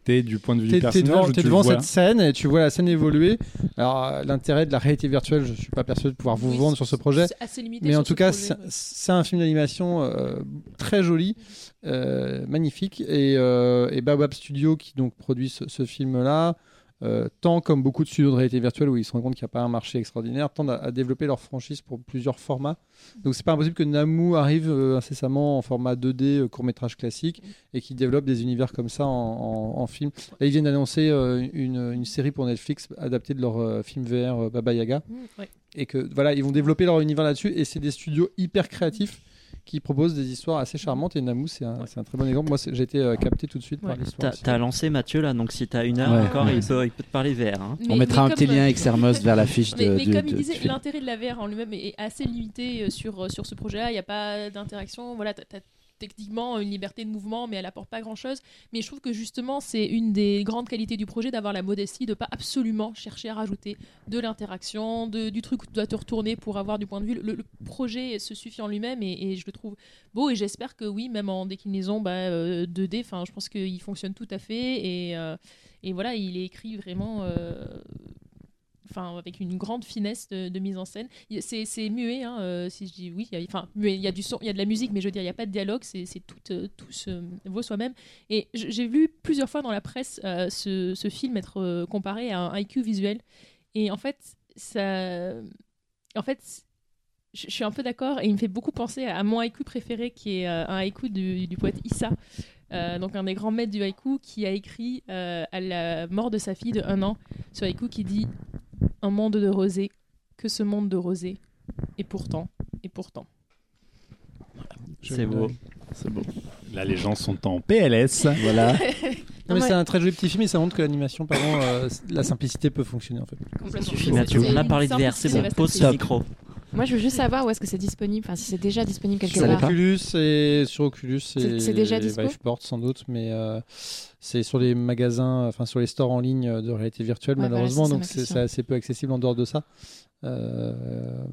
t'es du point de vue du t'es personnage devant, ou t'es tu devant le vois cette scène et tu vois la scène évoluer. Alors, euh, l'intérêt de la réalité virtuelle, je suis pas persuadé de pouvoir vous Oui, vendre sur ce projet. C'est assez limité. Mais en ce tout cas, c'est un film d'animation euh, très joli, euh, magnifique. Et, euh, et Baobab Studio, qui donc produit ce, ce film-là, euh, tend, comme beaucoup de studios de réalité virtuelle où ils se rendent compte qu'il n'y a pas un marché extraordinaire, tendent à, à développer leur franchise pour plusieurs formats. Donc c'est pas impossible que Namu arrive euh, incessamment en format 2D euh, court-métrage classique et qui développe des univers comme ça en, en- en film. Là, ils viennent d'annoncer une, une série pour Netflix adaptée de leur film VR Baba Yaga Mm, ouais. et que voilà, ils vont développer leur univers là-dessus et c'est des studios hyper créatifs qui proposent des histoires assez charmantes et Namu c'est un, c'est un très bon exemple. Moi j'ai été euh, capté tout de suite par l'histoire. T'as lancé Mathieu là, donc si t'as une heure Ouais. encore, il, peut, il peut te parler vert. hein. On Mais- mettra mais un petit lien avec Sermos vers la fiche Mais, de, mais du- comme de- il disait, l'intérêt de la VR en lui-même est assez limité euh, sur, euh, sur ce projet-là. Il n'y a pas d'interaction. Voilà, t'as techniquement une liberté de mouvement, mais elle apporte pas grand-chose. Mais je trouve que justement, c'est une des grandes qualités du projet d'avoir la modestie de pas absolument chercher à rajouter de l'interaction, du truc où tu dois te retourner pour avoir du point de vue. Le, projet se suffit en lui-même et, je le trouve beau. Et j'espère que oui, même en déclinaison bah, euh, 2D, je pense qu'il fonctionne tout à fait. Et, euh, voilà, il est écrit vraiment. euh, enfin avec une grande finesse de, mise en scène. C'est muet, hein, euh, si je dis oui. Enfin, il y a du son, il y a de la musique, mais je veux dire, il n'y a pas de dialogue, c'est tout, euh, tout se vaut soi-même. Et j'ai vu plusieurs fois dans la presse euh, ce, film être comparé à un haïku visuel. Et en fait, ça. En fait, je suis un peu d'accord et il me fait beaucoup penser à mon haïku préféré qui est un haïku du, poète Issa. Donc un des grands maîtres du haïku qui a écrit à la mort de sa fille de un an ce haïku qui dit un monde de rosée, que ce monde de rosée, et pourtant, et pourtant. C'est beau. C'est beau. Là, les gens sont en PLS. Voilà. Non, mais Ouais. c'est un très joli petit film et ça montre que l'animation, pardon, euh, la simplicité peut fonctionner en fait. Complètement. On a parlé de VR, c'est bon, pose ce Top. micro. Moi, je veux juste savoir où est-ce que c'est disponible. Enfin, si c'est déjà disponible quelque Sur part. Oculus et sur Oculus C'est- c'est déjà Viveport sans doute, mais euh, c'est sur les magasins, enfin sur les stores en ligne de réalité virtuelle Ouais, malheureusement, donc c'est assez peu accessible en dehors de ça. Euh,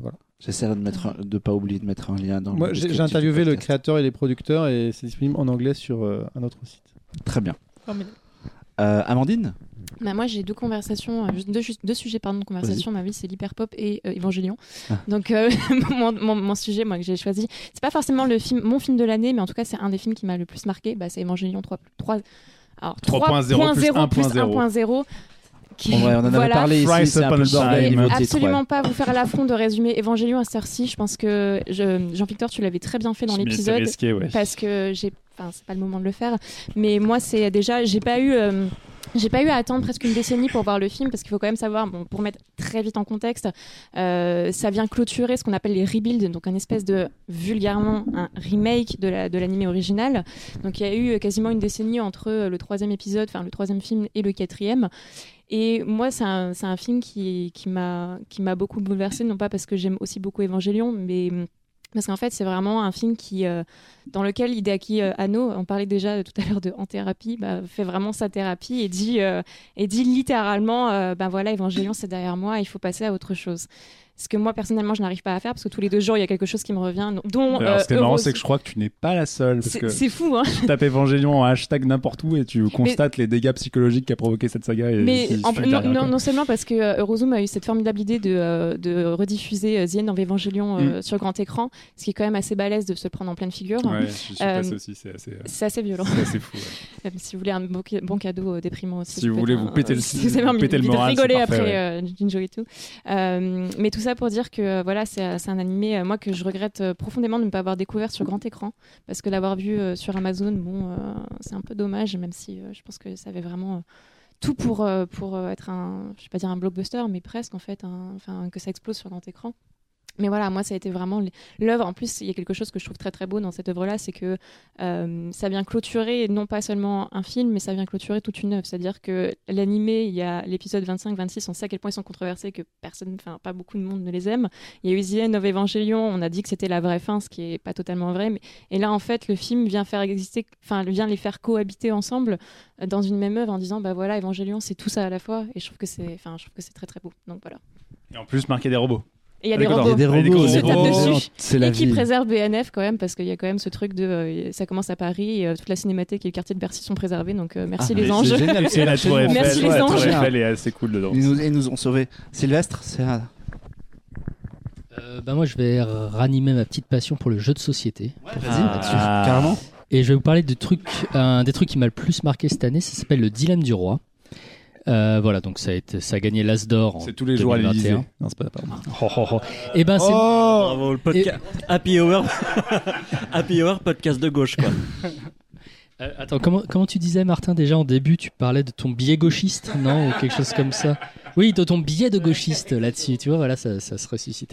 voilà. J'essaierai de mettre un- de pas oublier de mettre un lien dans. Moi, le j'ai interviewé le créateur et les producteurs et c'est disponible en anglais sur euh, un autre site. Très bien. Euh, Amandine? Bah, moi, j'ai deux conversations, euh, deux, deux sujets pardon, de conversation. Ma vie, c'est l'hyperpop et euh, Évangélion. Ah. Donc, euh, mon, mon- mon sujet, moi, que j'ai choisi, c'est pas forcément le film, mon film de l'année, mais en tout cas, c'est un des films qui m'a le plus marqué. Bah, c'est Évangélion 3. 3 alors, 3.0 plus 3.0 plus 1.0. 1.0. qui- En vrai, on en avait voilà. parlé ici, c'est un peu Absolument ouais. pas vous faire l'affront de résumer Évangélion à cette heure-ci. Je pense que je- Jean-Victor, tu l'avais très bien fait dans l'épisode risqué, ouais. parce que j'ai enfin c'est pas le moment de le faire mais moi c'est déjà j'ai pas eu euh, j'ai pas eu à attendre presque une décennie pour voir le film parce qu'il faut quand même savoir bon pour mettre très vite en contexte euh, ça vient clôturer ce qu'on appelle les rebuilds donc un espèce de vulgairement un remake de la de l'animé original. Donc il y a eu quasiment une décennie entre euh, le troisième épisode enfin le troisième film et le quatrième. Et moi, c'est un, c'est un film qui, qui m'a qui m'a beaucoup bouleversée, non pas parce que j'aime aussi beaucoup Évangélion, mais parce qu'en fait, c'est vraiment un film qui, euh, dans lequel Hideaki euh, Anno, on parlait déjà euh, tout à l'heure de en thérapie, bah, fait vraiment sa thérapie et dit, euh, et dit littéralement, ben voilà, Évangélion, c'est derrière moi, il faut passer à autre chose. Ce que moi, personnellement, je n'arrive pas à faire parce que tous les deux jours, il y a quelque chose qui me revient, dont. Alors, euh, ce qui est marrant, Heureuse- c'est que je crois que tu n'es pas la seule. C'est fou, hein. tu tapes Évangélion en hashtag n'importe où et tu constates les dégâts psychologiques qu'a provoqué cette saga. Et Mais qui en- suit non, non, seulement parce que euh, Eurozoom a eu cette formidable idée de, euh, de rediffuser euh, End of Evangelion euh, Mm. sur grand écran, ce qui est quand même assez balèze de se le prendre en pleine figure. Ouais, je suis Euh, passé aussi, c'est assez, euh, C'est assez violent. c'est assez fou. ouais. Même si vous voulez un bon, bon cadeau euh, déprimant aussi. Si vous voulez vous péter le- péter le moral, rigoler après euh, Jinjo et tout. Euh, mais tout ça pour dire que euh, voilà, c'est c'est un animé euh, moi que je regrette euh, profondément de ne pas avoir découvert sur grand écran parce que l'avoir vu euh, sur Amazon, bon, euh, c'est un peu dommage, même si euh, je pense que ça avait vraiment euh, tout pour euh, euh, être un, je pas un blockbuster, mais presque en fait, que ça explose sur grand écran. Mais voilà, moi, ça a été vraiment l'œuvre. En plus, il y a quelque chose que je trouve très très beau dans cette œuvre-là, c'est que euh, ça vient clôturer non pas seulement un film, mais ça vient clôturer toute une œuvre. C'est-à-dire que l'animé, il y a l'épisode 25-26, on sait à quel point ils sont controversés, que personne, enfin pas beaucoup de monde ne les aime. Il y a eu The of Evangelion, on a dit que c'était la vraie fin, ce qui est pas totalement vrai. Mais... Et là, en fait, le film vient faire exister, enfin vient les faire cohabiter ensemble euh, dans une même œuvre en disant, bah voilà, Evangelion, c'est tout ça à la fois. Et je trouve que c'est, enfin, que c'est très très beau. Donc voilà. Et en plus, marquer des robots. Et il y a Ah, des robots. Il y a des Avec des robots, robots. robots, dessus. c'est la et qui vie. préserve BNF quand même parce qu'il y a quand même ce truc de euh, ça commence à Paris et, euh, toute la cinémathèque et le quartier de Bercy sont préservés donc euh, merci Ah, les anges C'est la tour Eiffel, Merci les ouais, la tour anges. Eiffel est assez cool dedans. Ils nous, ils nous ont sauvés. Sylvestre, c'est un- Euh, bah moi, je vais ranimer ma petite passion pour le jeu de société. vas-y. Ah. carrément. Et je vais vous parler de trucs, un des trucs qui m'a le plus marqué cette année, ça s'appelle le dilemme du roi. Euh, voilà, donc ça a, été, ça a gagné l'As d'or. en C'est tous les jours à 2021. l'Élysée. Non, c'est pas pardon. Oh, oh, oh. Et ben c'est Bravo, le podcast. Happy Hour. Happy Hour, podcast de gauche, quoi. Euh, attends, comment, comment tu disais, Martin, déjà en début, tu parlais de ton biais gauchiste, non Ou quelque chose comme ça? Oui, de ton biais de gauchiste là-dessus, tu vois, voilà, ça, ça se ressuscite.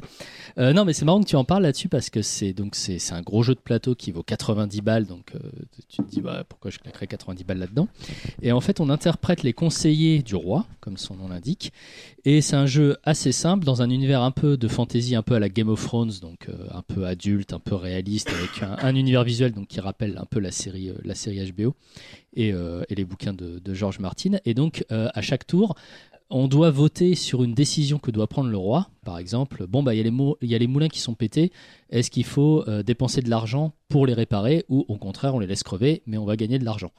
Euh, non, mais c'est marrant que tu en parles là-dessus parce que c'est donc c'est un gros jeu de plateau qui vaut 90 balles, donc euh, tu te dis bah, pourquoi je claquerais 90 balles là-dedans? Et en fait, on interprète les conseillers du roi, comme son nom l'indique, et c'est un jeu assez simple dans un univers un peu de fantasy, un peu à la Game of Thrones, donc euh, un peu adulte, un peu réaliste, avec un, un univers visuel donc qui rappelle un peu la série, la série HBO et, les bouquins de, George Martin. Et donc, à chaque tour, on doit voter sur une décision que doit prendre le roi. Par exemple, bon, bah, il y, a les moulins qui sont pétés. Est-ce qu'il faut euh, dépenser de l'argent pour les réparer ou au contraire, on les laisse crever, mais on va gagner de l'argent?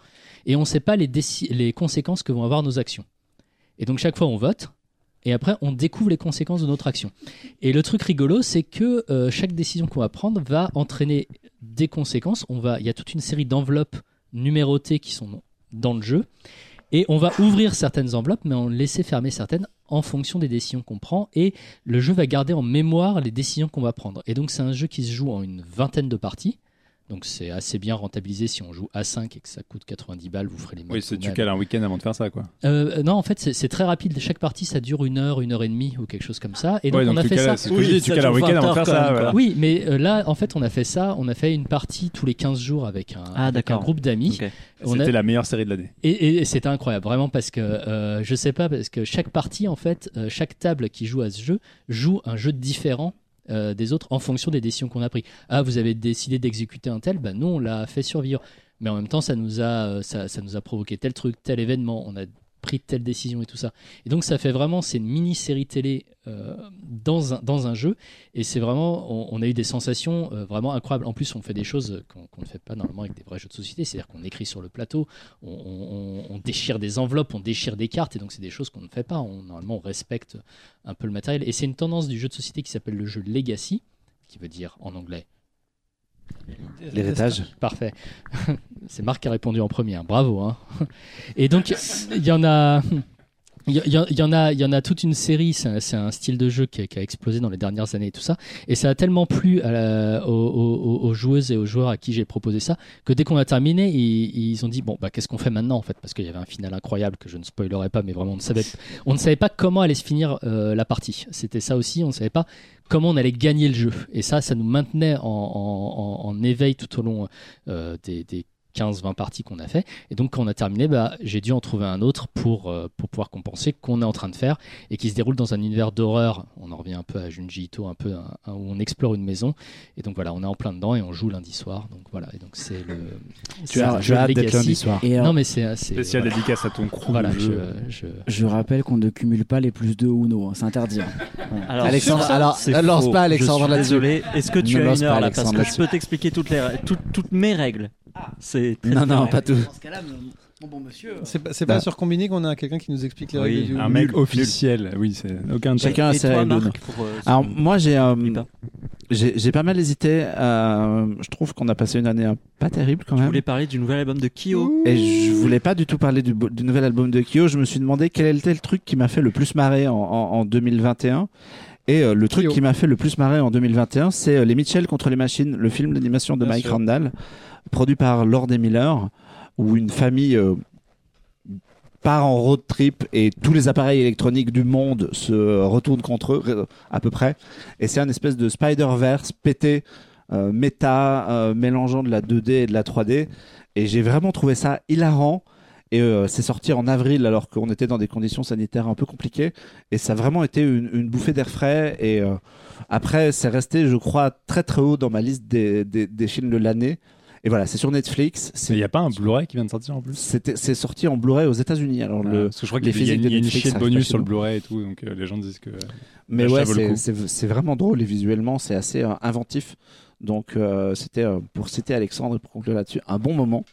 Et on ne sait pas les, conséquences que vont avoir nos actions. Et donc, chaque fois, on vote. Et après, on découvre les conséquences de notre action. Et le truc rigolo, c'est que euh, chaque décision qu'on va prendre va entraîner des conséquences. Il y a toute une série d'enveloppes numérotées qui sont dans le jeu. Et on va ouvrir certaines enveloppes, mais en laisser fermer certaines en fonction des décisions qu'on prend. Et le jeu va garder en mémoire les décisions qu'on va prendre. Et donc c'est un jeu qui se joue en une vingtaine de parties. Donc c'est assez bien rentabilisé si on joue à 5 et que ça coûte 90 balles, vous ferez les Oui, c'est tu cales un week-end avant de faire ça, quoi. Euh, non, en fait, c'est très rapide. Chaque partie, ça dure une heure, une heure et demie ou quelque chose comme ça. Et donc, Ouais, on a fait cales- ça. Oui, je dis, tu ça cales un dure week-end 20 avant de faire heures quand ça. même, voilà. quoi. Oui, mais euh, là, en fait, on a fait ça. On a fait une partie tous les 15 jours avec un, Ah, avec un d'accord. groupe d'amis. Ok. On a- C'était la meilleure série de l'année. Et, et c'était incroyable, vraiment, parce que euh, je sais pas, parce que chaque partie, en fait, euh, chaque table qui joue à ce jeu joue un jeu différent des autres en fonction des décisions qu'on a prises. Ah, vous avez décidé d'exécuter un tel, bah nous on l'a fait survivre. Mais en même temps, ça nous a, ça, ça nous a provoqué tel truc, tel événement. On a pris telle décision et tout ça. Et donc ça fait vraiment, c'est une mini-série télé euh, dans, un, dans un jeu, et c'est vraiment, on, a eu des sensations euh, vraiment incroyables. En plus, on fait des choses qu'on ne fait pas normalement avec des vrais jeux de société, c'est-à-dire qu'on écrit sur le plateau, on, déchire des enveloppes, on déchire des cartes, et donc c'est des choses qu'on ne fait pas. Normalement, on respecte un peu le matériel, et c'est une tendance du jeu de société qui s'appelle le jeu Legacy, qui veut dire en anglais L'héritage. Parfait. C'est Marc qui a répondu en premier. Hein. Bravo. Hein. Et donc, il y en a. Il y, en a, il y en a toute une série. C'est un, style de jeu qui a, explosé dans les dernières années et tout ça. Et ça a tellement plu aux, joueuses et aux joueurs à qui j'ai proposé ça que dès qu'on a terminé, ils, ont dit bon bah qu'est-ce qu'on fait maintenant en fait? Parce qu'il y avait un final incroyable que je ne spoilerai pas, mais vraiment on ne savait, pas comment allait se finir euh, la partie. C'était ça aussi. On ne savait pas comment on allait gagner le jeu. Et ça, ça nous maintenait en, éveil tout au long euh, des 15-20 parties qu'on a fait. Et donc, quand on a terminé, bah, j'ai dû en trouver un autre pour, euh, pour pouvoir compenser qu'on est en train de faire et qui se déroule dans un univers d'horreur. On en revient un peu à Junji Ito, un peu où on explore une maison. Et donc, voilà, on est en plein dedans et on joue lundi soir. Donc, voilà. Et donc, c'est le. Tu as hâte d'être lundi soir. Et non, mais c'est. Spécial dédicace à ton crew. Voilà, je, je... je, rappelle qu'on ne cumule pas les plus de Uno. Hein. C'est interdit. Hein. Alors, Alexandre, alors, lance pas Alexandre Désolé. Est-ce que tu as une heure là Parce que je peux t'expliquer toutes, les, toutes mes règles. Ah. C'est non, non, pas tout. bon monsieur. C'est pas, pas bah. sur combiné qu'on a quelqu'un qui nous explique les règles du Un mec officiel, oui, c'est aucun Chacun a ses règles. Euh, Alors, moi, j'ai. Euh, j'ai pas mal hésité. Euh, je trouve qu'on a passé une année pas terrible quand même. Je voulais parler du nouvel album de Kyo. Et je voulais pas du tout parler du, du nouvel album de Kyo. Je me suis demandé quel était le truc qui m'a fait le plus marrer en, en, 2021. Et le truc qui m'a fait le plus marrer en 2021, c'est Les Mitchell contre les machines, le film d'animation de Mike Randall produit par Lord et Miller, où une famille euh, part en road trip et tous les appareils électroniques du monde se retournent contre eux, à peu près. Et c'est un espèce de Spider-Verse pété, euh, méta, euh, mélangeant de la 2D et de la 3D. Et j'ai vraiment trouvé ça hilarant. Et c'est sorti en avril alors qu'on était dans des conditions sanitaires un peu compliquées. Et ça a vraiment été une, bouffée d'air frais. Et après, c'est resté, je crois, très très haut dans ma liste des, des, des films de l'année. Et voilà, c'est sur Netflix. Il n'y a pas un Blu-ray qui vient de sortir en plus? C'est sorti en Blu-ray aux États-Unis. Alors le, parce que je crois qu'il y, a une chier de bonus sur le Blu-ray et tout, donc euh, les gens disent que. Mais ouais, c'est vraiment drôle et visuellement, c'est assez euh, inventif. Donc euh, c'était pour citer Alexandre et pour conclure là-dessus, un bon moment.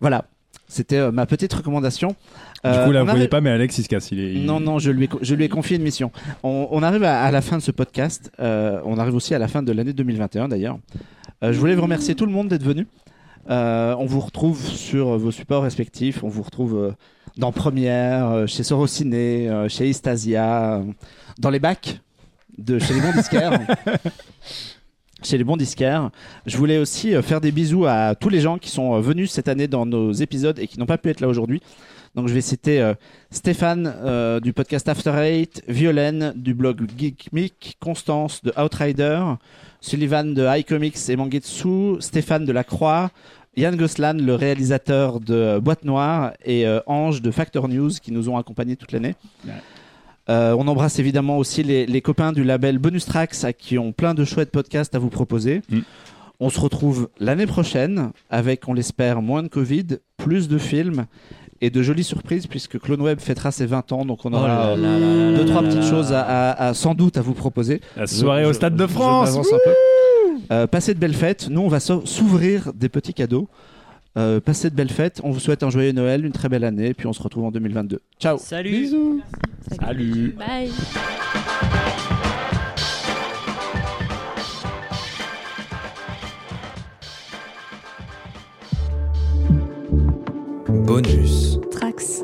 Voilà, c'était ma petite recommandation. Du coup, là, vous ne voyez pas, mais Alex, il se casse. Il est, Non, non, je lui ai, je lui ai confié une mission. On, arrive à, la fin de ce podcast. on arrive aussi à la fin de l'année 2021, d'ailleurs. Euh, je voulais vous remercier tout le monde d'être venu. Euh, on vous retrouve sur vos supports respectifs. On vous retrouve euh, dans Première, chez Sorociné, chez Istasia, dans les bacs de chez les bons disquaires. chez les bons disquaires. Je voulais aussi faire des bisous à tous les gens qui sont venus cette année dans nos épisodes et qui n'ont pas pu être là aujourd'hui. Donc je vais citer Stéphane du podcast After Eight, Violaine du blog Geek Constance de Outrider, Sullivan de iComics et Mangetsu, Stéphane de la Croix, Yann Goslan, le réalisateur de Boîte Noire, et euh, Ange de Factor News qui nous ont accompagnés toute l'année. Euh, on embrasse évidemment aussi les, copains du label Bonus Tracks qui ont plein de chouettes podcasts à vous proposer. Mm. On se retrouve l'année prochaine avec, on l'espère, moins de Covid, plus de films et de jolies surprises puisque Clone Web fêtera ses 20 ans donc on oh aura deux trois petites choses à, sans doute à vous proposer. La soirée au Stade de France. Euh, passez de belles fêtes. Nous on va s'ouvrir des petits cadeaux. Euh, passez de belles fêtes. On vous souhaite un joyeux Noël, une très belle année, puis on se retrouve en 2022. Ciao. Salut. Bisous. Salut. Bye. Bonus. Trax.